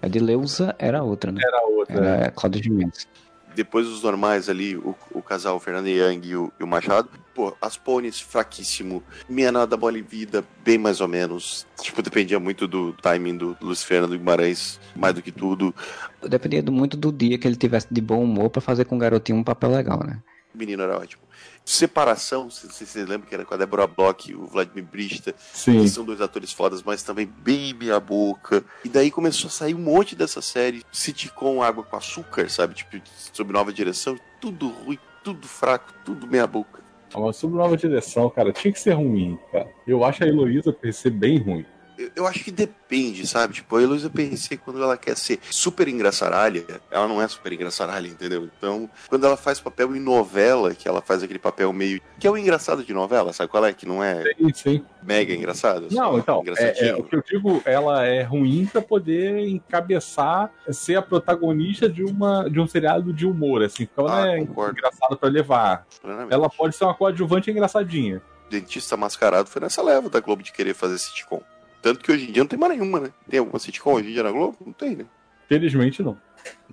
A de Leusa era outra, né? Era outra. Era Cláudia Gimenez. Depois dos normais ali, o, o casal Fernanda Young e o, e o Machado. Pô, Aspones, fraquíssimo. Minha Nada Bola em Vida, bem mais ou menos. Tipo, dependia muito do timing do Luiz Fernando Guimarães, mais do que tudo. Dependia muito do dia que ele tivesse de bom humor para fazer com o garotinho um papel legal, né? Menino era ótimo. Separação, se se vocês lembram que era com a Débora Bloch e o Vladimir Brista. Sim. que são dois atores fodas, mas também bem meia boca. E daí começou a sair um monte dessa série, sitcom Água com Açúcar, sabe? Tipo, sob nova direção, tudo ruim, tudo fraco, tudo meia boca. Uma sobre nova direção, cara, tinha que ser ruim, cara. Eu acho a Heloísa PC bem ruim. Eu, eu acho que depende, sabe? Tipo, a Heloísa PNC, quando ela quer ser super engraçaralha, ela não é super engraçaralha, entendeu? Então, quando ela faz papel em novela, que ela faz aquele papel meio. que é o engraçado de novela, sabe qual é? Que não é Sim, sim. mega engraçado? Não, só então, é, é, o que eu digo, ela é ruim pra poder encabeçar, ser a protagonista de, uma, de um seriado de humor, assim, porque ela Ah, é concordo. engraçada pra levar. Plenamente. Ela pode ser uma coadjuvante engraçadinha. Dentista Mascarado foi nessa leva da Globo de querer fazer sitcom. Tanto que hoje em dia não tem mais nenhuma, né? Tem alguma sitcom hoje em dia na Globo? Não tem, né? Felizmente não.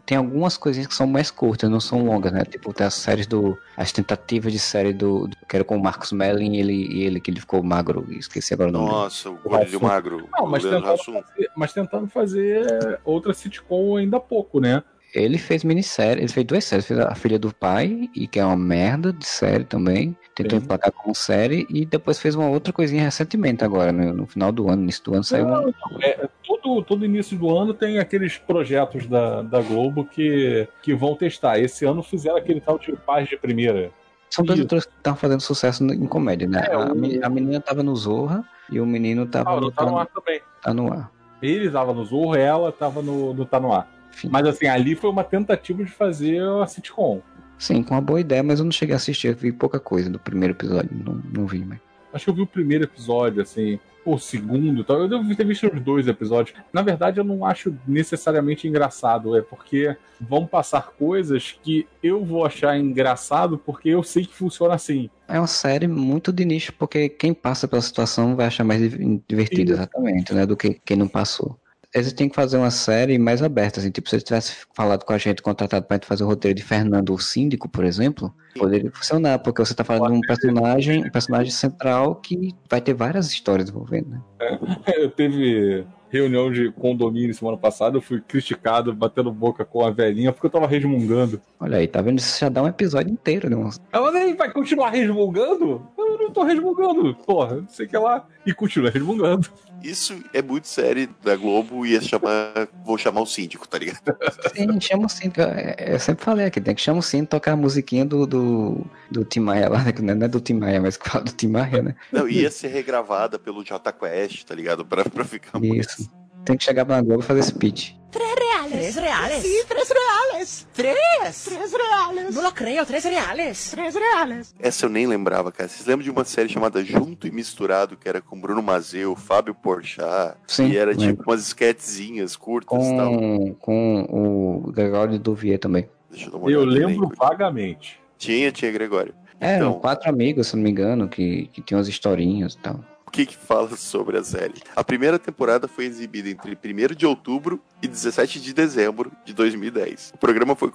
Tem algumas coisinhas que são mais curtas, não são longas, né? Tipo, tem as séries do. As tentativas de série do. do que era com o Marcos Melling e ele, e ele que ele ficou magro. Esqueci agora o nome. dele. Nossa, o gordo magro. Não, mas tentando, fazer, mas tentando fazer outra sitcom ainda há pouco, né? Ele fez minissérie, ele fez duas séries. Fez A Filha do Pai, e que é uma merda de série também. Tentou Sim. emplacar como série. E depois fez uma outra coisinha recentemente agora, no, no final do ano. No início do ano saiu um. É, todo, todo início do ano tem aqueles projetos da, da Globo que, que vão testar. Esse ano fizeram aquele tal de Paz de Primeira. São dois atores que estavam fazendo sucesso em comédia, né? É, a, o- a menina tava no Zorra e o menino tava Ah, no, tá no ar também. tá no ar. Ele tava no Zorro, ela tava no, no Tá No Ar. Enfim. Mas assim, ali foi uma tentativa de fazer a sitcom. Sim, com uma boa ideia, mas eu não cheguei a assistir, eu vi pouca coisa do primeiro episódio, não, não vi, mas. Acho que eu vi o primeiro episódio, assim, o segundo tal. Eu devo ter visto os dois episódios. Na verdade, eu não acho necessariamente engraçado, é porque vão passar coisas que eu vou achar engraçado porque eu sei que funciona assim. É uma série muito de nicho, porque quem passa pela situação vai achar mais div- divertido, exatamente, né? Do que quem não passou. Eles têm que fazer uma série mais aberta, assim, tipo, se eles tivessem falado com a gente, contratado pra gente fazer o roteiro de Fernando o Síndico, por exemplo, poderia funcionar, porque você tá falando de um personagem, um personagem central que vai ter várias histórias envolvendo, né? Eu teve reunião de condomínio semana passada, eu fui criticado, batendo boca com a velhinha, porque eu tava resmungando. Olha aí, tá vendo? Isso já dá um episódio inteiro, né? Ela nem vai continuar resmungando? Eu não tô resmungando, porra, não sei o que lá. E continua resmungando. Isso é muito série da Globo e ia chamar. Vou chamar o síndico, tá ligado? Sim, chama o Síndico. Eu sempre falei aqui, tem que chamar o Síndico tocar a musiquinha do, do, do Tim Maia lá, né? Não é do Tim Maia, mas que fala do Tim Maia, né? Não, ia ser regravada pelo J Quest, tá ligado? Pra, pra ficar Isso. Tem que chegar na Globo e fazer esse pitch. Tres reales. ¿Tres reales? Sí, tres reales. ¿Tres? Tres reales. No lo creo, tres reales. Tres reales. Essa eu nem lembrava, cara. Vocês lembram de uma série chamada Junto e Misturado, que era com Bruno Mazeu, Fábio Porchat? Sim, E era lembro. tipo umas esquetezinhas curtas e tal. Com, com o Gregório Duvier também. Deixa eu dar uma Eu lembro também. vagamente. Tinha, tinha Gregório. Eram Então. quatro amigos, se não me engano, que, que tinham umas historinhas e tal. O que que fala sobre a série? A primeira temporada foi exibida entre 1 de outubro e 17 de dezembro de 2010. O programa foi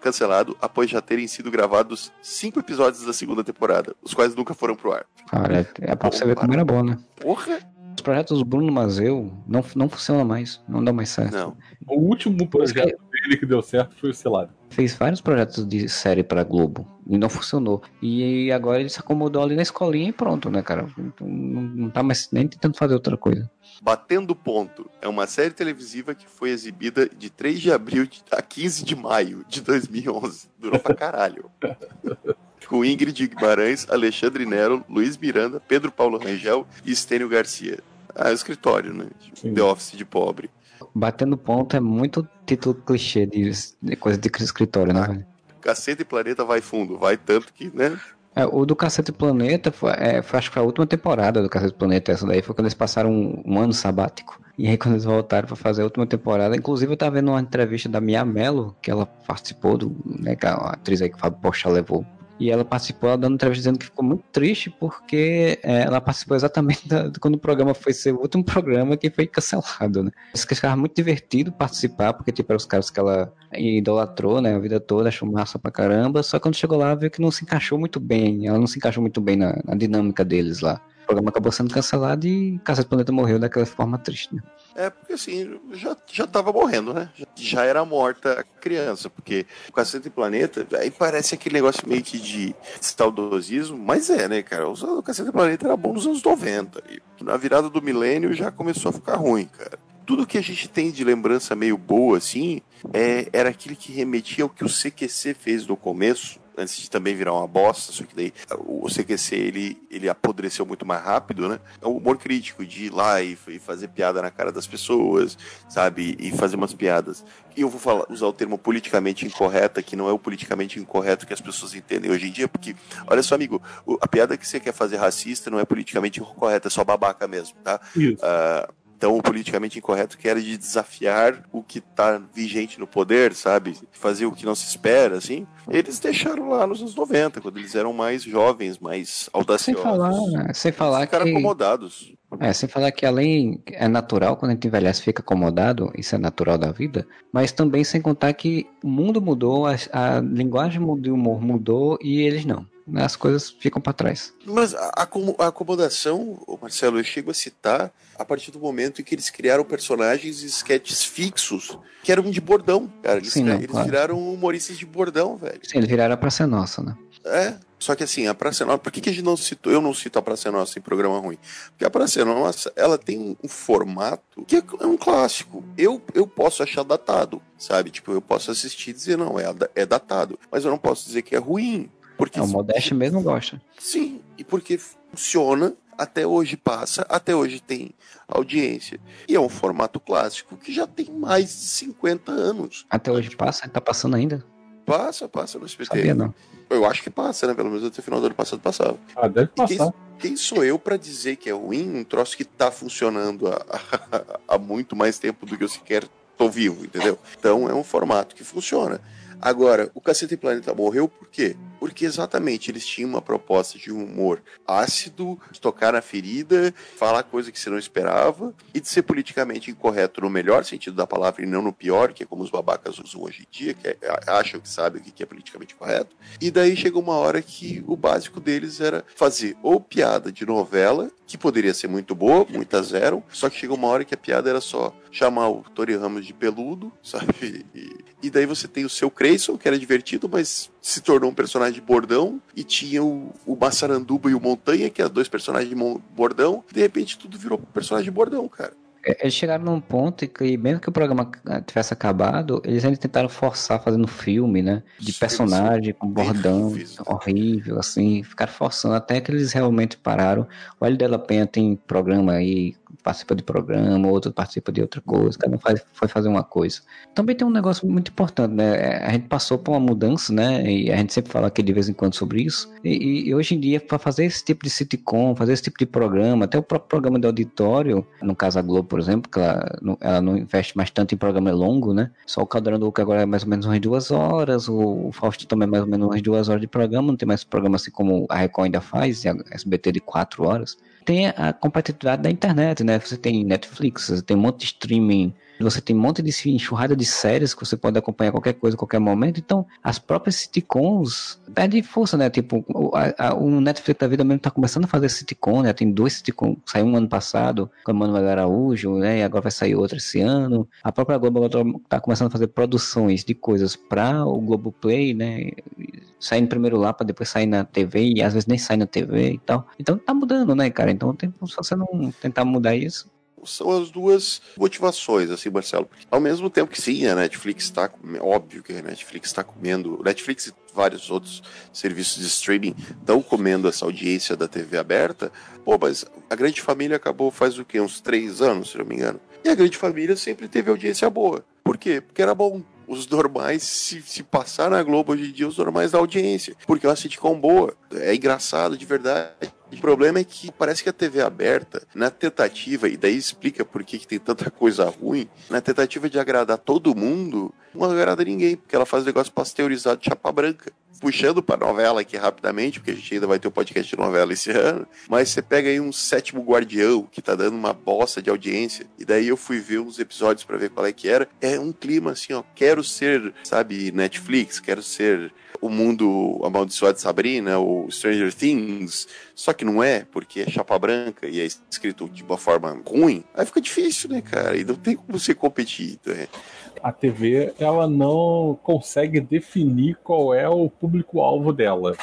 cancelado após já terem sido gravados cinco episódios da segunda temporada, os quais nunca foram pro ar. Cara, é pra você ver como era bom, né? Porra! Os projetos do Bruno Mazeu não, não funcionam mais, não dão mais certo. Não. O último projeto dele que deu certo foi o Selado. Fez vários projetos de série pra Globo e não funcionou. E agora ele se acomodou ali na escolinha e pronto, né, cara? Não, não tá mais nem tentando fazer outra coisa. Batendo Ponto é uma série televisiva que foi exibida de 3 de abril a 15 de maio de 2011. Durou pra caralho. Com Ingrid Guimarães, Alexandre Nero, Luiz Miranda, Pedro Paulo Rangel e Estênio Garcia. Ah, é o escritório, né? Sim. The Office de pobre. Batendo ponto é muito título clichê de, de coisa de escritório, né? Caceta e Planeta vai fundo. Vai tanto que, né? É, o do Cacete Planeta foi, é, foi- acho que foi a última temporada do Cacete Planeta. Essa daí foi quando eles passaram um, um ano sabático. E aí, quando eles voltaram pra fazer a última temporada, inclusive eu tava vendo uma entrevista da Mia Mello, que ela participou do. Né, que a atriz aí que o Fábio Pochá levou. E ela participou, ela dando entrevista dizendo que ficou muito triste porque é, ela participou exatamente da- quando o programa foi ser o último programa que foi cancelado, né? Isso que ficava muito divertido participar, porque tipo, eram os caras que ela idolatrou, né, a vida toda, achou massa pra caramba, só que quando chegou lá viu que não se encaixou muito bem, ela não se encaixou muito bem na, na dinâmica deles lá. O programa acabou sendo cancelado e Cacete Planeta morreu daquela forma triste, né? É, porque assim, já, já tava morrendo, né? Já, já era morta a criança, porque o Caceta e Planeta, aí parece aquele negócio meio que de saudosismo, mas é, né, cara? O Caceta e Planeta era bom nos anos 90. E na virada do milênio já começou a ficar ruim, cara. Tudo que a gente tem de lembrança meio boa, assim, é, era aquele que remetia ao que o CQC fez no começo, antes de também virar uma bosta, só que daí o CQC ele, ele apodreceu muito mais rápido, né? É o humor crítico de ir lá e, e fazer piada na cara das pessoas, sabe? E fazer umas piadas. E eu vou falar, usar o termo politicamente incorreta, que não é o politicamente incorreto que as pessoas entendem hoje em dia, porque, olha só, amigo, a piada que você quer fazer racista não é politicamente incorreta, é só babaca mesmo, tá? Isso. Ah, então, o politicamente incorreto que era de desafiar o que tá vigente no poder, sabe? Fazer o que não se espera, assim. Eles deixaram lá nos anos 90, quando eles eram mais jovens, mais Sem audaciosos. falar, né, sem falar Ficaram que... acomodados. É, sem falar que além é natural, quando a gente envelhece fica acomodado, isso é natural da vida, mas também sem contar que o mundo mudou, a, a linguagem de humor mudou e eles não. As coisas ficam pra trás. Mas a, a acomodação, Marcelo, eu chego a citar a partir do momento em que eles criaram personagens e sketches fixos que eram de bordão, cara. Eles, Sim, não, eles claro. viraram humoristas de bordão, velho. Sim, eles viraram pra ser nossa, né? É, só que assim, a Praça Nossa, por que, que a gente não citou, eu não cito a Praça Nossa em programa ruim? Porque a Praça Nossa, ela tem um formato que é é um clássico. Eu, eu posso achar datado, sabe? Tipo, eu posso assistir e dizer, não, é, é datado. Mas eu não posso dizer que é ruim. Porque É, o Modeste mesmo gosta. Sim, e porque funciona até hoje passa, até hoje tem audiência. E é um formato clássico que já tem mais de 50 anos. Até hoje passa? Tá passando ainda? Passa, passa no SBT. Sabia não. Eu acho que passa, né? Pelo menos até o final do ano passado passava. Ah, deve E quem, passar. quem sou eu pra dizer que é ruim um troço que tá funcionando há, há muito mais tempo do que eu sequer tô vivo, entendeu? Então é um formato que funciona. Agora, o Cacete Planeta morreu por quê? Porque exatamente eles tinham uma proposta de um humor ácido, de tocar na ferida, falar coisa que você não esperava e de ser politicamente incorreto no melhor sentido da palavra e não no pior, que é como os babacas usam hoje em dia, que é, acham que sabem o que é politicamente correto. E daí chegou uma hora que o básico deles era fazer ou piada de novela, que poderia ser muito boa, muitas eram, só que chegou uma hora que a piada era só chamar o Tori Ramos de peludo, sabe? E, e daí você tem o seu Creyson, que era divertido, mas se tornou um personagem de bordão, e tinha o, o Massaranduba e o Montanha, que eram dois personagens de bordão, e de repente tudo virou personagem de bordão, cara. É, Eles chegaram num ponto em que, mesmo que o programa ah, tivesse acabado, eles ainda tentaram forçar fazendo filme, né? De personagem com bordão, horríveis, né? horrível, assim. Ficaram forçando até que eles realmente pararam. O L Della Penha tem programa aí, participa de programa, outro participa de outra coisa, cada um faz, foi fazer uma coisa. Também tem um negócio muito importante, né? É, A gente passou por uma mudança, né? E a gente sempre fala aqui de vez em quando sobre isso. E, e hoje em dia, para fazer esse tipo de sitcom, fazer esse tipo de programa, até o próprio programa de auditório, no caso a Globo, por exemplo, que ela ela não investe mais tanto em programa longo, né? Só o Caldeirão do Hulk agora é mais ou menos umas duas horas, o, Fausto também é mais ou menos umas duas horas de programa, não tem mais programa assim como a Record ainda faz, a SBT de quatro horas tem a competitividade da internet, né? Você tem Netflix, você tem um monte de streaming, você tem um monte de enxurrada de séries que você pode acompanhar qualquer coisa, qualquer momento. Então, as próprias sitcoms perdem força, né? Tipo, a- a- o Netflix da vida mesmo tá começando a fazer sitcom, né? Tem dois sitcoms, saiu um ano passado com a Manuel Araújo, né? E agora vai sair outro esse ano. A própria Globo agora tá começando a fazer produções de coisas para o Globoplay, né? sair em primeiro lá pra depois sair na TV e às vezes nem sai na TV e tal. Então tá mudando, né, cara? Então tem se você não tentar mudar isso. São as duas motivações, assim, Marcelo. Ao mesmo tempo que sim, a Netflix está, óbvio que a Netflix está comendo, Netflix e vários outros serviços de streaming estão comendo essa audiência da TV aberta. Pô, mas a Grande Família acabou faz o quê? Uns três anos, se não me engano. E a Grande Família sempre teve audiência boa. Por quê? Porque era bom. Os normais, se, se passar na Globo hoje em dia, os normais da audiência. Porque é uma sitcom boa. É engraçado de verdade. O problema é que parece que a TV aberta, na tentativa, e daí explica por que, que tem tanta coisa ruim, na tentativa de agradar todo mundo, não agrada ninguém, porque ela faz negócio pasteurizado de chapa branca. Puxando pra novela aqui rapidamente, porque a gente ainda vai ter o um podcast de novela esse ano, mas você pega aí um sétimo guardião que tá dando uma bosta de audiência, e daí eu fui ver uns episódios para ver qual é que era. É um clima assim, ó, quero ser, sabe, Netflix, quero ser o mundo amaldiçoado de Sabrina, ou Stranger Things, só que não é, porque é chapa branca e é escrito de uma forma ruim, aí fica difícil, né, cara? E não tem como você competir. Né? A TV, ela não consegue definir qual é o público-alvo dela.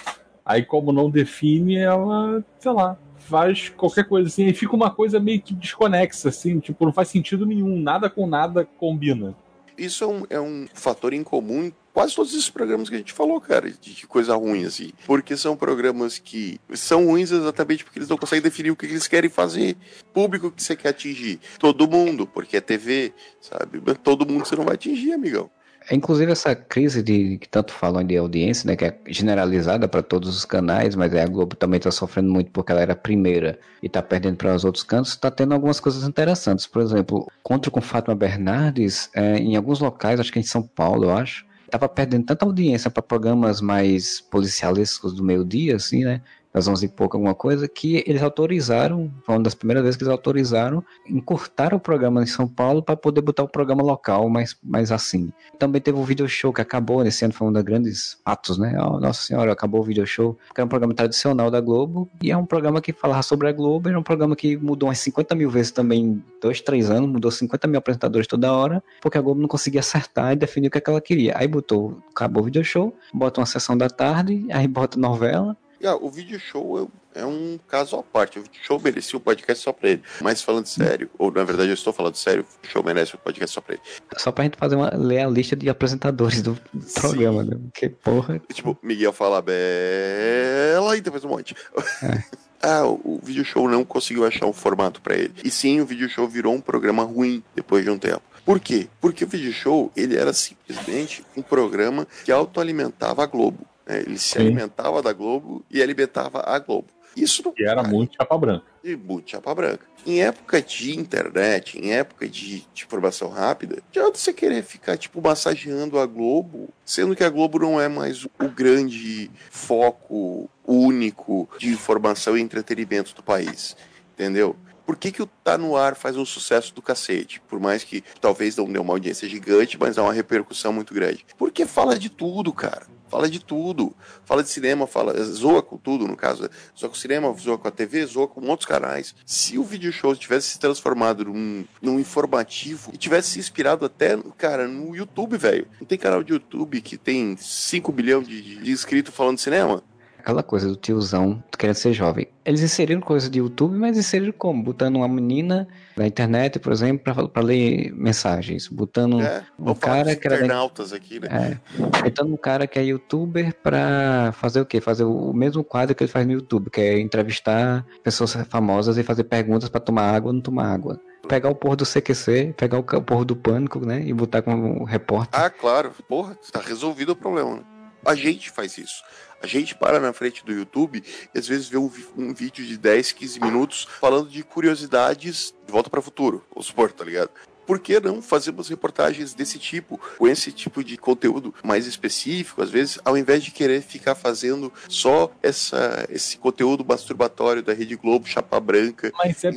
Aí, como não define, ela, sei lá, faz qualquer coisa assim, e fica uma coisa meio que desconexa, assim, tipo, não faz sentido nenhum, nada com nada combina. Isso é um, é um fator em comum em quase todos esses programas que a gente falou, cara, de, de coisa ruim, assim. Porque são programas que são ruins exatamente porque eles não conseguem definir o que eles querem fazer. Público que você quer atingir. Todo mundo, porque é TV, sabe? Todo mundo você não vai atingir, amigão. Inclusive essa crise de que tanto falam de audiência, né, que é generalizada para todos os canais, mas a Globo também está sofrendo muito porque ela era a primeira e está perdendo para os outros cantos, está tendo algumas coisas interessantes. Por exemplo, Contra com Fátima Bernardes, é, em alguns locais, acho que em São Paulo, eu acho, estava perdendo tanta audiência para programas mais policialescos do meio-dia, assim, né? Das 11 e pouco, alguma coisa, que eles autorizaram, foi uma das primeiras vezes que eles autorizaram, encurtar o programa em São Paulo para poder botar o programa local mais, mais assim. Também teve o video show que acabou nesse ano, foi um dos grandes atos, né? Oh, nossa senhora, acabou o video show, que era um programa tradicional da Globo, e é um programa que falava sobre a Globo, era um programa que mudou umas 50 mil vezes também dois, três anos, mudou 50 mil apresentadores toda hora, porque a Globo não conseguia acertar e definir o que, é que ela queria. Aí botou, acabou o video show, bota uma sessão da tarde, aí bota novela, Ah, o vídeo show é, é um caso à parte. O vídeo show merecia um podcast só pra ele. Mas falando sério, ou na verdade eu estou falando sério, o show merece um podcast só pra ele. Só pra gente fazer uma, ler a lista de apresentadores do programa, né? Porque, porra. Tipo, Miguel fala Bela e depois um monte. É. ah, o vídeo show não conseguiu achar um formato para ele. E sim, o vídeo show virou um programa ruim depois de um tempo. Por quê? Porque o vídeo show ele era simplesmente um programa que autoalimentava a Globo. Né? Ele se Sim. alimentava da Globo e alimentava a Globo. Isso não Que era muito chapa branca. de muito chapa branca. Em época de internet, em época de, de informação rápida, adianta você querer ficar, tipo, massageando a Globo, sendo que a Globo não é mais o grande foco único de informação e entretenimento do país. Entendeu? Por que, que o Tá No Ar faz um sucesso do cacete? Por mais que talvez não dê uma audiência gigante, mas dá uma repercussão muito grande. Porque fala de tudo, cara. Fala de tudo. Fala de cinema, fala, zoa com tudo, no caso. Zoa com cinema, zoa com a TV, zoa com outros canais. Se o vídeo show tivesse se transformado num, num informativo e tivesse se inspirado até, cara, no YouTube, velho. Não tem canal de YouTube que tem 5 bilhões de, de inscritos falando de cinema? Aquela coisa do tiozão querendo ser jovem. Eles inseriram coisa de YouTube, mas inseriram como? Botando uma menina na internet, por exemplo, pra ler mensagens. Botando É, um cara que era internautas aqui, né? É. Botando um cara que é youtuber pra fazer o quê? Fazer o mesmo quadro que ele faz no YouTube, que é entrevistar pessoas famosas e fazer perguntas pra tomar água ou não tomar água. Pegar o porro do CQC, pegar o porro do Pânico, né? E botar como repórter. Ah, claro. Porra, tá resolvido o problema, né? A gente faz isso. A gente para na frente do YouTube e às vezes vê um, um vídeo de 10, 15 minutos falando de curiosidades de volta para o futuro, vamos supor, tá ligado? Por que não fazermos reportagens desse tipo, com esse tipo de conteúdo mais específico, às vezes, ao invés de querer ficar fazendo só essa, esse conteúdo masturbatório da Rede Globo, chapa branca, Mas é.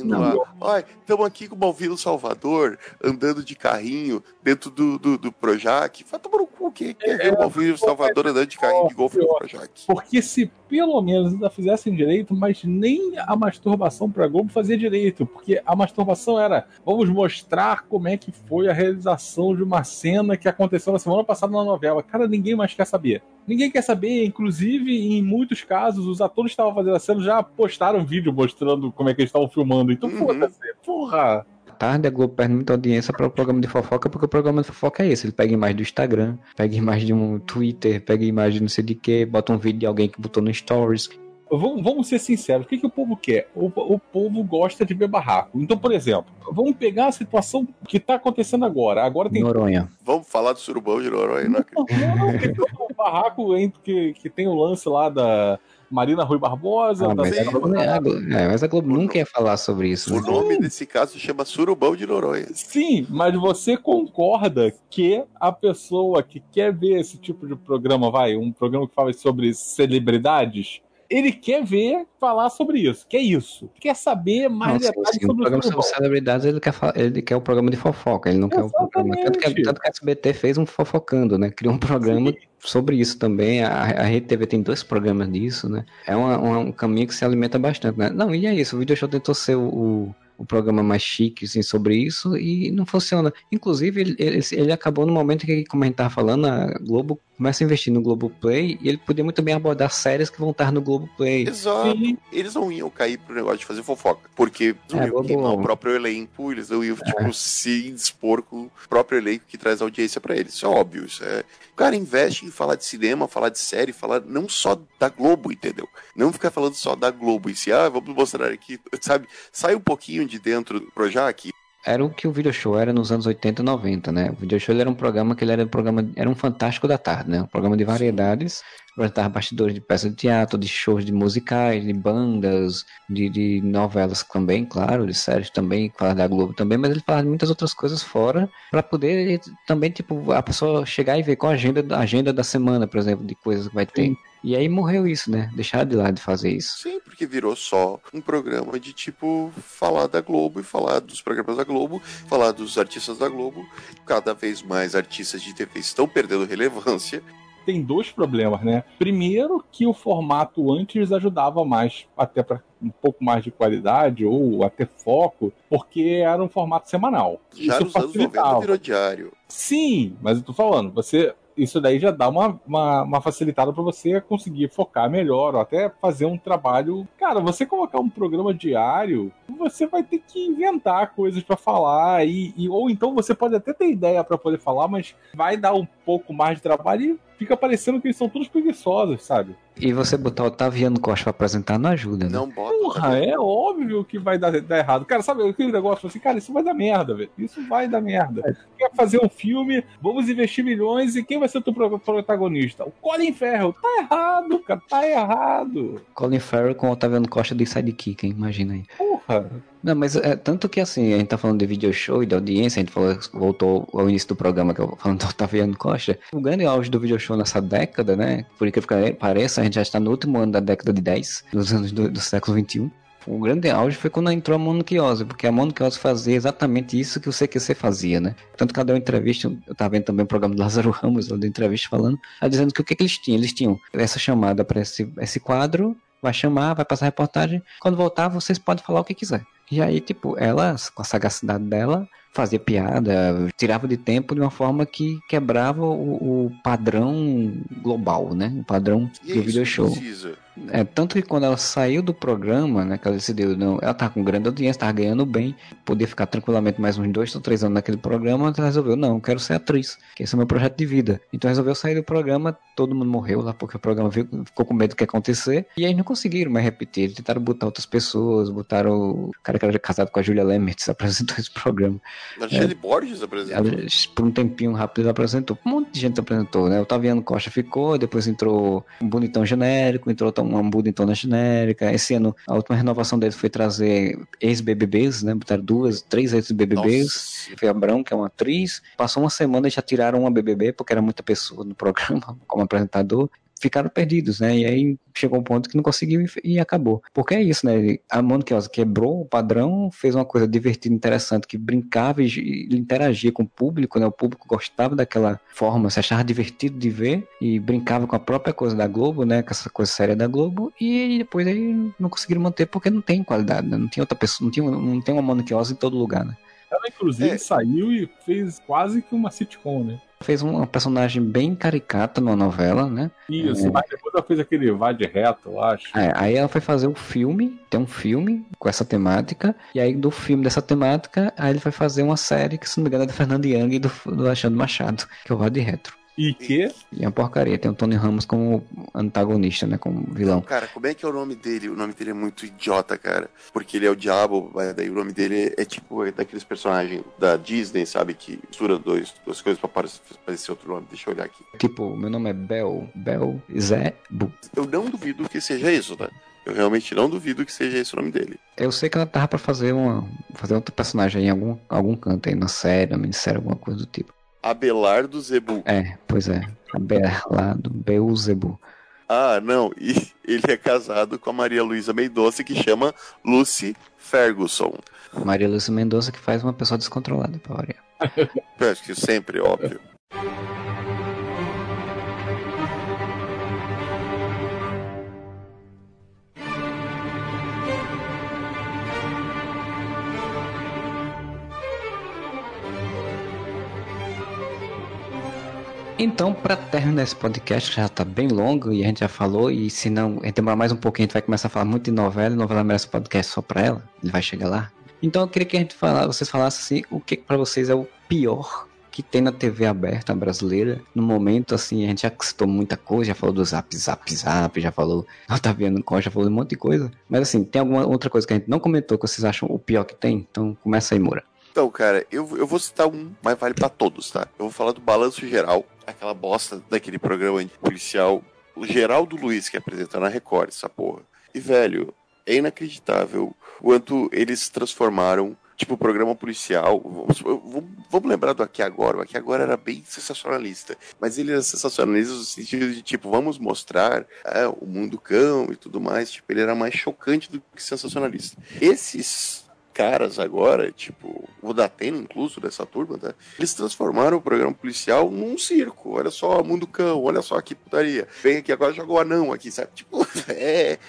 Ai, estamos aqui com o Malvino Salvador, andando de carrinho dentro do, do, do Projac. Vai tomar no cu, quem quer ver o Malvino Salvador andando de carrinho de golfe no Projac? Porque se pelo menos ainda fizessem direito, mas nem a masturbação pra Globo fazia direito. Porque a masturbação era vamos mostrar como é que foi a realização de uma cena que aconteceu na semana passada na novela. Cara, ninguém mais quer saber. Ninguém quer saber, inclusive, em muitos casos, os atores que estavam fazendo a cena já postaram vídeo mostrando como é que eles estavam filmando. Então, Uhum. foda-se, porra! tarde a Globo perde muita audiência para o programa de fofoca, porque o programa de fofoca é esse. Ele pega imagem do Instagram, pega imagem de um Twitter, pega imagem de não sei de que, bota um vídeo de alguém que botou no Stories. Vamos, vamos ser sinceros, o que, que o povo quer? O, o povo gosta de ver barraco. Então, por exemplo, vamos pegar a situação que tá acontecendo agora. Agora tem Noronha. Vamos falar do surubão de Noronha, não acredito. Não, não, tem um barraco entre que, que tem o lance lá da Marina Rui Barbosa. Ah, mas, a Globo, não é- a Globo- é, mas a Globo nunca ia falar sobre isso. O né? nome desse caso chama surubão de Noronha. Sim, mas você concorda que a pessoa que quer ver esse tipo de programa, vai, um programa que fala sobre celebridades, ele quer ver falar sobre isso, que é isso. Quer saber mais Não, sim, detalhes sim, o sobre o programa sobre celebridades ele quer, ele quer o programa de fofoca, ele não quer o programa. Tanto que, Exatamente. tanto que a SBT fez um fofocando, né? Criou um programa sobre isso também. A, a Rede TV tem dois programas disso, né? É uma- uma- um caminho que se alimenta bastante, né? Não, e é isso. O Video Show tentou ser o, o, o programa mais chique, assim, sobre isso e não funciona. Inclusive, ele, ele, ele acabou no momento que, como a gente tava falando, a Globo começa a investir no Globoplay e ele podia muito bem abordar séries que vão estar no Globoplay. Exato. Sim, Eles não iam cair pro negócio de fazer fofoca. Porque não É, iam Globo- queimar o próprio elenco, eles não iam, tipo, se dispor com o próprio elenco que traz audiência pra eles. Isso é óbvio. Isso é... O cara investe em falar de cinema, falar de série, falar não só da Globo, entendeu? Não ficar falando só da Globo em si. Ah, vamos mostrar aqui, sabe? Sai um pouquinho de dentro do Projac. Era o que o video show era nos anos 80 e 90, né? O video show era um programa que ele era um programa, era um fantástico da tarde, né? Um programa de variedades, apresentava bastidores de peças de teatro, de shows de musicais, de bandas, de, de novelas também, claro, de séries também, falar da Globo também, mas ele falava de muitas outras coisas fora, para poder também, tipo, a pessoa chegar e ver qual a agenda, a agenda da semana, por exemplo, de coisas que vai ter. Sim. E aí morreu isso, né? Deixaram de lado de fazer isso. Sim, porque virou só um programa de tipo falar da Globo e falar dos programas da Globo, falar dos artistas da Globo. Cada vez mais artistas de TV estão perdendo relevância. tem dois problemas, né? Primeiro, que o formato antes ajudava mais, até para um pouco mais de qualidade ou até foco, porque era um formato semanal. Já Isso nos anos 90 facilitava. virou diário. Sim, mas eu tô falando, você isso daí já dá uma, uma, uma facilitada para você conseguir focar melhor, ou até fazer um trabalho. Cara, você colocar um programa diário, você vai ter que inventar coisas para falar, e, e, ou então você pode até ter ideia para poder falar, mas vai dar um pouco mais de trabalho e fica parecendo que eles são todos preguiçosos, sabe? E você botar o Otaviano Costa pra apresentar não ajuda, né? Não bota. Porra, é óbvio que vai dar, dar errado. Cara, sabe aquele negócio assim, cara, isso vai dar merda, velho. Isso vai dar merda. Quer fazer um filme, vamos investir milhões e quem vai ser o teu pro- protagonista? O Colin Farrell. Tá errado, cara, tá errado. Colin Farrell com o Otaviano Costa de sidekick, hein? Imagina aí. Porra. Não, mas é tanto que assim, a gente tá falando de video show e de audiência, a gente falou, voltou ao início do programa que eu falando do Otaviano Costa. O grande auge do video show nessa década, né? Por incrível que pareça, gente já está no último ano da década de 10, dos anos do, do século 21. O grande auge foi quando entrou a Mono Kiose, porque a Mono Kiose fazia exatamente isso que o CQC fazia, né? Tanto que ela deu entrevista, eu tava vendo também o programa do Lázaro Ramos, ela deu entrevista falando, ela dizendo que o que, que eles tinham? Eles tinham essa chamada para esse, esse quadro, vai chamar, vai passar a reportagem, quando voltar vocês podem falar o que quiser. E aí, tipo, ela, com a sagacidade dela, fazia piada, tirava de tempo de uma forma que quebrava o, o padrão global, né? O padrão E é do isso video show. precisa. É, tanto que quando ela saiu do programa, né, que ela decidiu, não, ela tava com grande audiência, tava ganhando bem, podia ficar tranquilamente mais uns dois ou três anos naquele programa, ela resolveu, não, quero ser atriz, que esse é o meu projeto de vida. Então resolveu sair do programa, todo mundo morreu lá, porque o programa ficou com medo do que ia acontecer, e aí não conseguiram mais repetir, eles tentaram botar outras pessoas, botaram o cara que era casado com a Julia Lemmertz, apresentou esse programa. A Shelley Borges apresentou. Ela, por um tempinho rápido ela apresentou. Um monte de gente apresentou, né? O Taviano Costa ficou, depois entrou um bonitão genérico, entrou um bonitona genérica. Esse ano, a última renovação deles foi trazer ex-BBBs, né? Botaram duas, três ex-BBBs. Foi Abrão, que é uma atriz. Passou uma semana e já tiraram uma BBB, porque era muita pessoa no programa, como apresentador. Ficaram perdidos, né? E aí chegou um ponto que não conseguiu e, e acabou. Porque é isso, né? A Oza quebrou o padrão, fez uma coisa divertida, interessante, que brincava e, e interagia com o público, né? O público gostava daquela forma, se achava divertido de ver e brincava com a própria coisa da Globo, né? Com essa coisa séria da Globo. E depois aí não conseguiram manter porque não tem qualidade, né? Não tem outra pessoa, não, tinha, não tem uma Oza em todo lugar, né? Ela, inclusive, É. saiu e fez quase que uma sitcom, né? Fez uma personagem bem caricata numa novela, né? Isso, É. mas depois ela fez aquele Vai de Reto, eu acho. É, aí ela foi fazer o filme, tem um filme com essa temática, e aí do filme dessa temática, aí ele vai fazer uma série que, se não me engano, é do Fernando Young e do, do Alexandre Machado, que é o Rod Retro. E que E é uma porcaria, tem o Tony Ramos como antagonista, né, como vilão. Cara, como é que é o nome dele? O nome dele é muito idiota, cara. Porque ele é o diabo, mas daí o nome dele é, tipo é daqueles personagens da Disney, sabe? Que mistura dois, duas coisas pra parecer, parecer outro nome. Deixa eu olhar aqui. Tipo, meu nome é Bel, Bel Zé Bu. Eu não duvido que seja isso, tá? Eu realmente não duvido que seja esse o nome dele. Eu sei que ela tava pra fazer uma fazer outro personagem aí em algum, algum canto aí, na série, na minissérie, alguma coisa do tipo. Abelardo Zebu. É, pois é. Aberlado, Beuzebu. Ah, não. E ele é casado com a Maria Luísa Mendonça, que chama Lucy Ferguson. Maria Lúcia Mendonça que faz uma pessoa descontrolada. Eu acho que sempre, óbvio. Então, para terminar esse podcast, que já tá bem longo e a gente já falou, e se não, demorar mais um pouquinho, a gente vai começar a falar muito de novela, e novela merece um podcast só pra ela, ele vai chegar lá. Então eu queria que a gente falasse, vocês falassem assim, o que para vocês é o pior que tem na TV aberta brasileira. No momento, assim, a gente já citou muita coisa, já falou do Zap Zap Zap, já falou Otaviano Costa, já falou um monte de coisa. Mas assim, tem alguma outra coisa que a gente não comentou que vocês acham o pior que tem? Então começa aí, Moura. Então, cara, eu, eu vou citar um, mas vale pra todos, tá? Eu vou falar do Balanço Geral, aquela bosta daquele programa policial, o Geraldo Luiz que apresentou na Record, essa porra. E, velho, é inacreditável quanto eles transformaram, tipo, programa policial. Vamos, vamos, vamos lembrar do Aqui Agora, o Aqui Agora era bem sensacionalista, mas ele era sensacionalista no sentido de, tipo, vamos mostrar é, o mundo cão e tudo mais, tipo, ele era mais chocante do que sensacionalista. Esses caras agora, tipo, o Datena incluso dessa turma, tá? Eles transformaram o programa policial num circo. Olha só, mundo cão, olha só que putaria. Vem aqui agora, joga o anão aqui, sabe? Tipo, é.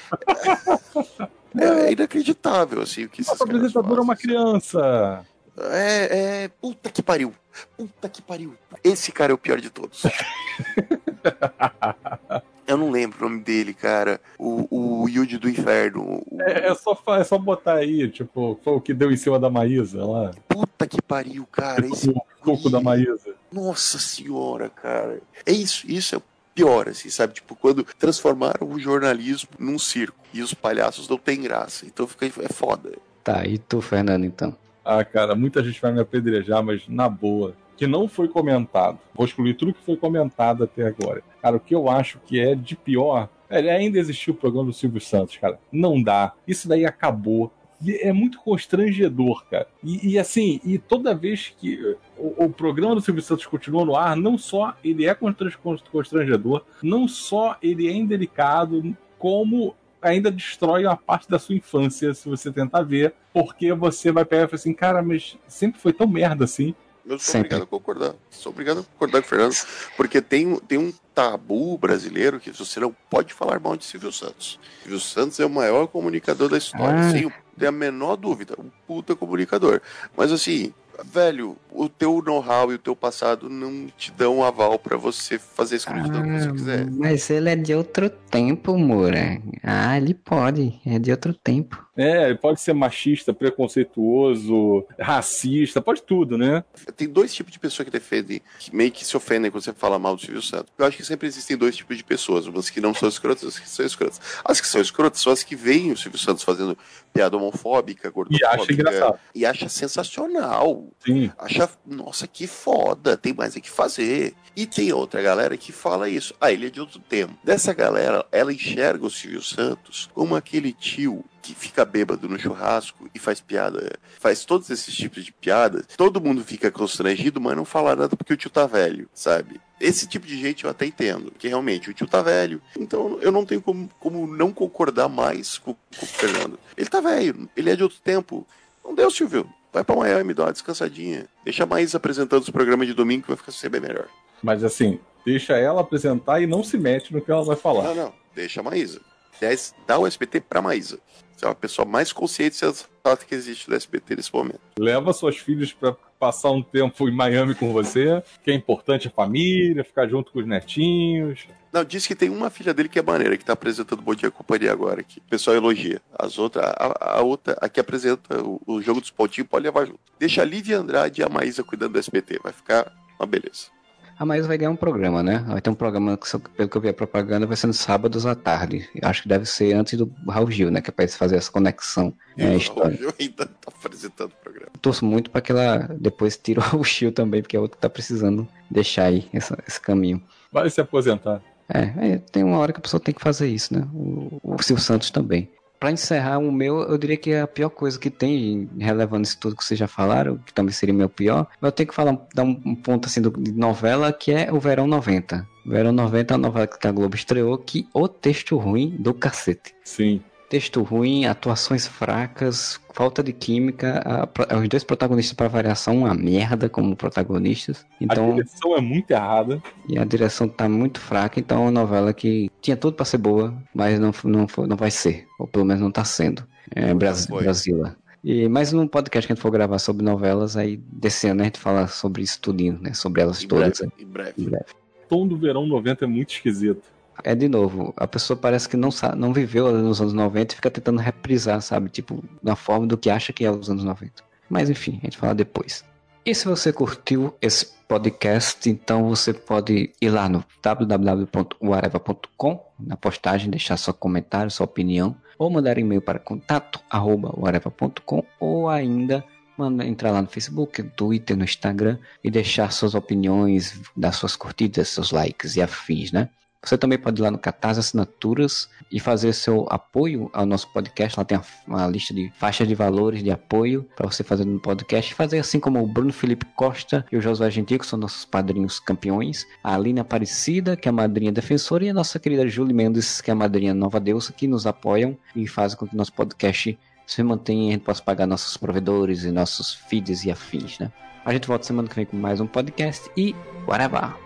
É, é inacreditável, assim, o que esses Nossa caras apresentadora é uma fazem. criança. É, é. Puta que pariu. Puta que pariu. Esse cara é o pior de todos. Eu não lembro o nome dele, cara. O, o Yuji do Inferno. O... É, é, só, é só botar aí, tipo, foi o que deu em cima da Maísa lá. Puta que pariu, cara. Esse o coco da Maísa. Nossa senhora, cara. É isso, isso é pior, assim, sabe? Tipo, quando transformaram o jornalismo num circo e os palhaços não têm graça. Então fica, é foda. Tá, e tu, Fernando, então? Ah, cara, muita gente vai me apedrejar, mas na boa. Que não foi comentado. Vou excluir tudo que foi comentado até agora. Cara, o que eu acho que é de pior. É, ainda existiu o programa do Silvio Santos, cara. Não dá. Isso daí acabou. é muito constrangedor, cara. E, e, assim, e toda vez que o, o, programa do Silvio Santos continua no ar, não só ele é constrangedor, não só ele é indelicado, como ainda destrói uma parte da sua infância se você tentar ver, porque você vai pegar e falar assim, cara, mas sempre foi tão merda assim. Eu sou sempre. obrigado a concordar. Sou obrigado a concordar com o Fernando, porque tem, tem um tabu brasileiro que você não pode falar mal de Silvio Santos. Silvio Santos é o maior comunicador da história, ah. sem ter a menor dúvida. Um puta comunicador. Mas assim, velho, o teu know-how e o teu passado não te dão aval para você fazer escrotidão ah, que você quiser. Mas ele é de outro tempo, Moura. Ah, ele pode. É de outro tempo. É, ele pode ser machista, preconceituoso, racista, pode tudo, né? Tem dois tipos de pessoas que defendem, que meio que se ofendem quando você fala mal do Silvio Santos. Eu acho que sempre existem dois tipos de pessoas, umas que não são escrotas e as que são escrotas. As que são escrotas são as que veem o Silvio Santos fazendo piada homofóbica, gordofóbica. E acha engraçado. E acha sensacional. Sim. Acha, nossa, que foda, tem mais o que fazer. E tem outra galera que fala isso. Ah, ele é de outro tempo. Dessa galera, ela enxerga o Silvio Santos como aquele tio que fica bêbado no churrasco e faz piada, faz todos esses tipos de piadas, todo mundo fica constrangido, mas não fala nada porque o tio tá velho, sabe? Esse tipo de gente eu até entendo, que realmente o tio tá velho, então eu não tenho como, como não concordar mais com, com o Fernando. Ele tá velho, ele é de outro tempo. Não deu, Silvio. Vai pra Miami, dá uma descansadinha. Deixa a Maísa apresentando os programas de domingo que vai ficar ser bem melhor. Mas assim, deixa ela apresentar e não se mete no que ela vai falar. Não, não. Deixa a Maísa. 10, dá o SBT pra Maísa. Você é uma pessoa mais consciente sensato que existe do SBT nesse momento. Leva suas filhas para passar um tempo em Miami com você, que é importante a família, ficar junto com os netinhos. Não, diz que tem uma filha dele que é maneira, que tá apresentando Bom Dia Companhia agora, que o pessoal elogia. As outras, a, a outra, a que apresenta o, o jogo dos pontinhos, pode levar junto. Deixa a Lívia Andrade e a Maísa cuidando do SBT, vai ficar uma beleza. A Maísa vai ganhar um programa, né? Vai ter um programa que, pelo que eu vi a propaganda, vai ser nos sábados à tarde. Eu acho que deve ser antes do Raul Gil, né? Que é pra fazer essa conexão. E é, o Raul Gil ainda tá apresentando o programa. Torço muito pra que ela depois tire o Raul Gil também, porque é outro que tá precisando deixar aí essa, esse caminho. Vai se aposentar. É, é, tem uma hora que a pessoa tem que fazer isso, né? O, o Silvio Santos também. Para encerrar o meu, eu diria que a pior coisa que tem, relevando isso tudo que vocês já falaram, que também seria meu pior, eu tenho que falar, dar um, ponto assim de novela, que é o Verão 90. Verão 90 é a novela que a Globo estreou, que o texto ruim do cacete. Sim. Texto ruim, atuações fracas, falta de química. A, a, os dois protagonistas, para variação, uma merda como protagonistas. Então, a direção é muito errada. E a direção tá muito fraca, então é uma novela que tinha tudo para ser boa, mas não, não, foi, não vai ser. Ou pelo menos não tá sendo. É Brasil, Brasília. E mais num podcast que a gente for gravar sobre novelas, aí desse ano a gente fala sobre isso tudinho, né? Sobre elas em todas. Breve, em breve. Em breve. O tom do verão 90 é muito esquisito é de novo, a pessoa parece que não não viveu nos anos 90 e fica tentando reprisar, sabe? Tipo, na forma do que acha que é os anos 90. Mas enfim, a gente fala depois. E se você curtiu esse podcast, então você pode ir lá no www.uareva.com, na postagem, deixar seu comentário, sua opinião, ou mandar e-mail para contato@uareva.com ou ainda manda entrar lá no Facebook, no Twitter, no Instagram e deixar suas opiniões, dar suas curtidas, seus likes e afins, né? Você também pode ir lá no Catarse Assinaturas e fazer seu apoio ao nosso podcast. Lá tem uma lista de faixas de valores de apoio para você fazer no podcast. Fazer assim como o Bruno Felipe Costa e o Josué Gentil, que são nossos padrinhos campeões. A Alina Aparecida, que é a madrinha defensora. E a nossa querida Julie Mendes, que é a madrinha Nova Deusa, que nos apoiam e fazem com que nosso podcast se mantenha e a gente possa pagar nossos provedores e nossos feeds e afins, né? A gente volta semana que vem com mais um podcast e whatever!